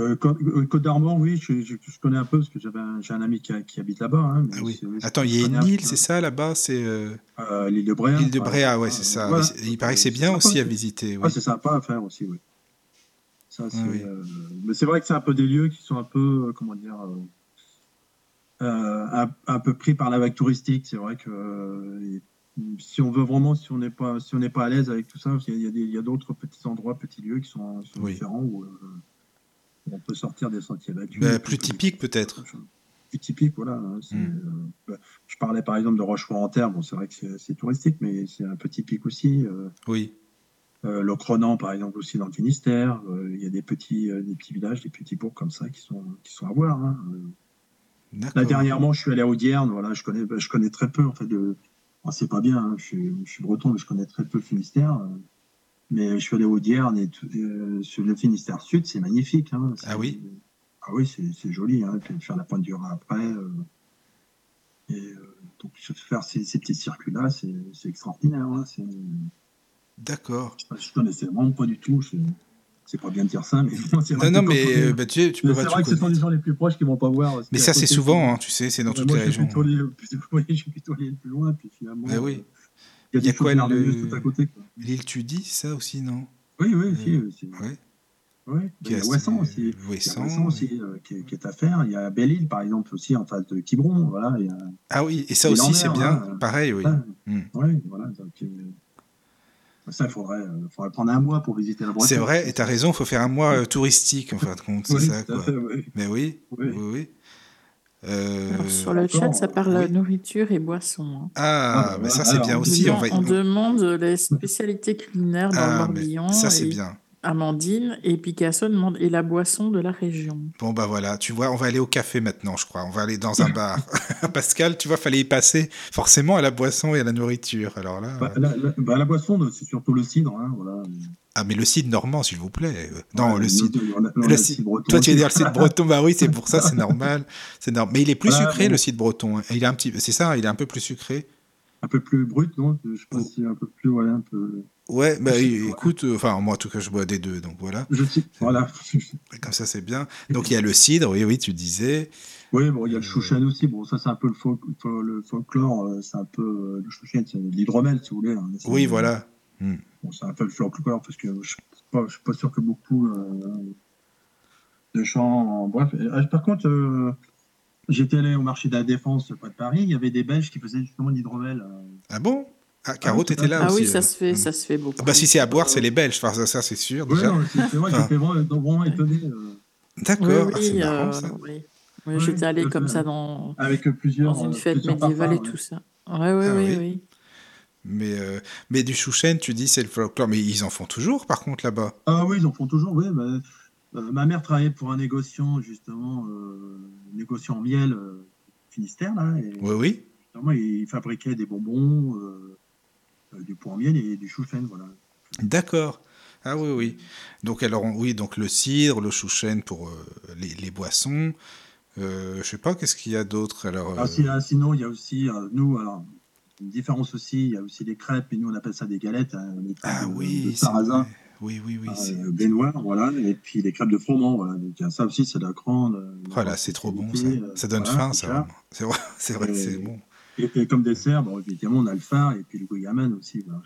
Euh, Côte euh, d'Armor, oui, je, je- je connais un peu parce que j'avais j'ai un ami qui, a- qui habite là-bas. hein, Ah oui. Attends, il y a une un île, peu. c'est ça là-bas C'est euh, Euh, l'île de Bréa. l'île de Bréa, ouais, hein, c'est ça. voilà. Il paraît que c'est bien sympa, aussi à visiter. Ah, Oui. c'est sympa à faire aussi, oui. Ça, oui. euh, mais c'est vrai que c'est un peu des lieux qui sont un peu, euh, comment dire, euh, un, un peu pris par la vague touristique. C'est vrai que et si on veut vraiment, si on n'est pas, si on n'est pas à l'aise avec tout ça, il y a, d'autres petits endroits, petits lieux qui sont, sont Oui. différents où, euh, où on peut sortir des sentiers battus. Bah, plus typique peut-être. Plus typique, voilà. hein, Mm. euh, bah, je parlais par exemple de Rochefort-en-Terre. Bon, c'est vrai que c'est, c'est touristique, mais c'est un peu typique aussi. euh, Oui. Euh, le Cronan, par exemple, aussi dans le Finistère. Euh, il y a des petits, euh, des petits villages, des petits bourgs comme ça qui sont, qui sont à voir. hein. Là, dernièrement, je suis allé à Audierne. Voilà, je connais, je connais très peu, en fait, de. Bon, c'est pas bien, hein, je, suis, je suis breton, mais je connais très peu le Finistère. mais je suis allé à Audierne et tout- euh, sur le Finistère Sud, c'est magnifique. hein, c'est- Ah oui Ah oui, c'est c'est joli. Hein, puis faire la pointe du Rhin après. euh, et euh, donc, faire ces, ces petits circuits-là, c'est c'est extraordinaire. hein, c'est- D'accord. je connaissais vraiment pas du tout. je- C'est pas bien de dire ça, mais (laughs) c'est vrai Non, non, mais euh, bah, tu, sais, tu peux c'est vrai que ce sont les gens les plus proches qui vont pas voir. Mais ça, c'est souvent, hein, tu sais, c'est dans toutes moi, les régions. plutôt- (laughs) je suis plutôt allé le plus loin, puis finalement, Ah oui. il y a y quoi, le- tout à côté. quoi. L'île, tu dis ça aussi, non? Oui, oui, si, Euh, c'est- Ouais. ouais. Qui Il y a Ouessant aussi. Il y a Ouessant, aussi euh, qui, est, qui est à faire. Il y a Belle-Île, par exemple, aussi en face de Quiberon. Voilà, il y a... Ah oui, et ça aussi, c'est bien. hein. Pareil, oui. Ouais, Hmm. ouais, voilà, donc, euh, ça, il faudrait, euh, faudrait prendre un mois pour visiter la Bretagne. C'est vrai, et tu as raison, il faut faire un mois euh, touristique, en fin de compte, c'est Oui, ça, tout à quoi. fait, oui. Mais oui, Oui. oui, oui. Euh, Alors, sur le chat, ça parle oui. nourriture et boissons. hein. Ah, Ah, mais ça, c'est bien aussi. on, On va... on demande les spécialités culinaires dans le Ah, Morbihan. ça, c'est et bien. Amandine et Picasso demande et la boisson de la région. Bon, bah voilà, tu vois, on va aller au café maintenant, je crois. On va aller dans un bar. (laughs) Pascal, tu vois, fallait y passer forcément à la boisson et à la nourriture. Alors là. Bah, la, la- bah, la boisson, c'est surtout le cidre. Hein, voilà. Ah, mais le cidre normand, s'il vous plaît. Non, Ouais, le cidre. a- a Le le cidre- breton Toi, tu veux dire le cidre breton, bah oui, c'est pour ça, c'est normal. C'est normal. Mais il est plus sucré, le cidre breton. hein. Il est un petit, c'est ça, il est un peu plus sucré. un peu plus brut, non? Je sais pas Oh. si un peu plus, ouais, un peu. Ouais, bah écoute, euh, enfin, moi, en tout cas, je bois des deux, donc voilà. Je voilà. (laughs) Comme ça, c'est bien. Donc, il y a le cidre, oui, oui, tu disais. oui, bon, il y a Euh. le chouchen aussi. Bon, ça, c'est un peu le, folk- le folklore. euh, C'est un peu euh, le chouchen, c'est de l'hydromel, si vous voulez. hein. Oui, voilà. Hmm. Bon, c'est un peu le folklore parce que je suis pas, je suis pas sûr que beaucoup euh, de gens. Bref, Euh, par contre, euh, j'étais allé au marché de la Défense près de Paris. Il y avait des Belges qui faisaient justement l'hydromel. euh. Ah bon? Ah, Caro, oui, à t'étais là. Ah aussi. oui, ça euh. se fait, ça se fait beaucoup. Ah Bah, si c'est à boire, c'est les Belges. Enfin, ça, ça, c'est sûr, Ouais, déjà. non, c'est vrai, Enfin. j'étais vraiment, vraiment étonné. euh. D'accord, Oui, ah, c'est oui, marrant euh, oui. Oui, Oui, j'étais à comme fait. ça dans, Avec plusieurs. dans une euh, fête plusieurs médiévale et tout ouais. ça. Ouais, oui, Ah oui, oui. oui. Mais, euh, mais du chouchen, tu dis c'est le folklore, mais ils en font toujours par contre là-bas? Ah oui, ils en font toujours, oui. euh, ma mère travaillait pour un négociant, justement, euh, négociant en miel euh, Finistère, là. Et, Oui, oui. justement, il fabriquait des bonbons, euh, euh, du pot en miel et du chouchen, voilà. D'accord. Ah oui, oui. Donc alors oui, donc le cidre, le chouchen pour euh, les, les boissons. Euh, je sais pas, qu'est-ce qu'il y a d'autre alors. Ah, euh, si- ah, sinon, il y a aussi, euh, nous, alors, une différence aussi, il y a aussi les crêpes, et nous, on appelle ça des galettes, hein, les Ah de, oui, de sarrasin, vrai. Oui, oui, oui. c'est- euh, blé noir, voilà, et puis les crêpes de froment, voilà. Donc, ça aussi, c'est la grande. euh, Voilà, c'est trop bon ça. euh, Ça donne voilà, faim, c'est ça. C'est vrai, (laughs) c'est bon. Et, et comme dessert, bon, évidemment, on a le phare et puis le goyaman aussi. voilà,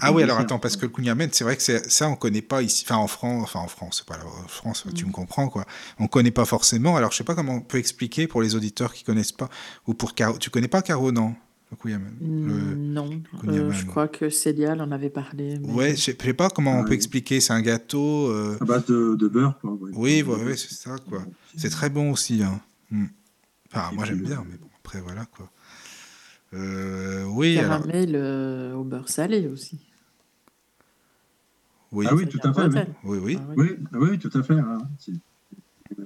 Ah oui, alors attends, parce que le kunyamen, c'est vrai que ça, on connaît pas ici. Enfin, en France, enfin en France, c'est pas la France, tu Mm. me comprends quoi. On connaît pas forcément. Alors, je sais pas comment on peut expliquer pour les auditeurs qui connaissent pas. Ou pour Caro. Tu connais pas Caro, non Le kunyamen. Le- Mm, Non, euh, je crois que Célia en avait parlé. mais- Ouais, je sais pas comment on peut oui. expliquer. C'est un gâteau. euh, À base de, de beurre, quoi. ouais. Oui, ouais, c'est ça, quoi. C'est très bon aussi. Hein. Mm. Enfin, Et moi j'aime euh, bien, mais bon, après voilà quoi. Euh, oui, alors, Caramel euh, au beurre salé aussi. oui, Ah oui, tout à fait. Oui, Bretagne. oui, oui. Ah oui. oui, ah oui, tout à fait. hein. Euh,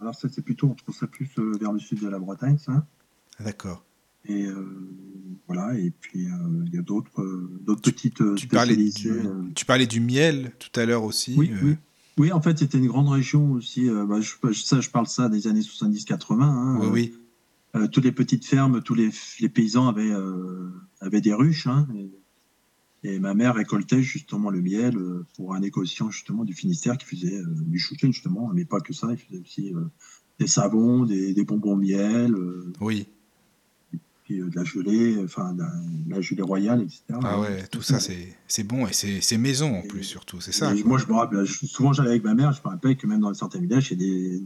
alors, ça, c'est plutôt, on trouve ça plus euh, vers le sud de la Bretagne, ça. D'accord. Et euh, voilà, et puis euh, il y a d'autres euh, d'autres petites Tu parlais, spécialités. du, euh. tu parlais du miel tout à l'heure aussi. Oui, euh, oui. Oui, en fait, c'était une grande région aussi. euh, bah, je, je- ça, je parle ça des années 70-80. hein, oui, euh, oui. Euh, toutes les petites fermes, tous les, les paysans avaient, euh, avaient des ruches. hein, et, et ma mère récoltait justement le miel euh, pour un négociant justement du Finistère qui faisait du chouchen justement, mais pas que ça, il faisait aussi des savons, des, des bonbons miel, Oui. puis euh, de la gelée, enfin de la, de la gelée royale, etc. Ah ouais, tout ça c'est bon et c'est maison en plus surtout, c'est ça. Et moi, je me rappelle, souvent j'allais avec ma mère, je me rappelle que même dans certains villages, il y, a des-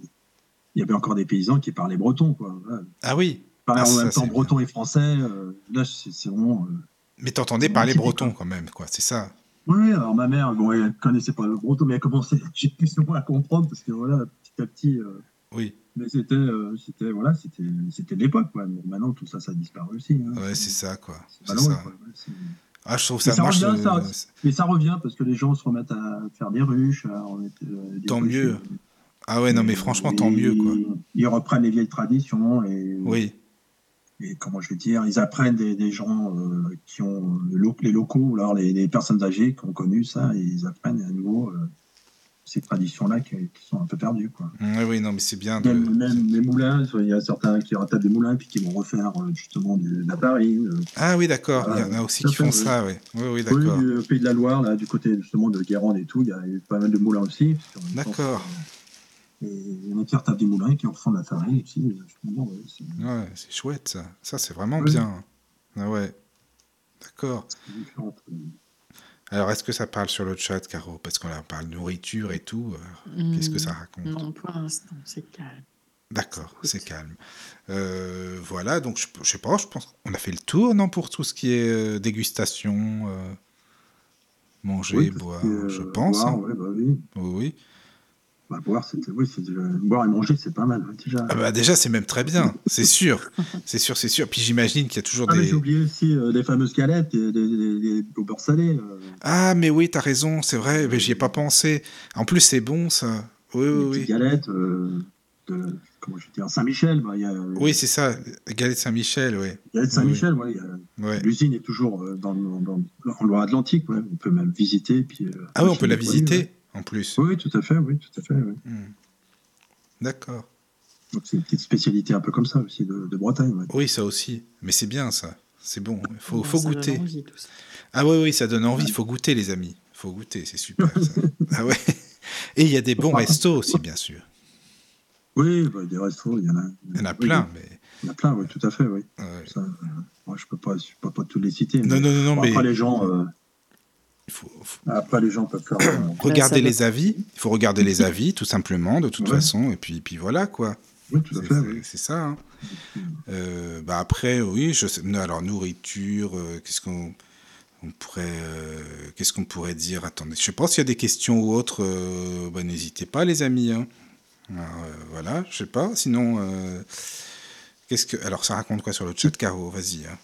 il y avait encore des paysans qui parlaient breton. Quoi. Voilà. Ah oui. Parlaient Ah, en même temps breton et français. euh, là, c'est vraiment. euh, Mais t'entendais parler breton quand même, quoi. C'est ça. Oui, alors ma mère, bon, elle connaissait pas le breton, mais elle commençait, (laughs) j'ai plus ou moins à comprendre parce que voilà, petit à petit. euh, Oui. mais c'était, euh, c'était, voilà, c'était, c'était de l'époque, quoi. Bon, maintenant, tout ça, ça a disparu aussi. hein. Ouais, c'est ça, quoi. C'est ça. quoi. Ouais, c'est- Ah, je trouve Mais ça. ça je- revient, ça. Mais ça revient parce que les gens se remettent à faire des ruches, à remettre des Tant ruches, mieux. Ah ouais, non, mais franchement, tant mieux, quoi. Ils, reprennent les vieilles traditions et, Oui. et comment je vais dire, ils apprennent des, des gens euh, qui ont le les locaux, alors les, les personnes âgées qui ont connu ça, et ils apprennent à nouveau euh, ces traditions-là qui, qui sont un peu perdues. Quoi. Mm, Oui, oui, non, mais c'est bien de. Même, même les moulins, il y a certains qui ratattent des moulins puis qui vont refaire euh, justement de la farine. Ah oui, d'accord. Il y en a aussi qui font oui. ça, oui. Oui, oui, Oui, d'accord. du pays de la Loire, là, du côté justement de Guérande et tout, il y a eu pas mal de moulins aussi. D'accord. Et il y en a qui retapent des moulins et qui en refont de la farine aussi. justement, ouais, c'est- Ouais, c'est chouette, ça. Ça, c'est vraiment Oui. bien. Ah ouais. D'accord. Alors, est-ce que ça parle sur le chat, Caro? Parce qu'on parle de nourriture et tout. euh, Qu'est-ce que ça raconte? Non, pour l'instant, c'est calme. D'accord, c'est calme. Euh, voilà, donc je, je sais pas, je pense qu'on a fait le tour, non, pour tout ce qui est euh, dégustation, euh, manger, Oui, boire, euh, je pense. boire, hein. ouais, bah oui. Oui, oui. Bah, boire, oui, déjà- et manger, c'est pas mal hein, déjà. Ah bah déjà, c'est même très bien, c'est sûr. C'est sûr, c'est sûr. Puis j'imagine qu'il y a toujours Ah, mais des... j'ai oublié aussi euh, les fameuses galettes, les, les, les, les- au beurre salé. euh, Ah, mais oui, t'as raison, c'est vrai, mais j'y ai pas pensé. En plus, c'est bon, ça. Oui, les oui, oui. galettes euh, de, comment je dire, Saint-Michel. bah, y a, Oui, c'est ça, Galette Saint-Michel, oui. Galette Saint-Michel, ouais, a- Ouais. l'usine est toujours euh, dans, dans, dans- en Loire-Atlantique. ouais, On peut même visiter. Puis, euh, Ah oui, on peut la visiter, en plus. Oui, tout à fait, oui, tout à fait. ouais. Hmm. D'accord. Donc c'est une petite spécialité un peu comme ça aussi de, de Bretagne. ouais. Oui, ça aussi. Mais c'est bien, ça. C'est bon, il faut, faut ça donne goûter. envie, tout ça. Ah oui, oui, ça donne envie. Il faut goûter, les amis. Il faut goûter, c'est super. ça. (laughs) ah ouais. Et il y a des bons restos aussi, bien sûr. Oui, bah, des restos, il y en a. Il y en a oui, plein, mais. Il y en a plein, oui, tout à fait, oui. ouais. Ça, euh, moi, je peux pas, je peux pas tous les citer. Non, mais- non, non, non, Bon, mais Après, les gens, euh, il faut, faut après, les gens peuvent faire. (coughs) regarder les avis. Il faut regarder les avis, tout simplement, de toute Ouais. façon. Et puis, puis voilà, quoi. oui, tout à C'est fait. c'est- oui. c'est ça. hein. Euh, bah après, oui, je sais. non, Alors, nourriture, euh, qu'est-ce qu'on. On pourrait, euh, qu'est-ce qu'on pourrait dire? Attendez, je sais pas s'il y a des questions ou autres. euh, bah, n'hésitez pas, les amis. hein. Alors, euh, voilà, je sais pas. Sinon, euh, qu'est-ce que. Alors, ça raconte quoi sur le chat, Caro? Vas-y. hein.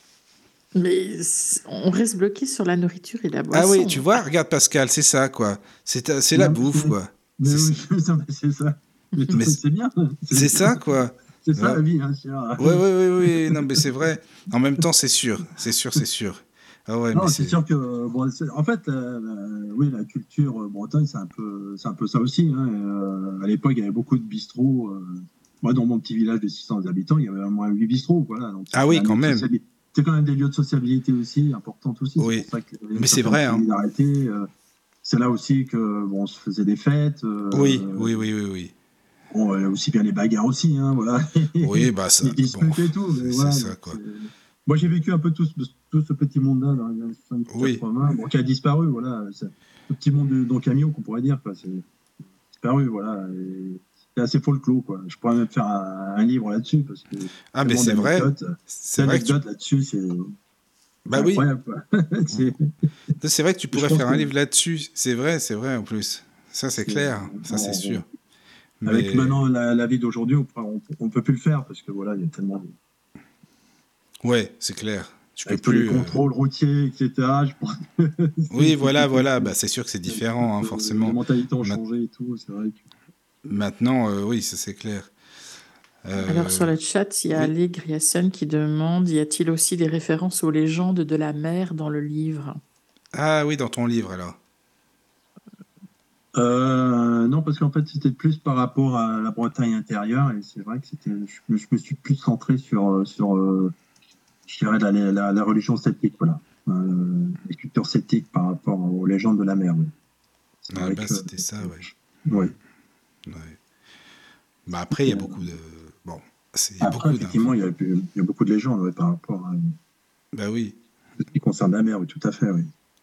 Mais on reste bloqué sur la nourriture et la boisson. Ah oui, tu vois, regarde Pascal, c'est ça, quoi. C'est c'est la Non, bouffe, quoi. Mais C'est- oui, ça, (laughs) c'est ça. Mais, tout- Mais c'est bien. C'est ça, quoi. C'est ça Ouais. la vie, hein, sûr. Oui, oui, oui, oui. Non, mais c'est vrai. En même temps, c'est sûr. C'est sûr, c'est sûr. Ah ouais, Non, mais c'est sûr que, bon, en fait, euh, la- oui, la culture euh, bretonne, c'est un peu, c'est un peu ça aussi. hein. Euh, à l'époque, il y avait beaucoup de bistrots. euh, moi, dans mon petit village de 600 habitants, il y avait au moins 8 bistrots. Voilà. Donc, Ah oui, quand même. C'est quand même des lieux de sociabilité aussi, importantes aussi. Oui. pour ça que, Mais c'est vrai, hein. euh, c'est là aussi que bon, on se faisait des fêtes. euh, Oui, oui, oui, oui, oui. Bon, euh, aussi bien les bagarres aussi, hein, voilà. Oui, bah (laughs) ça. les bon. et tout. c'est voilà, ça, quoi. euh, Moi, j'ai vécu un peu tout ce, tout ce petit monde-là dans les années 70, Oui. 80, bon, qui a disparu, voilà. Le petit monde de Don Camillo, qu'on pourrait dire, quoi. C'est disparu, voilà. et C'est assez folklore, quoi. Je pourrais même faire un, un livre là-dessus, parce que Ah, mais c'est vrai. d'anecdotes. C'est vrai que tu... Là-dessus, c'est Bah oui, (laughs) c'est vrai que tu pourrais faire un livre là-dessus. C'est vrai, c'est vrai en plus. Ça, c'est clair. Ça, c'est sûr. Avec Mais- maintenant la, la vie d'aujourd'hui, on, on, peut plus le faire, parce que voilà, il y a tellement de. Ouais, c'est clair. Tu peux Avec tous les plus. euh, contrôles routiers, etc. Je (laughs) Oui, voilà, voilà. Bah, c'est sûr que c'est différent, hein, Les forcément. mentalités ont changé et tout, c'est vrai que. Maintenant, euh, oui, ça c'est clair. Euh, Alors sur le chat, il y a oui. Ali Griassen qui demande y a-t-il aussi des références aux légendes de la mer dans le livre? Ah oui, dans ton livre alors. Euh, non, parce qu'en fait, c'était plus par rapport à la Bretagne intérieure, et c'est vrai que c'était, je, me- je me suis plus centré sur, sur je dirais, la, la, la religion celtique, voilà. Euh, les cultures celtiques par rapport aux légendes de la mer. Oui. Ah bah, c'était ça, ouais. Oui. Ouais. Bah après, il y a beaucoup de. Bon, c'est beaucoup effectivement, il y, a, il y a beaucoup de légendes ouais, par rapport à Bah oui. ce qui concerne la mer, oui, tout à fait, oui.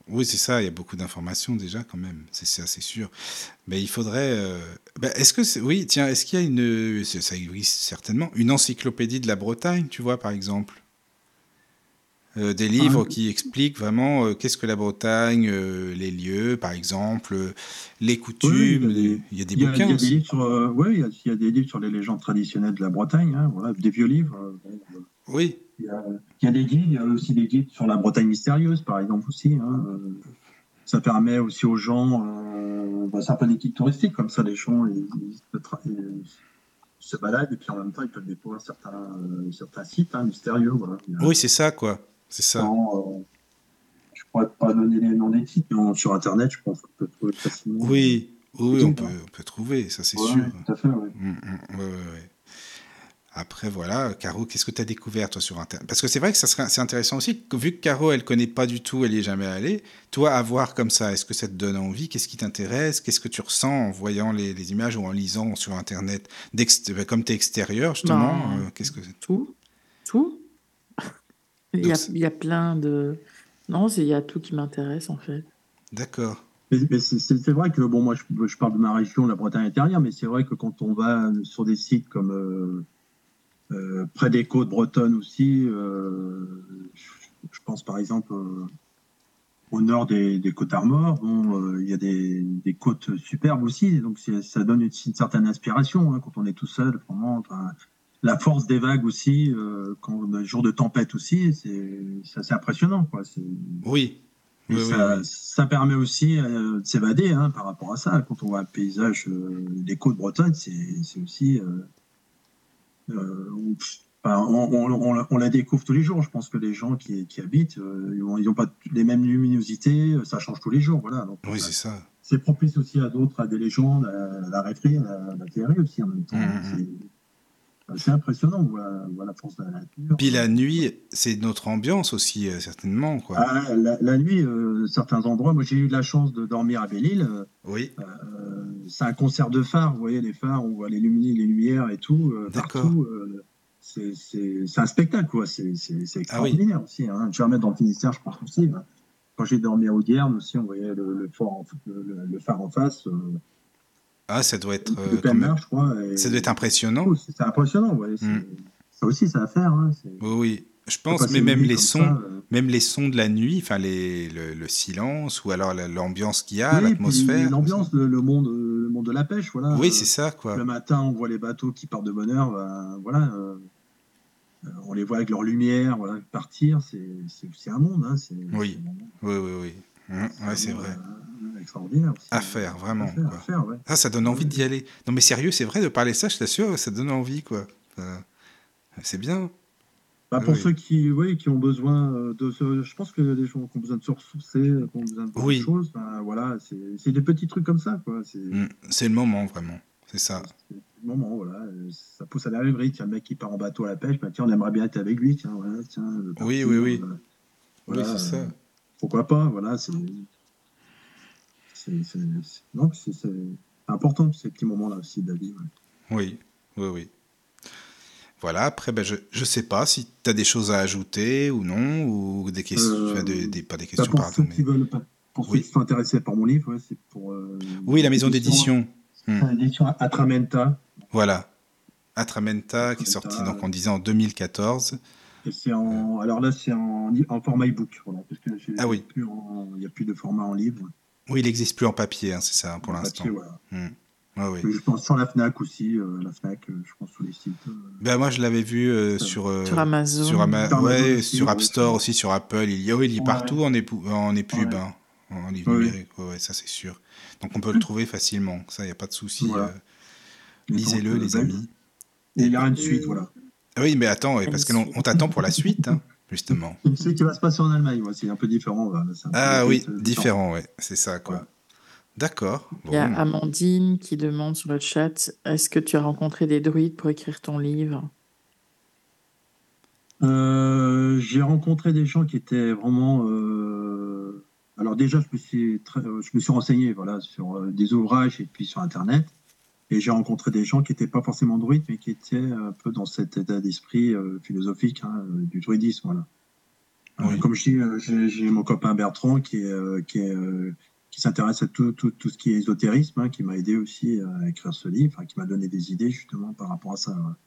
Oui, c'est ça, il y a beaucoup d'informations déjà quand même, c'est c'est sûr. Mais il faudrait. euh, bah, est-ce que. Oui, tiens, est-ce qu'il y a une. Ça existe certainement. Une encyclopédie de la Bretagne, tu vois, par exemple? Euh, Des livres Ah. qui expliquent vraiment euh, qu'est-ce que la Bretagne, euh, les lieux, par exemple, les coutumes. Oui, il y a des- bouquins aussi. ouais, il y a, des livres sur les légendes traditionnelles de la Bretagne, hein, voilà, des vieux livres. Oui, Il y, a, il y a des guides, il y a aussi des guides sur la Bretagne mystérieuse, par exemple aussi. hein, ça permet aussi aux gens, euh, bah, c'est un peu des guides touristiques, comme ça les gens ils, ils se tra- ils se baladent et puis en même temps ils peuvent découvrir certains, euh, certains sites hein, mystérieux. Voilà. Oui, c'est ça, quoi. C'est ça. sans, euh, je ne pourrais pas donner les noms des sites, mais sur Internet, je pense qu'on peut trouver facilement. Oui, on peut, on peut trouver, ça c'est Ouais, sûr. Tout à fait, ouais. Ouais, ouais, ouais. Après, voilà, Caro, qu'est-ce que tu as découvert, toi, sur Internet Parce que c'est vrai que ça serait, c'est intéressant aussi, que vu que Caro, elle connaît pas du tout, elle y est jamais allée, toi, à voir comme ça, est-ce que ça te donne envie Qu'est-ce qui t'intéresse Qu'est-ce que tu ressens en voyant les, les images ou en lisant sur Internet Comme tu es extérieur, justement, euh, qu'est-ce que Tout Tout il, y a, il y a plein de... Non, c'est- il y a tout qui m'intéresse en fait. D'accord. Mais, mais c'est- vrai que, bon, moi, je, je parle de ma région, la Bretagne intérieure, mais c'est vrai que quand on va sur des sites comme euh, euh, près des côtes bretonnes aussi, euh, je, je pense par exemple euh, au nord des, des côtes Armor, bon, euh, il y a des, des côtes superbes aussi, donc ça donne une, une certaine inspiration hein, quand on est tout seul, vraiment. Enfin, la force des vagues aussi, euh, quand le jour de tempête aussi, c'est assez impressionnant, quoi. Oui. ça, oui. ça permet aussi euh, de s'évader hein, par rapport à ça. Quand on voit un paysage euh, des côtes bretonnes, c'est aussi. on, on, on- on- on la découvre tous les jours. Je pense que les gens qui, qui habitent, euh, ils n'ont pas les mêmes luminosités. Ça change tous les jours. Voilà. Donc, Oui, euh, c'est ça. c'est propice aussi à d'autres, à des légendes, à la rêverie, à la, la théorie aussi en même temps. Mhm. C'est- impressionnant, on voit, on voit la force de la nature. Puis la nuit, c'est notre ambiance aussi, euh, certainement, quoi. Ah, la, la nuit, euh, certains endroits, moi j'ai eu la chance de dormir à Belle-Île. euh, Oui. Euh, c'est un concert de phares, vous voyez les phares, on voit les, les lumières et tout, D'accord. partout. c'est un spectacle, quoi. C'est c'est Ah oui. extraordinaire aussi. Hein. Jamais dans le Finistère, je pense aussi. hein. Quand j'ai dormi à Audierne aussi, on voyait le, le, fort en- le- le- le phare en face, Ah, ça doit être, euh, quand pleine même- mer, je crois. et- ça doit être impressionnant. Oh, C'est impressionnant, ouais. c'est- Mm. Ça aussi, c'est à faire. Hein. Oui, oui. Je pense, mais même les sons, ça, euh. même les sons de la nuit, enfin les, le, le silence ou alors la- l'ambiance qu'il y a, Oui, l'atmosphère. L'ambiance, le, le monde, euh, le monde de la pêche, voilà. Oui, c'est ça, quoi. Le matin, on voit les bateaux qui partent de bonne heure, ben, voilà. euh, on les voit avec leur lumière, voilà, partir. C'est un monde, hein. Oui. un monde- Oui, oui, oui. Ouais, c'est monde, vrai. euh, extraordinaire. À faire, vraiment, À faire, quoi. à faire, ouais. Ça donne envie d'y aller. Non, mais sérieux, c'est vrai de parler ça, je t'assure, ça donne envie, quoi. Euh, c'est bien. Bah, pour Oui. ceux qui, oui, qui ont besoin euh, de je pense que les gens qui ont besoin de se ressourcer, euh, qui ont besoin de Oui. choses, ben, voilà, c'est des petits trucs comme ça, quoi. C'est le moment, vraiment. C'est ça. c'est le moment, voilà. euh, Ça pousse à la rêverie. Tiens, un mec qui part en bateau à la pêche, ben, tiens, on aimerait bien être avec lui, tiens, voilà, tiens. Oui, oui, oui. euh, Oui, voilà, c'est ça. Euh, pourquoi pas, voilà, c'est. Non, c'est important, ces petits moments-là aussi de la vie. ouais. Oui, oui, oui. Voilà, après, ben, je ne sais pas si tu as des choses à ajouter ou non, ou des questions, Euh, enfin, des- des- pas des Bah, questions, pour pardon. ceux mais- qui veulent, pas- pour Oui. ceux qui sont intéressés par mon livre, ouais, c'est pour. euh, Oui, la maison l'édition- d'édition. Hmm. L'édition Atramenta. Voilà. Atramenta, qui est sorti, donc on disait en 2014. Et c'est en, alors là, c'est en, en format e-book. Voilà, parce que j'ai- Ah oui. il n'y a plus de format en livre. Oui, il n'existe plus en papier, hein, c'est ça, pour l'instant. voilà. Hmm. Oui. Je pense sur la Fnac aussi. euh, la Fnac, euh, je pense sur les sites. euh, Ben, moi, je l'avais vu euh, sur, euh, Sur Amazon. sur, Ama- Sur Amazon ouais, aussi, sur ouais. App Store aussi, sur Apple. Il y a, oui, il est Ouais. partout en, épou- en épub, Ouais. hein, en livre Ouais. numérique. Ouais, ouais, ça, c'est sûr. Donc, on peut le trouver facilement. Ça, il n'y a pas de souci. Voilà. euh, Lisez-le, les amis. Et il y aura une suite, voilà. Oui, mais attends, parce que l'on- on t'attend pour la (laughs) suite, hein, justement. Une suite qui va se passer en Allemagne. ouais, c'est un peu différent. voilà, c'est un peu Ah oui, euh, différent, ouais, c'est ça, quoi. D'accord. Il y a. Amandine qui demande sur le chat Est-ce que tu as rencontré des druides pour écrire ton livre? Euh, j'ai rencontré des gens qui étaient vraiment. euh, Alors déjà, je me suis très- je me suis renseigné voilà sur euh, des ouvrages et puis sur Internet. Et j'ai rencontré des gens qui n'étaient pas forcément druides, mais qui étaient un peu dans cet état d'esprit euh, philosophique hein, du druidisme. Voilà. Euh, Oui. comme je dis, euh, j'ai mon copain Bertrand qui est, qui est, qui s'intéresse à tout, tout, tout ce qui est ésotérisme, hein, qui m'a aidé aussi à écrire ce livre, enfin, qui m'a donné des idées justement par rapport à ça. voilà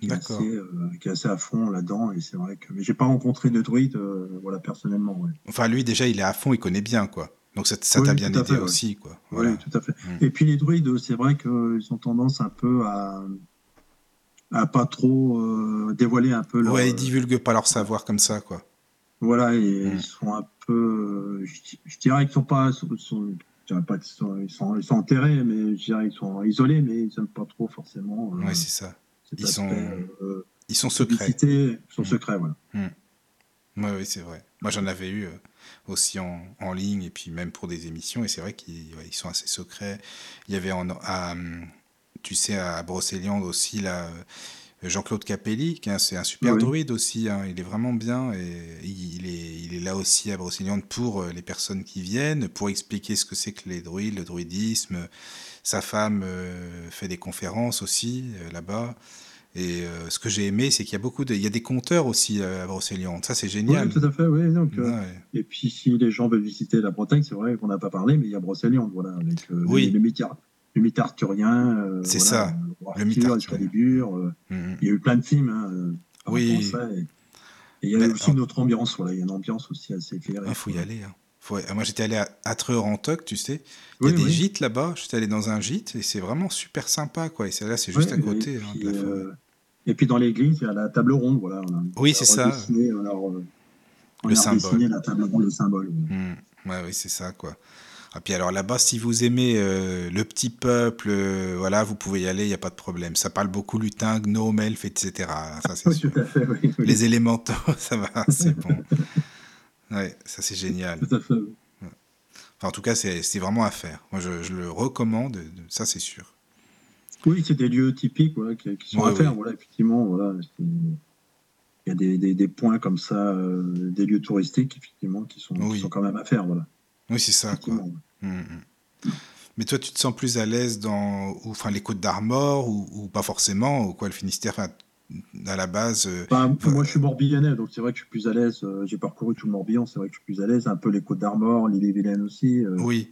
qui est, D'accord. assez, euh, qui est assez à fond là-dedans. Et c'est vrai que. Mais j'ai pas rencontré de druide, euh, voilà, personnellement. Ouais. Enfin, lui, déjà, il est à fond, il connaît bien, quoi. Donc, ça Oui, t'a bien aidé fait, ouais. aussi, quoi. Oui, Voilà. tout à fait. Mm. Et puis les druides, c'est vrai qu'ils ont tendance un peu à. à pas trop euh, dévoiler un peu leur. Ouais, ils divulguent pas leur savoir comme ça, quoi. Voilà, et Mm. ils sont un peu. euh, Je, je dirais qu'ils sont pas. Sont, sont- je dirais pas qu'ils sont, ils sont, ils sont enterrés, mais je dirais qu'ils sont isolés, mais ils n'aiment pas trop forcément. euh, Ouais, c'est ça. ils aspect, sont euh, Ils sont secrets. ils sont Mm. secrets, voilà. Oui, oui, c'est vrai. Moi, j'en avais eu euh, aussi en, en ligne et puis même pour des émissions. Et c'est vrai qu'ils ouais, sont assez secrets. Il y avait en, à, tu sais, à Brocéliande aussi, là, euh, Jean-Claude Capelli, qui est un- c'est un super Oui. druide aussi. hein. Il est vraiment bien et il est, il est là aussi à Brocéliande pour euh, les personnes qui viennent, pour expliquer ce que c'est que les druides, le druidisme. Sa femme euh, fait des conférences aussi euh, là-bas. Et euh, ce que j'ai aimé, c'est qu'il y a beaucoup de, il y a des conteurs aussi euh, à Brocéliande. Ça, c'est génial. Oui, tout à fait, oui. Donc, euh. Et puis, si les gens veulent visiter la Bretagne, c'est vrai qu'on n'a pas parlé, mais il y a Brocéliande, voilà, avec euh, Oui. le, mythe, le mythe arthurien. C'est voilà, ça, le le mythe Arthur, arthurien. Mhm. il y a eu plein de films. Hein, Oui. et, et il y a Ben, aussi une autre ambiance, voilà, il y a une ambiance aussi assez féerique. Il faut y aller. hein. Faut- Moi, j'étais allé à Atreur en Toc, tu sais. Il y a des oui. gîtes là-bas. J'étais allé dans un gîte et c'est vraiment super sympa, quoi. Et là, c'est juste à côté et hein, de la euh, et puis dans l'église, il y a la table ronde, voilà. On a, Oui, c'est ça. On Le a symbole. redessiné la table ronde, le symbole. Ouais, oui, c'est ça, quoi. Et puis alors là-bas, si vous aimez euh, le petit peuple, euh, voilà, vous pouvez y aller, il n'y a pas de problème. Ça parle beaucoup lutin, gnome, elfe, etc. Ça, c'est (laughs) Oui, sûr. tout à fait, oui. oui. Les élémentaux, (laughs) ça va, c'est bon. (laughs) Ouais, ça c'est génial. Tout à fait. oui. Enfin, en tout cas, c'est vraiment à faire. Moi, je, je le recommande, de- ça c'est sûr. Oui, c'est des lieux typiques voilà, qui, qui sont Ouais, à faire. oui. Voilà, effectivement, voilà, il y a des, des, des points comme ça, euh, des lieux touristiques, effectivement, qui sont, qui Oui. sont quand même à faire. Voilà, Oui, c'est ça, quoi. effectivement. Mm, mm. Mais toi, tu te sens plus à l'aise dans ou, enfin, les côtes d'Armor ou, ou pas forcément, ou quoi, le Finistère À la base, euh, Enfin, moi, je suis morbihanais, donc c'est vrai que je suis plus à l'aise. euh, J'ai parcouru tout le Morbihan, c'est vrai que je suis plus à l'aise. Un peu les Côtes d'Armor, l'île et Vilaine aussi. euh, oui.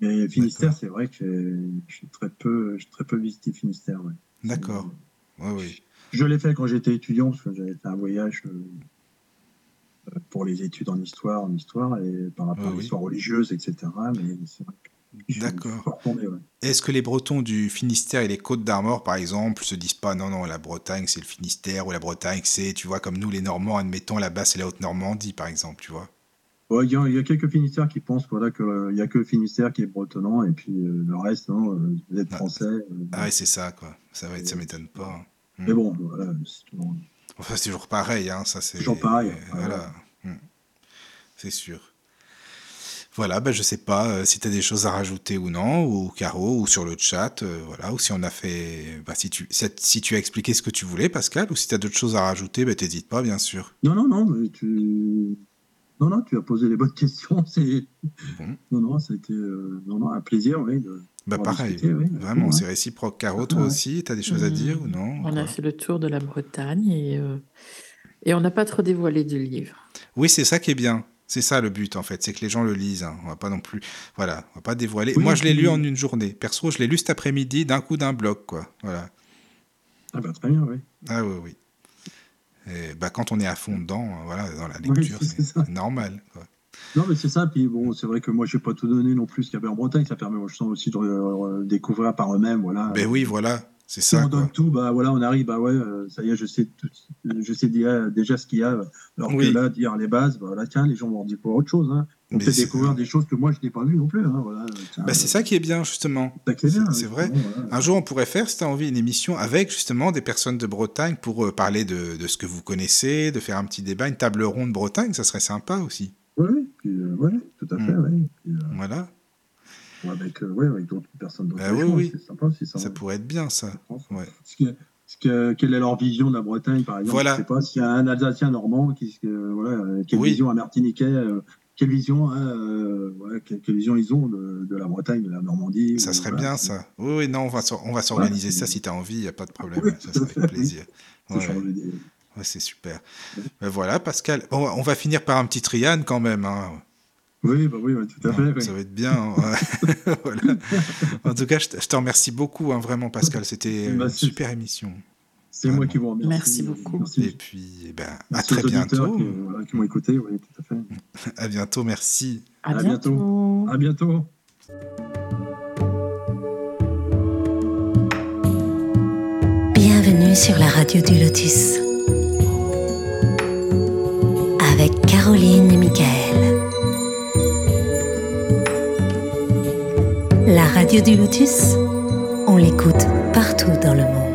mais Finistère, c'est vrai que j'ai très peu, très peu visité Finistère. ouais. D'accord. Oui, oui. Je l'ai fait quand j'étais étudiant, parce que j'avais fait un voyage euh, euh, pour les études en histoire, en histoire, et par rapport Ah à oui. l'histoire religieuse, etc. Mais c'est vrai D'accord. ouais. Est-ce que les Bretons du Finistère et les Côtes d'Armor, par exemple, se disent pas non, non, la Bretagne c'est le Finistère ou la Bretagne c'est, tu vois, comme nous les Normands, admettons, là-bas c'est la Haute-Normandie, par exemple, tu vois? Ouais, Il y, a- il y a quelques Finistères qui pensent voilà, qu'il n'y a que le Finistère qui est bretonnant et puis euh, le reste, non, euh, vous êtes Ah. français. euh, Ah ouais, c'est ça, quoi. Ça, va être, ça m'étonne pas. mais bon, voilà, c'est toujours- Enfin, c'est toujours pareil, hein, ça c'est. Toujours pareil, euh, voilà. Hmm. C'est sûr. Voilà, ben, je sais pas euh, si tu as des choses à rajouter ou non, ou Caro, ou sur le chat, euh, voilà, ou si on a fait. bah, si, tu, si, si tu as expliqué ce que tu voulais, Pascal, ou si tu as d'autres choses à rajouter, ben, t'hésites pas, bien sûr. Non, non, non, mais tu. Non, non, tu as posé les bonnes (laughs) questions. C'est... Bon. Non, non, ça a été euh, non, non, un plaisir, oui. De... Bah, pareil, discuter, oui, vraiment, ouais. c'est réciproque. Caro, toi Ouais. aussi, tu as des choses à dire ou non On a fait le tour de la Bretagne et, euh, et on n'a pas trop dévoilé du livre. Oui, c'est ça qui est bien. C'est ça le but en fait, c'est que les gens le lisent. hein. On va pas non plus, voilà, on va pas dévoiler. Oui, Moi, je l'ai lu en une journée. Perso, je l'ai lu cet après-midi d'un coup d'un bloc, quoi. Voilà. Ah, bah, très bien, oui. Ah oui, oui. Et, bah, quand on est à fond dedans, euh, voilà, dans la lecture, c'est normal. quoi. Non, mais c'est ça. Puis bon, c'est vrai que moi, je vais pas tout donner non plus ce qu'il y avait en Bretagne. Ça permet, je sens aussi de euh, découvrir par eux-mêmes. Voilà. Ben oui, voilà, c'est Si ça. on donne tout, bah voilà, on arrive, bah ouais, euh, ça y est, je sais, tout, je sais déjà, déjà ce qu'il y a. Alors Oui. que là, dire les bases, bah là, tiens, les gens vont dire pour autre chose. Hein. On peut découvrir des choses que moi, je n'ai pas vues non plus. Hein, voilà. Bah, c'est ça qui est bien justement. c'est oui, vrai. bon, voilà. Un jour, on pourrait faire, si tu as envie, une émission avec justement des personnes de Bretagne pour euh, parler de, de ce que vous connaissez, de faire un petit débat, une table ronde Bretagne, ça serait sympa aussi. Oui, puis, euh, ouais, tout à fait, Mm. Puis, euh, Voilà, avec, euh, ouais, avec d'autres personnes d'autres Ah oui, oui. c'est sympa aussi. Ça, ça pourrait être bien ça. Ouais. Que- que- quelle est leur vision de la Bretagne, par exemple? Voilà. Je sais pas s'il y a un Alsacien normand, qui, euh, voilà, euh, quelle Oui. vision un Martiniquais, euh, quelle vision, hein, euh, quelle, quelle vision ils ont de, de la Bretagne, de la Normandie. Ça ou- serait voilà. bien ça. Oui, oui, non, on va, s'or- on va s'organiser ça si tu as envie, il n'y a pas de problème. Oui, ça serait fait, avec plaisir. C'est Ouais, c'est super. Ben voilà, Pascal. Bon, on va finir par un petit triane quand même. hein. Oui, bah oui, tout à fait. Ça va être bien. hein. (laughs) Voilà. En tout cas, je te, je te remercie beaucoup, hein, vraiment, Pascal. C'était Bah, une super émission. C'est moi qui vous remercie. Merci beaucoup. Merci, Et puis, eh ben, à Merci très aux auditeurs bientôt. Qui, voilà, qui m'ont écouté, oui, tout à fait. (laughs) À bientôt, merci. À, À bientôt. bientôt. À bientôt. Bienvenue sur la radio du Lotus. Avec Caroline et Michael. La radio du Lotus, on l'écoute partout dans le monde.